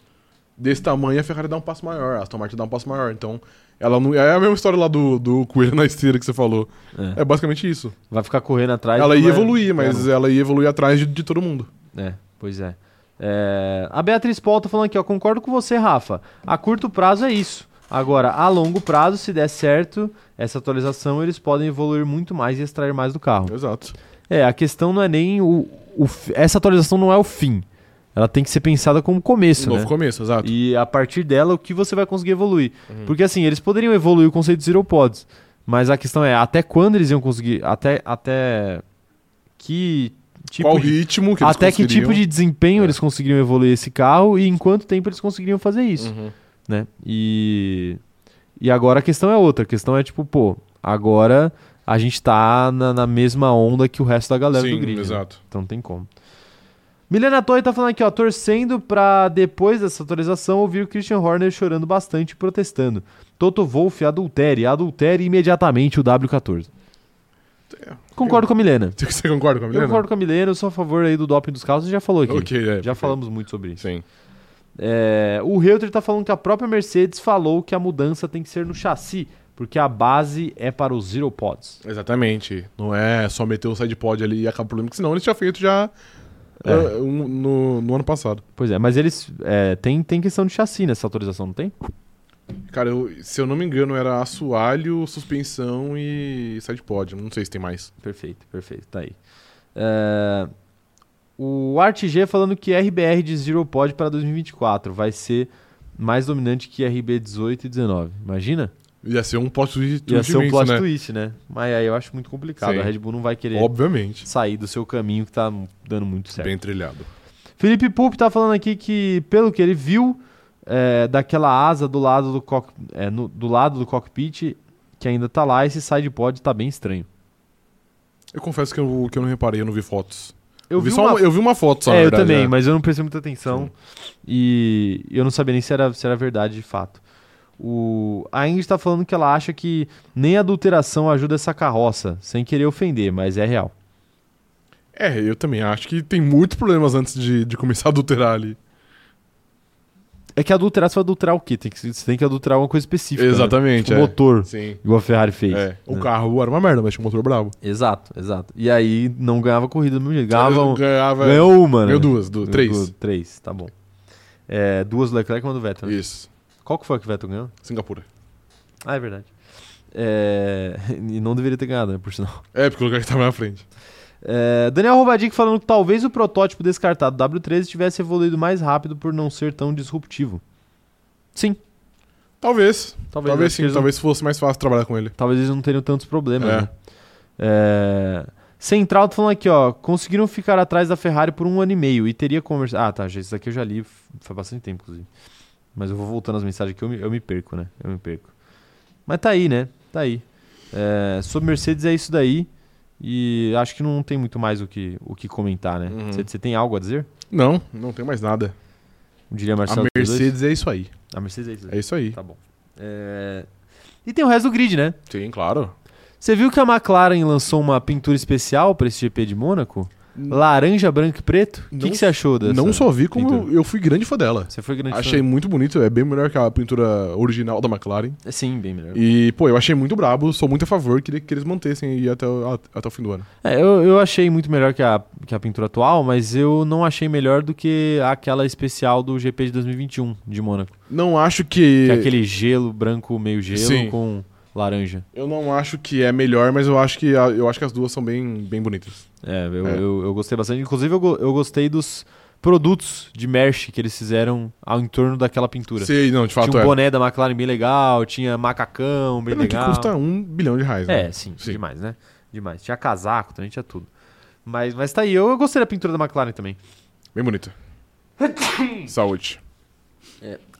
desse tamanho, a Ferrari dá um passo maior, a Aston Martin dá um passo maior. Então, ela não. É a mesma história lá do, do coelho na esteira que você falou. É. É basicamente isso. Vai ficar correndo atrás. ela ia vai- evoluir, mas É, ela ia evoluir atrás de, de todo mundo. É, pois é. É, A Beatriz Paul tá falando aqui, ó. Concordo com você, Rafa. A curto prazo é isso. Agora, a longo prazo, se der certo essa atualização, eles podem evoluir muito mais e extrair mais do carro. Exato. É, a questão não é nem o. o essa atualização não é o fim. Ela tem que ser pensada como começo, Um novo né? começo, exato. E a partir dela, o que você vai conseguir evoluir. Uhum. Porque assim, eles poderiam evoluir o conceito de Zero Pods. Mas a questão é, até quando eles iam conseguir. Até. Até. Que tipo Qual de ritmo que eles até que tipo de desempenho É. eles conseguiriam evoluir esse carro e em quanto tempo eles conseguiriam fazer isso, Uhum. né? E e agora a questão é outra, a questão é tipo, pô, agora a gente tá na, na mesma onda que o resto da galera Sim, do grid, né? exato. então não tem como. Milena Toy tá falando aqui, ó, torcendo pra depois dessa atualização ouvir o Christian Horner chorando bastante e protestando. Toto Wolff adultere, adultere imediatamente o W14. É. Concordo com a Milena. Você concorda com a Eu Milena? concordo com a Milena, eu sou a favor aí do doping dos carros, já falou aqui. Ok, é. Já falamos muito sobre isso. Sim. É, o Reuter tá falando que a própria Mercedes falou que a mudança tem que ser no chassi, porque a base é para os Zero Pods. Exatamente. Não é só meter o sidepod ali e acabar o problema, que senão eles tinham feito já É. ah, no, no ano passado. Pois é, mas eles. é, tem, tem questão de chassi nessa autorização, não tem? Cara, eu- se eu não me engano, era assoalho, suspensão e sidepod. Não sei se tem mais. Perfeito, perfeito, tá aí. É, o ArtG falando que RBR de Zero Pod para 2024 vai ser mais dominante que RB18 e 19. Imagina? Ia ser um plot twist, Ia ser um plot né? twist, né? Mas aí eu acho muito complicado. Sim. A Red Bull não vai querer Obviamente. sair do seu caminho que tá dando muito certo. Bem trilhado. Felipe Pup tá falando aqui que, pelo que ele viu, é, daquela asa do lado do, é, no- do lado do cockpit, que ainda tá lá, esse sidepod tá bem estranho. Eu confesso que eu, que eu não reparei, eu não vi fotos. Eu, vi, vi só uma... uma, eu vi uma foto só, É, na eu verdade, também, é. mas eu não prestei muita atenção e eu não sabia nem se era, se era verdade de fato. O... A Ingrid tá falando que ela acha que nem a adulteração ajuda essa carroça, sem querer ofender, mas é real. É, eu também acho que tem muitos problemas antes de, de começar a adulterar ali. É que adulterar, você vai adulterar o quê? Tem que, você tem que adulterar uma coisa específica. né? Exatamente, Tipo, é. motor, Sim. igual a Ferrari fez. É. O né? carro era uma merda, mas tinha um motor bravo. Exato, exato. E aí não ganhava corrida do mesmo jeito. Ganhava, um- Ganhava. ganhou uma, né? Ganhou duas, du- Ganhou três. duas, três, tá bom. É, duas do Leclerc e uma do Vettel. né? Isso. Qual que foi que o Vettel ganhou? Singapura. Ah, é verdade. É, E não deveria ter ganhado, né? Por sinal. É, porque o lugar que tava na frente. É, Daniel Rovadic falando que talvez o protótipo descartado W13 tivesse evoluído mais rápido por não ser tão disruptivo. Sim, Talvez. talvez. Talvez sim, eles não- talvez fosse mais fácil trabalhar com ele. talvez eles não tenham tantos problemas, É. né? É... Central tá falando aqui, ó. Conseguiram ficar atrás da Ferrari por um ano e meio e teria conversado. Ah, tá. já- Isso daqui eu já li faz bastante tempo, inclusive. Mas eu vou voltando às mensagens aqui, eu me, eu me perco, né? Eu me perco. Mas tá aí, né? Tá aí. É, sobre Mercedes é isso daí. E acho que não tem muito mais o que, o que comentar, né? Uhum. Você tem algo a dizer? Não, não tem mais nada. Diria Marcelo. a T2? Mercedes é isso aí. A Mercedes é isso daí. É isso aí. Tá bom. É, E tem o resto do grid, né? Sim, claro. Você viu que a McLaren lançou uma pintura especial para esse GP de Mônaco? Laranja, branco e preto? O que, que você achou dessa? Não só vi, como pintura? eu, fui grande fã dela. Você foi grande Achei muito bonito, é bem melhor que a pintura original da McLaren. fã? Sim, bem melhor. E, pô, eu achei muito brabo, sou muito a favor, queria que eles mantessem aí até, o- até o fim do ano. É, eu, eu achei muito melhor que a, que a pintura atual, mas eu não achei melhor do que aquela especial do GP de 2021 de Mônaco. Não acho que. Que é aquele gelo branco, meio gelo, Sim. com laranja. Eu não acho que é melhor, mas eu acho que, a- eu acho que as duas são bem, bem bonitas. É, eu, É. Eu, eu gostei bastante. Inclusive, eu, eu gostei dos produtos de merch que eles fizeram ao entorno daquela pintura. Sei, não, de fato tinha um é. boné da McLaren bem legal, tinha macacão bem Pena que legal. custa um bilhão de reais, né? É, sim, demais, né? Demais. Tinha casaco, também tinha tudo. Mas, mas tá aí, eu, eu gostei da pintura da McLaren também. Bem bonita. Saúde.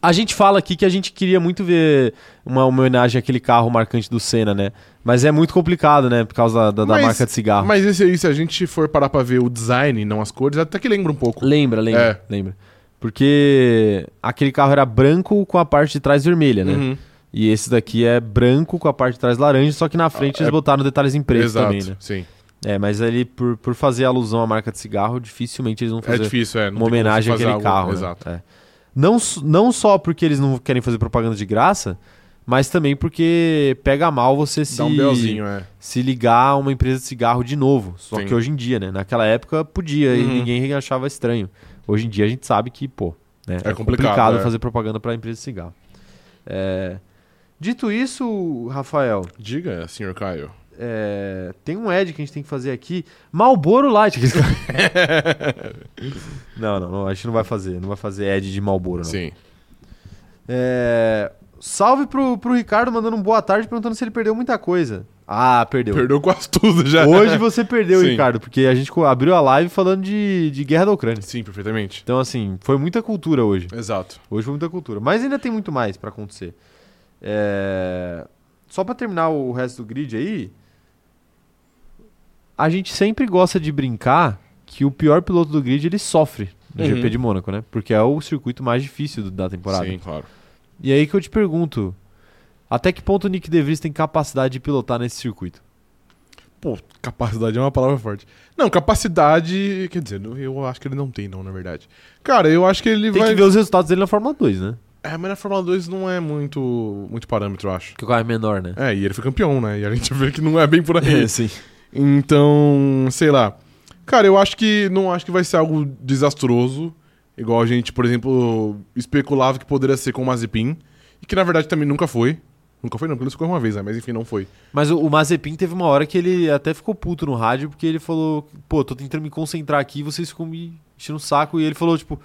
A gente fala aqui que a gente queria muito ver uma homenagem àquele carro marcante do Senna, né? Mas é muito complicado, né? Por causa da, da- Mas- marca de cigarro. Mas esse aí, se a gente for parar pra ver o design, não as cores, até que lembra um pouco. Lembra, lembra, É. lembra. Porque aquele carro era branco com a parte de trás vermelha, né? Uhum. E esse daqui é branco com a parte de trás laranja, só que na frente Ah, eles é- botaram detalhes em preto Exato, também, né? sim. É, mas ali, por, por fazer alusão à marca de cigarro, dificilmente eles vão É fazer difícil, é. uma homenagem àquele algo- carro. né? Exato. É. Não, não só porque eles não querem fazer propaganda de graça, mas também porque pega mal você se, um é. se ligar a uma empresa de cigarro de novo. Só Sim. que hoje em dia, né? Naquela época podia e Uhum. ninguém achava estranho. Hoje em dia a gente sabe que, pô, né, É complicado, é. fazer propaganda para empresa de cigarro. É, Dito isso, Rafael, Diga, senhor Caio. É, tem um ad que a gente tem que fazer aqui. Malboro Light. não, não, não, a gente não vai fazer. Não vai fazer ad de Malboro, não. Sim. É, salve pro, pro Ricardo mandando um boa tarde perguntando se ele perdeu muita coisa. Ah, perdeu. Perdeu quase tudo já. Hoje você perdeu, Sim. Ricardo, porque a gente abriu a live falando de, de guerra da Ucrânia. Sim, perfeitamente. Então, assim, foi muita cultura hoje. Exato. Hoje foi muita cultura. Mas ainda tem muito mais pra acontecer. É, Só pra terminar o resto do grid aí, a gente sempre gosta de brincar que o pior piloto do grid ele sofre no Uhum. GP de Mônaco, né? Porque é o circuito mais difícil do- da temporada. Sim, claro. E aí que eu te pergunto, até que ponto o Nick De Vries tem capacidade de pilotar nesse circuito? Pô, capacidade é uma palavra forte. Não, capacidade. Quer dizer, eu acho que ele não tem, não, na verdade. Cara, eu acho que ele Tem vai. que ver os resultados dele na Fórmula 2, né? É, mas na Fórmula 2 não é muito, muito parâmetro, eu acho. Que o carro é menor, né? É, e ele foi campeão, né? E a gente vê que não é bem por aí. sim. Então, sei lá. Cara, eu acho que não acho que vai ser algo desastroso, igual a gente, por exemplo, especulava que poderia ser com o Mazepin, e que na verdade também nunca foi. Nunca foi não, porque ele ficou uma vez, né? Mas enfim, não foi. Mas o, o Mazepin teve uma hora que ele até ficou puto no rádio, porque ele falou, pô, tô tentando me concentrar aqui, vocês ficam me enchendo o saco, e ele falou, tipo,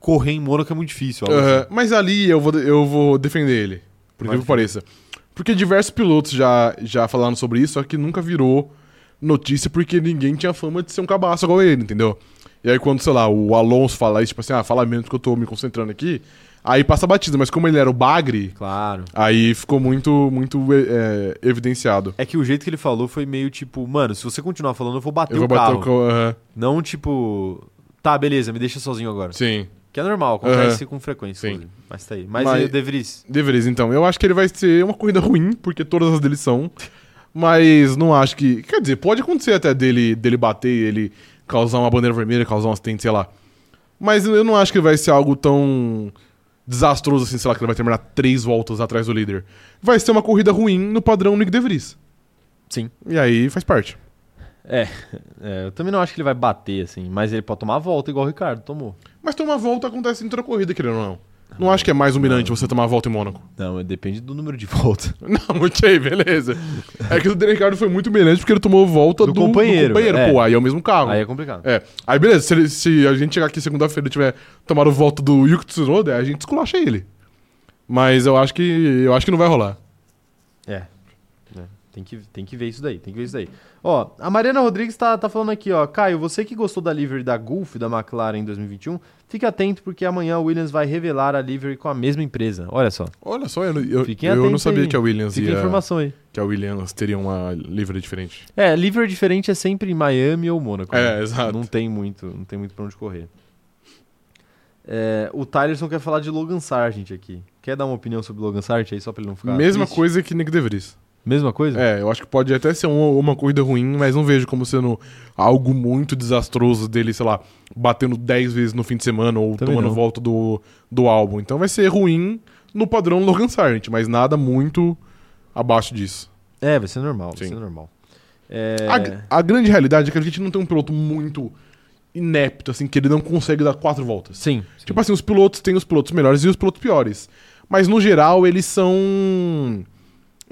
correr em Mônaco é muito difícil. assim. mas ali eu vou, eu vou defender ele, por que pareça. Porque diversos pilotos já, já falaram sobre isso, só que nunca virou notícia porque ninguém tinha fama de ser um cabaço igual ele, entendeu? E aí quando, sei lá, o Alonso fala isso, tipo assim, ah, fala menos que eu tô me concentrando aqui, aí passa a batida. Mas como ele era o Bagre, Claro. aí ficou muito, muito é, evidenciado. É que o jeito que ele falou foi meio tipo, mano, se você continuar falando, eu vou bater Eu vou o carro. bater o aham. Não tipo, tá, beleza, me deixa sozinho agora. Sim. Que é normal, acontece com frequência, Sim. inclusive. Mas tá aí. Mas, Mas- e o De Vries? De Vries, então. Eu acho que ele vai ser uma corrida ruim, porque todas as dele são. Mas não acho que. Quer dizer, pode acontecer até dele, dele bater, ele causar uma bandeira vermelha, causar um acidente, sei lá. Mas eu não acho que vai ser algo tão desastroso assim, sei lá, que ele vai terminar três voltas atrás do líder. Vai ser uma corrida ruim no padrão Nick De Vries. Sim. E aí faz parte. É, é, eu também não acho que ele vai bater, assim, mas ele pode tomar a volta igual o Ricardo tomou. Mas tomar volta acontece em toda corrida, querendo ou não. Não acho que é mais humilhante você tomar a volta em Mônaco. Não, depende do número de voltas. Não, ok, beleza. É que o Daniel Ricardo foi muito humilhante porque ele tomou volta Do do, companheiro, é. Pô, aí é o mesmo carro. Aí é complicado. É. Aí beleza, se, ele- se a gente chegar aqui segunda-feira e tiver tomado volta do Yuki Tsunoda, a gente esculacha ele. Mas eu acho que eu acho que não vai rolar. É. É, Tem que, tem que ver isso daí, tem que ver isso daí. Ó, a Mariana Rodrigues tá, tá falando aqui, ó. Caio, você que gostou da livery da Gulf da McLaren em 2021, fique atento porque amanhã a Williams vai revelar a livery com a mesma empresa. Olha só, Olha só, eu, eu, eu não sabia aí. que a Williams fica ia, informação aí. que a Williams teria uma livre diferente. É, livery diferente é sempre em Miami ou Mônaco. É, né? exato. Não tem muito, não tem muito pra onde correr. É, o Tylerson quer falar de Logan Sargent aqui. Quer dar uma opinião sobre Logan Sargent aí, só pra ele não ficar Mesma triste? coisa que Nick De Vries. Mesma coisa? É, eu acho que pode até ser uma, uma corrida ruim, mas não vejo como sendo algo muito desastroso dele, sei lá, batendo 10 vezes no fim de semana ou Também tomando não. volta do, do álbum. Então vai ser ruim no padrão Logan Sargent, mas nada muito abaixo disso. É, vai ser normal, vai Sim. ser normal. É, A, a grande realidade é que a gente não tem um piloto muito inepto, assim, que ele não consegue dar quatro voltas. Sim. Tipo assim, os pilotos têm os pilotos melhores e os pilotos piores. Mas no geral, eles são.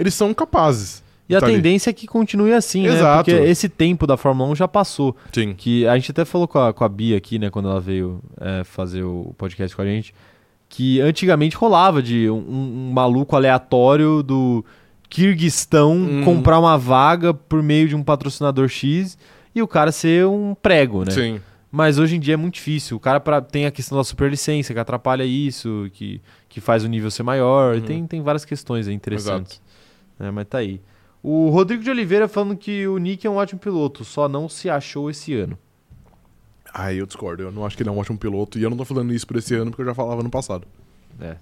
Eles são capazes. E a tá ali. tendência é que continue assim, né? Exato. Porque esse tempo da Fórmula 1 já passou. Sim. Que a gente até falou com a, com a Bia aqui, né, quando ela veio é, fazer o podcast com a gente, que antigamente rolava de um, um maluco aleatório do Kirguistão Uhum. comprar uma vaga por meio de um patrocinador X e o cara ser um prego, né? Sim. Mas hoje em dia é muito difícil. O cara pra, tem a questão da superlicença, que atrapalha isso, que, que faz o nível ser maior. Uhum. Tem, tem várias questões aí interessantes. É, mas tá aí. O Rodrigo de Oliveira falando que o Nick é um ótimo piloto, só não se achou esse ano. Aí eu discordo. Eu não acho que ele é um ótimo piloto. E eu não tô falando isso por esse ano, porque eu já falava no passado. É.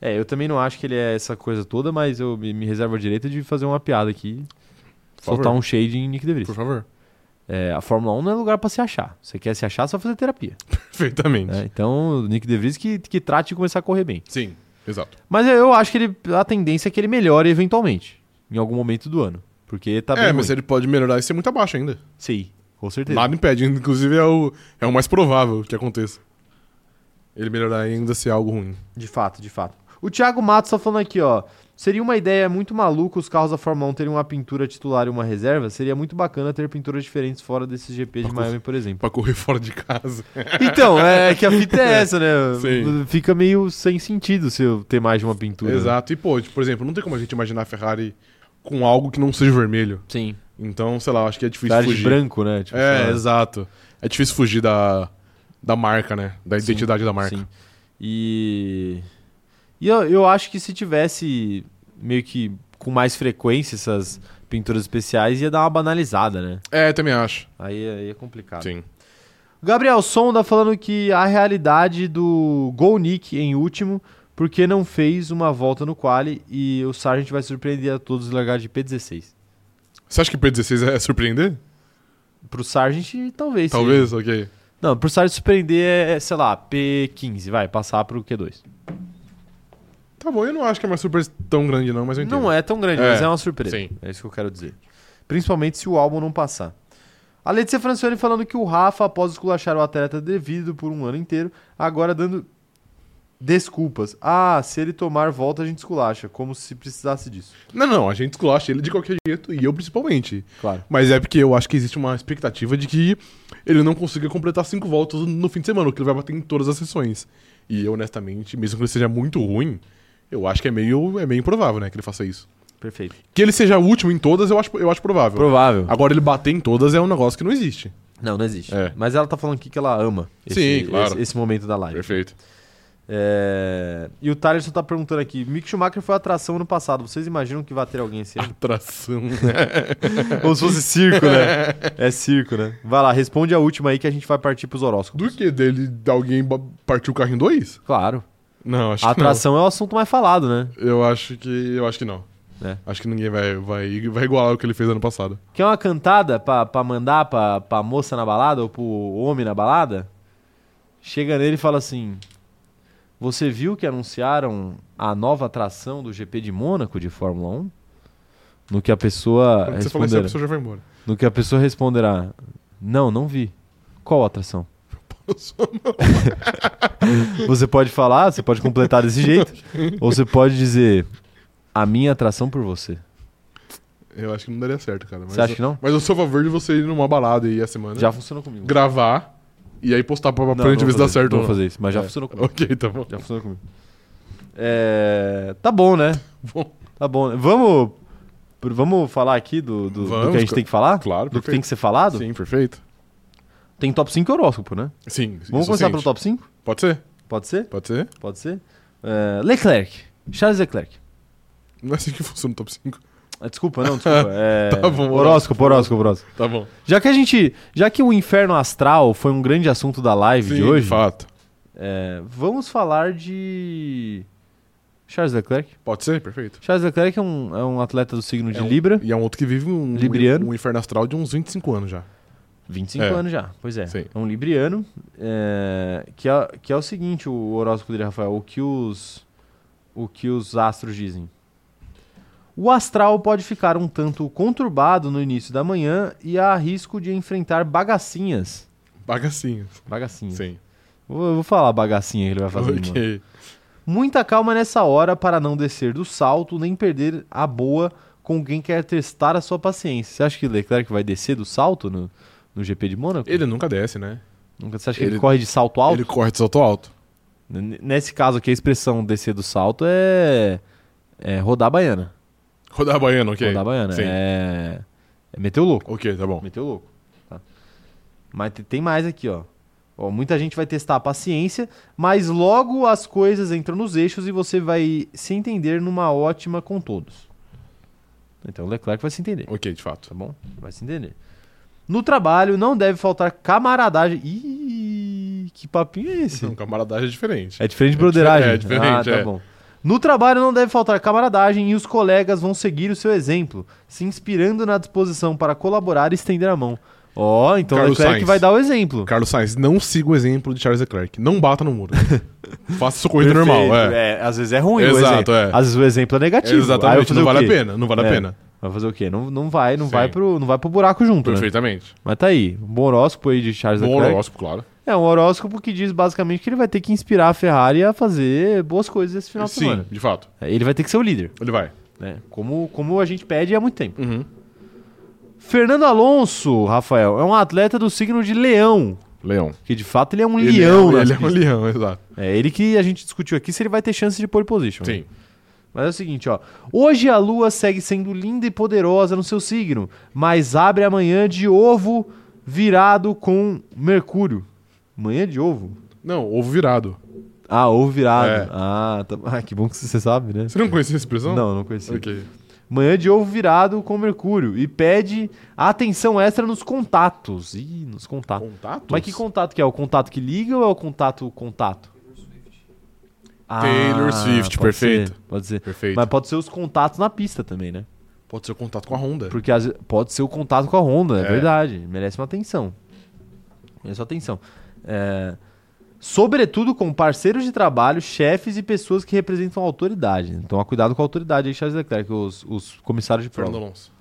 É, eu também não acho que ele é essa coisa toda, mas eu me, me reservo a direito de fazer uma piada aqui. Soltar um shade em Nick DeVries. Por favor. É, a Fórmula 1 não é lugar pra se achar. Você quer se achar, só fazer terapia. Perfeitamente. né? Então, o Nick De Vries que, que trate de começar a correr bem. Sim, exato. Mas eu acho que ele, a tendência é que ele melhore eventualmente, em algum momento do ano. Porque tá bem é, mas ruim. ele pode melhorar e ser muito abaixo ainda. Sim, com certeza. Nada impede, inclusive é o, é o mais provável que aconteça. Ele melhorar e ainda ser algo ruim. De fato, de fato. O Thiago Matos tá falando aqui, ó. Seria uma ideia muito maluca os carros da Fórmula 1 terem uma pintura titular e uma reserva? Seria muito bacana ter pinturas diferentes fora desses GP de Pra Miami, por exemplo. Pra correr fora de casa. Então, é que a fita é essa, né? Sim. Fica meio sem sentido se eu ter mais de uma pintura. Exato. E, pô, tipo, por exemplo, não tem como a gente imaginar a Ferrari com algo que não seja vermelho. Sim. Então, sei lá, acho que é difícil Ferrari de fugir. branco, né? Tipo, É, exato. É difícil fugir da, da marca, né? Da Sim, identidade da marca. Sim. E. E eu, eu acho que se tivesse meio que com mais frequência essas pinturas especiais, ia dar uma banalizada, né? É, também acho. Aí, aí é complicado. Sim. O Gabriel Sonda falando que a realidade do Gol Nick em último, porque não fez uma volta no quali e o Sargent vai surpreender a todos largar de P16. Você acha que P16 é surpreender? Pro Sargent, talvez. seja. Talvez, ok. Não, pro Sargent surpreender é, sei lá, P15, vai, passar pro Q2. Tá bom, eu não acho que é uma surpresa tão grande, não, mas eu entendo. Não é tão grande, É, mas é uma surpresa. sim. É isso que eu quero dizer. Principalmente se o álbum não passar. A Letícia Francione falando que o Rafa, após esculachar o atleta devido por um ano inteiro, agora dando desculpas. Ah, se ele tomar volta, a gente esculacha. Como se precisasse disso. Não, não, a gente esculacha ele de qualquer jeito, e eu principalmente. Claro. Mas é porque eu acho que existe uma expectativa de que ele não consiga completar cinco voltas no fim de semana, que ele vai bater em todas as sessões. E eu, honestamente, mesmo que ele seja muito ruim, eu acho que é meio, é meio improvável, né, que ele faça isso. Perfeito. Que ele seja o último em todas, eu acho, eu acho provável. Provável. Agora, ele bater em todas é um negócio que não existe. Não, não existe. É. Mas ela tá falando aqui que ela ama esse, Sim, claro. esse, esse momento da live. Perfeito. É, E o Tylerson tá perguntando aqui: Mick Schumacher foi atração ano passado. Vocês imaginam que vai ter alguém esse ano? Atração. Como se fosse circo, né? É circo, né? Vai lá, responde a última aí que a gente vai partir pros horóscopos. Do que dele, de alguém partir o carro em dois? Claro. Não, acho A que não. atração é o assunto mais falado, né? Eu acho que. Eu acho que não. É. Acho que ninguém vai, vai, vai igualar o que ele fez ano passado. Quer uma cantada pra, pra mandar pra, pra moça na balada ou pro homem na balada? Chega nele e fala assim: Você viu que anunciaram a nova atração do GP de Mônaco de Fórmula 1? No que a pessoa Quando você falar isso, a pessoa já vai embora. No que a pessoa responderá: Não, não vi. Qual atração? Você pode falar, você pode completar desse jeito, ou você pode dizer: A minha atração por você. Eu acho que não daria certo, cara. Mas Você acha eu- que não? Mas eu sou a favor de você ir numa balada aí a semana, Já funcionou comigo. gravar e aí postar pra, pra Não, não ver se dá certo Não ou vou não. fazer isso, mas já É. funcionou comigo. Ok, tá bom. Já funcionou comigo. É, Tá bom, né? Bom. Tá bom. né? Vamos, vamos falar aqui do, do, do Vamos, que a gente tem que falar? Claro, Do que tem perfeito. que ser falado? Sim, perfeito. Tem top 5 horóscopo, né? Sim. Vamos começar pelo top 5? Pode ser, Pode ser? pode ser. Pode ser? É, Leclerc. Charles Leclerc. Não é assim que funciona o top 5. Ah, Desculpa, não, desculpa. É, Tá bom, horóscopo, horóscopo, horóscopo. Tá bom. Já que a gente. Já que o inferno astral foi um grande assunto da live Sim, de hoje, de fato. é, vamos falar de. Charles Leclerc. Pode ser, perfeito. Charles Leclerc é um, é um atleta do signo de É um- Libra. E é um outro que vive um, Libriano. um inferno astral de uns 25 anos já. 25 É. anos já, pois é. Sim. É um libriano, é, que, é, que é o seguinte, o horóscopo dele, Rafael, o que os, o que os astros dizem. O astral pode ficar um tanto conturbado no início da manhã e há risco de enfrentar bagacinhas. Bagacinho. Bagacinhas. Sim. Vou, vou falar bagacinha que ele vai fazer. mano. Ok. Muita calma nessa hora para não descer do salto nem perder a boa com quem quer testar a sua paciência. Você acha que Leclerc vai descer do salto no, no GP de Mônaco? Ele nunca desce, né? Nunca, você acha que ele, Ele- corre de salto alto? Ele corre de salto alto. N- Nesse caso aqui, a expressão descer do salto é, é rodar a baiana. Rodar a baiana, ok. Rodar a baiana. Sim. É, é meter o louco. Ok, tá bom. Meter o louco. tá? Mas te- tem mais aqui, ó. Ó, Muita gente vai testar a paciência, mas logo as coisas entram nos eixos e você vai se entender numa ótima com todos. Então o Leclerc vai se entender, Ok, de fato. tá bom? Vai se entender. No trabalho não deve faltar camaradagem. Ih, que papinho é esse? Não, camaradagem é diferente. É diferente de broderagem? É diferente, ah, tá é. bom. No trabalho não deve faltar camaradagem e os colegas vão seguir o seu exemplo, se inspirando na disposição para colaborar e estender a mão. Ó, então Carlos Leclerc Sainz. vai dar o exemplo. Carlos Sainz, não siga o exemplo de Charles Leclerc. Não bata no muro. Faça sua corrida Perfeito. normal. É. às vezes é ruim o Exato, exemplo. é. Às vezes o exemplo é negativo. Exatamente, não o vale a quê? pena. Não vale É. a pena. Vai fazer o quê? Não, não vai, não Sim. vai, pro, não vai pro buraco junto, né? Perfeitamente. Mas tá aí, um bom horóscopo aí de Charles Bom Leclerc. horóscopo, claro. É um horóscopo que diz basicamente que ele vai ter que inspirar a Ferrari a fazer boas coisas esse final de Sim, semana. de fato. É, Ele vai ter que ser o líder, Ele vai. né? Como, como a gente pede há muito tempo. Uhum. Fernando Alonso, Rafael, é um atleta do signo de Leão. Leão. Que de fato ele é um leão, é, nas Ele é um leão, exato. É ele que a gente discutiu aqui se ele vai ter chance de pole position. né? Sim. Mas é o seguinte, ó. Hoje a lua segue sendo linda e poderosa no seu signo, mas abre amanhã de ovo virado com Mercúrio. Manhã de ovo? Não, ovo virado. Ah, ovo virado. É. Ah, tá... ah, que bom que você sabe, né? Você não conhecia essa expressão? Não, não conhecia. Ok. Manhã de ovo virado com Mercúrio. E pede atenção extra nos contatos. Ih, nos contatos. Contatos? Mas que contato que é? O contato que liga ou é o contato contato? Taylor Swift, Ah, pode perfeito. ser, pode ser. Perfeito. Mas pode ser os contatos na pista também, né? Pode ser o contato com a Honda. Porque vezes pode ser o contato com a Honda, é, É. verdade. Merece uma atenção. Merece uma atenção. É, Sobretudo com parceiros de trabalho, chefes e pessoas que representam a autoridade. Então, cuidado com a autoridade aí, Charles Leclerc, os, os comissários de prova. Fernando Alonso.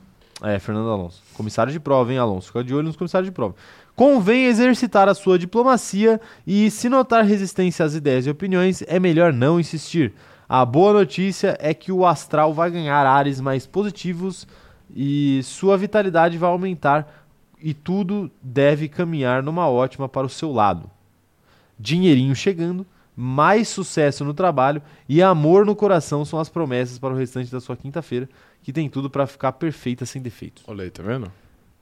É, Fernando Alonso. Comissário de prova, hein, Alonso? Fica de olho nos comissários de prova. Convém exercitar a sua diplomacia e, se notar resistência às ideias e opiniões, é melhor não insistir. A boa notícia é que o astral vai ganhar ares mais positivos e sua vitalidade vai aumentar e tudo deve caminhar numa ótima para o seu lado. Dinheirinho chegando, mais sucesso no trabalho e amor no coração são as promessas para o restante da sua quinta-feira, que tem tudo para ficar perfeita sem defeitos. Olha aí, tá vendo?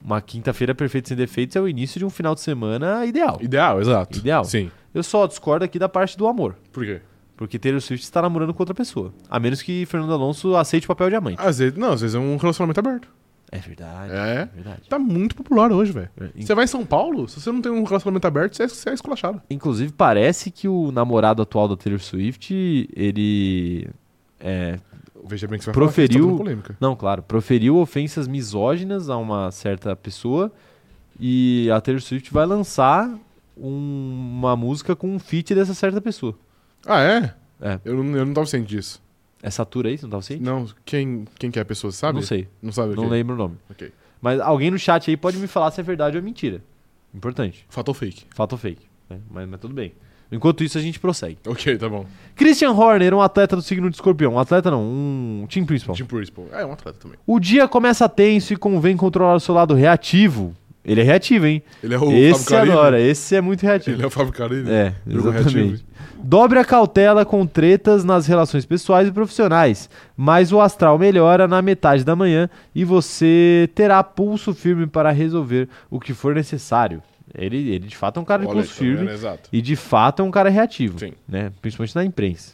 Uma quinta-feira perfeita sem defeitos é o início de um final de semana ideal. Ideal, exato. Ideal. Sim. Eu só discordo aqui da parte do amor, Por quê? porque Taylor Swift está namorando com outra pessoa, a menos que Fernando Alonso aceite o papel de amante. Às vezes, não, às vezes é um relacionamento aberto. É verdade. É. verdade. Tá muito popular hoje, velho. É, in- Você vai em São Paulo, se você não tem um relacionamento aberto, você é, você é esculachado. Inclusive, parece que o namorado atual da Taylor Swift, ele. É, Veja bem que você vai Proferiu- falar que não, claro, proferiu ofensas misóginas a uma certa pessoa e a Taylor Swift vai lançar um- uma música com um feat dessa certa pessoa. Ah, é? É. Eu não, eu não tava ciente disso. É Satura aí, você não tava ciente? Não, quem, quem que é a pessoa, você sabe? Não sei, Não sabe não lembro o nome. Ok. Mas alguém no chat aí pode me falar se é verdade ou é mentira. Importante. Fato ou fake? Fato ou fake. né? Mas, mas tudo bem. Enquanto isso, a gente prossegue. Ok, tá bom. Christian Horner, um atleta do signo de escorpião. Um atleta não, um team principal. Jim Principal. É, um atleta também. O dia começa tenso e convém controlar o seu lado reativo. Ele é reativo, hein? Ele é o esse Fábio Carilli. adora, esse é muito reativo. Ele é o Fábio Carilli. É, Jogo exatamente. reativo. Dobre a cautela com tretas nas relações pessoais e profissionais, mas o astral melhora na metade da manhã e você terá pulso firme para resolver o que for necessário. Ele, ele de fato é um cara de Olha, pulso tá vendo? firme Exato. e de fato é um cara reativo, Sim. né? principalmente na imprensa.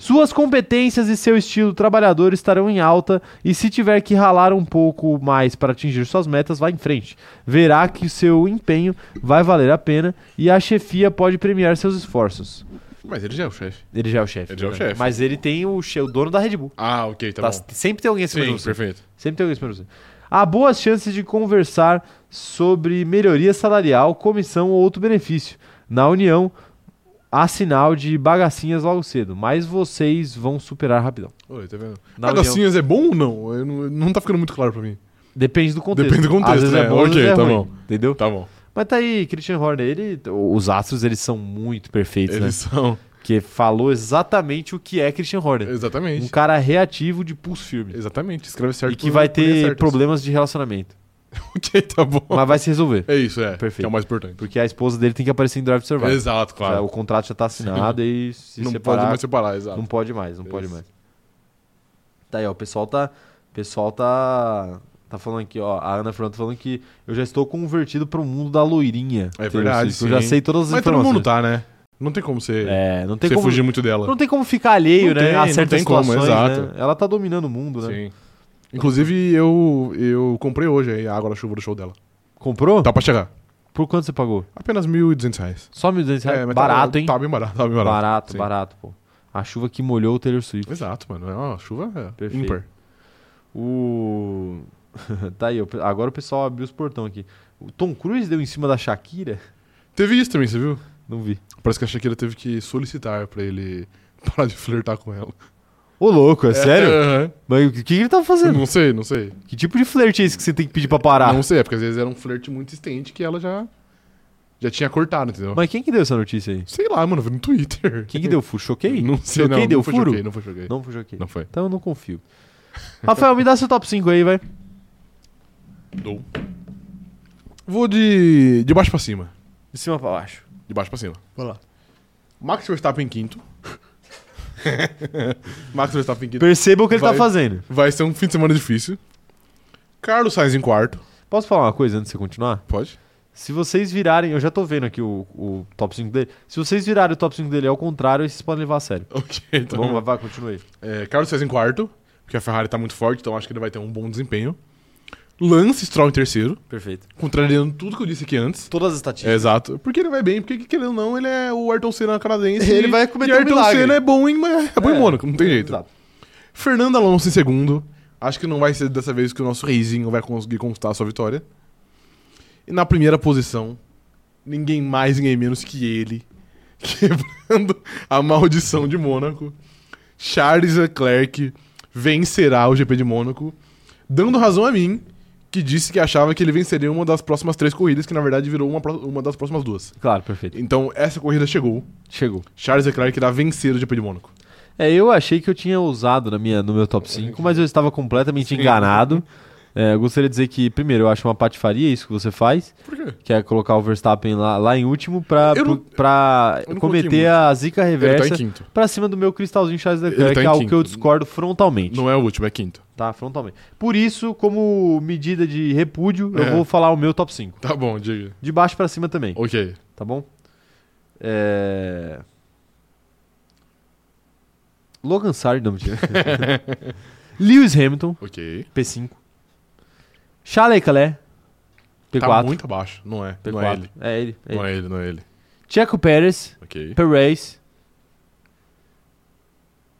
Suas competências e seu estilo trabalhador estarão em alta e se tiver que ralar um pouco mais para atingir suas metas, vá em frente. Verá que seu empenho vai valer a pena e a chefia pode premiar seus esforços. Mas ele já é o chefe. Ele já é o chefe. Ele já é o né? chefe. Mas ele tem o, che- o dono da Red Bull. Ah, ok, tá, Tá- bom. sempre tem alguém acima de Sim, você. perfeito. Sempre tem alguém acima de você. Há boas chances de conversar sobre melhoria salarial, comissão ou outro benefício. Na União, há sinal de bagacinhas logo cedo, mas vocês vão superar rapidão. Oi, tá vendo? Na Bagacinhas é bom ou não? Eu não? Não tá ficando muito claro pra mim. Depende do contexto. Depende do contexto, Às vezes né? é bom, Ok, é tá ruim, bom. Entendeu? Tá bom. Mas tá aí, Christian Horner, ele, os astros eles são muito perfeitos, Eles né? são. Porque falou exatamente o que é Christian Horner. Exatamente. Um cara reativo de pulso firme. Exatamente. Escreve certo. E que vai ter certas. problemas de relacionamento. Ok, tá bom. Mas vai se resolver. É isso, é. Perfeito. Que é o mais importante. Porque a esposa dele tem que aparecer em Drive to Survive. Exato, claro. O contrato já tá assinado e se não separar, pode mais separar, exato. não pode mais, não pode Isso. mais. Tá aí, ó, o pessoal tá, o pessoal tá tá falando aqui, ó, a Ana Fernanda tá falando que eu já estou convertido para o mundo da loirinha. É verdade, Swift. Eu já sim. sei todas as Mas todo informações. mundo tá, né? Não tem como você, É, não tem você como fugir muito dela. não tem como ficar alheio, Não né, tem, a não certas tem como, situações, exato. né? Ela tá dominando o mundo, né? Sim. Inclusive, eu, eu comprei hoje aí a água da chuva do show dela. Comprou? Tá pra chegar. Por quanto você pagou? Apenas 1.200 reais. Só 1.200 reais? É, mas barato, tá, hein? Tá bem barato, tá bem barato. barato, Sim. barato, pô. A chuva que molhou o Taylor Swift. Exato, mano. É uma chuva é, Perfeito. ímpar. O. tá aí, agora o pessoal abriu os portão aqui. O Tom Cruise deu em cima da Shakira? Teve isso também, você viu? Não vi. Parece que a Shakira teve que solicitar pra ele parar de flertar com ela. Ô, louco, é sério? Aham. Mas o que, que ele tá fazendo? Não sei, não sei. Que tipo de flerte é esse que você tem que pedir pra parar? Não sei, é porque às vezes era um flerte muito extente que ela já, já tinha cortado, entendeu? Mas quem que deu essa notícia aí? Sei lá, mano, eu vi no Twitter. Quem que deu furo? Choquei? Não sei, Choquei, não. deu não foi furo? Choquei, não foi choquei. Não foi choquei. Não foi. Então eu não confio. Rafael, me dá seu top 5 aí, vai. Dou. Vou de, de baixo pra cima. De cima pra baixo. De baixo pra cima. Vai lá. Max Verstappen em quinto. Max Verstappen quinto. Perceba o que ele tá Vai. fazendo. Vai ser um fim de semana difícil. Carlos Sainz em quarto. Posso falar uma coisa antes de você continuar? Pode? Se vocês virarem, eu já tô vendo aqui o, o top 5 dele. Se vocês virarem o top 5 dele ao contrário, vocês podem levar a sério. Ok, Tá então. bom? Vai, vai, continue aí. É, Carlos Sainz em quarto, porque a Ferrari tá muito forte, então acho que ele vai ter um bom desempenho. Lance Stroll em terceiro, Perfeito. contrariando tudo que eu disse aqui antes. Todas as É, estatísticas. exato. Porque ele vai bem, porque querendo ou não, ele é o Ayrton Senna canadense. Ele e- vai cometer e um Ayrton milagre. Senna é bom em, é bom em Mônaco, não tem jeito. Exato. Fernando Alonso em segundo. Acho que não vai ser dessa vez que o nosso reizinho vai conseguir conquistar a sua vitória. E na primeira posição, ninguém mais, ninguém menos que ele, quebrando a maldição de Mônaco. Charles Leclerc vencerá o GP de Mônaco, dando razão a mim, que disse que achava que ele venceria uma das próximas três corridas, que na verdade virou uma, uma das próximas duas. Claro, perfeito. Então, essa corrida chegou. Chegou. Charles Leclerc irá vencer o GP de Mônaco. É, eu achei que eu tinha usado na minha, no meu top 5, mas eu estava completamente Sim. enganado. É, eu gostaria de dizer que, primeiro, eu acho uma patifaria isso que você faz, Por quê? que é colocar o Verstappen lá, lá em último pra, Eu não- pro- pra eu cometer a zica tá reversa quinto. pra cima do meu cristalzinho Charles Leclerc, tá que é algo quinto. que eu discordo frontalmente. Não é o último, é quinto. Tá, frontalmente. Por isso, como medida de repúdio, É. eu vou falar o meu top 5. Tá bom, diga. De baixo pra cima também, Ok. tá bom? É... Logan Sargent, não. Lewis Hamilton, Ok. P5. Charles Leclerc, P4. Tá muito abaixo. Não é. P4. Não é ele. É ele. é Não ele. é ele, não é ele. Checo Pérez, Ok. Perez.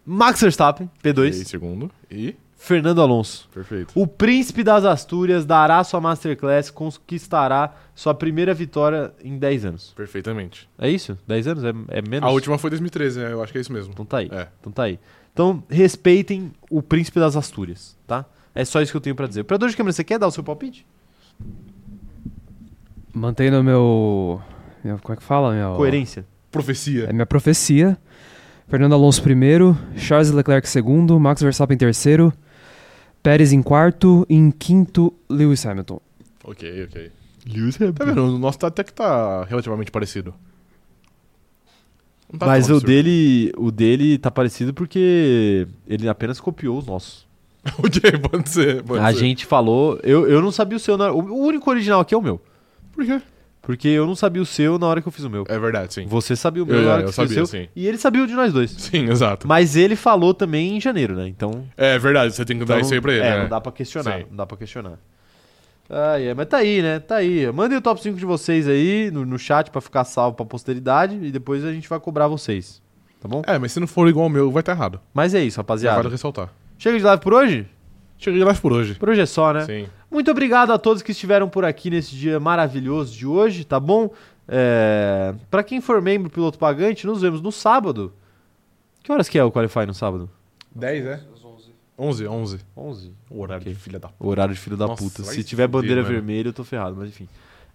Max Verstappen, Ok, P2. segundo. E. Fernando Alonso. Perfeito. O príncipe das Astúrias dará sua Masterclass, conquistará sua primeira vitória em 10 anos. Perfeitamente. É isso? 10 anos? É, é menos? A última foi 2013, né? Eu acho que é isso mesmo. Então tá aí. É. Então tá aí. Então respeitem o príncipe das Astúrias, tá? É só isso que eu tenho pra dizer. Operador de câmera, você quer dar o seu palpite? Mantendo meu, meu. Como é que fala? Meu, Coerência. Profecia. É minha profecia. Fernando Alonso primeiro, Charles Leclerc segundo, Max Verstappen terceiro, Pérez em quarto e em quinto, Lewis Hamilton. Ok, ok. Lewis Tá vendo? O nosso tá, até que tá relativamente parecido. Tá Mas o dele, o dele tá parecido porque ele apenas copiou os nossos. ok, pode ser. Pode a ser. gente falou. Eu, eu não sabia o seu. na- o, o único original aqui é o meu. Por quê? Porque eu não sabia o seu na hora que eu fiz o meu. É verdade, sim. Você sabia o meu Eu- na hora eu que você fez o sabia, seu. sim. E ele sabia o de nós dois. Sim, exato. Mas ele falou também em janeiro, né? Então. É verdade, você tem que dar então isso aí pra ele. É, né? não dá pra questionar. Sim. Não dá pra questionar. Ah, é, mas tá aí, né? Tá aí. Mandem o top 5 de vocês aí no, no chat pra ficar salvo pra posteridade e depois a gente vai cobrar vocês. Tá bom? É, mas se não for igual ao meu, vai estar errado. Mas é isso, rapaziada. vale ressaltar. Chega de live por hoje? Cheguei lá por hoje. Por hoje é só, né? Sim. Muito obrigado a todos que estiveram por aqui nesse dia maravilhoso de hoje, tá bom? É... Para quem for membro piloto pagante, nos vemos no sábado. Que horas que é o Qualify no sábado? 10, é? 11, 11. 11. O horário Ok. de filha da O horário de filho da Nossa, puta. Se tiver bandeira mano. vermelha, eu tô ferrado, mas enfim.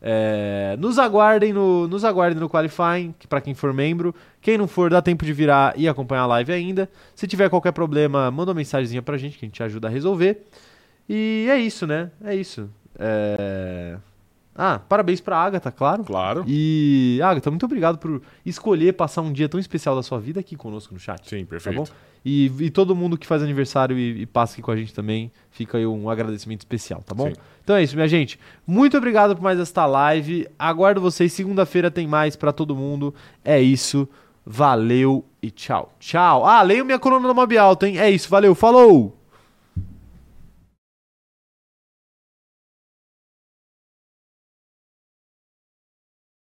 É, Nos aguardem no, nos aguardem no Qualifying, que para quem for membro. Quem não for, dá tempo de virar e acompanhar a live ainda. Se tiver qualquer problema, manda uma mensagenzinha pra gente que a gente ajuda a resolver. E é isso, né? É isso. É... Ah, parabéns pra Agatha, claro. Claro. E, Agatha, muito obrigado por escolher passar um dia tão especial da sua vida aqui conosco no chat. Sim, Tá perfeito. bom? E, e todo mundo que faz aniversário e, e passa aqui com a gente também, fica aí um agradecimento especial, tá bom? Sim. Então é isso, minha gente. Muito obrigado por mais esta live. Aguardo vocês. Segunda-feira tem mais pra todo mundo. É isso. Valeu e tchau. Tchau. Ah, leio minha coluna da Mob Alto, hein? É isso. Valeu. Falou!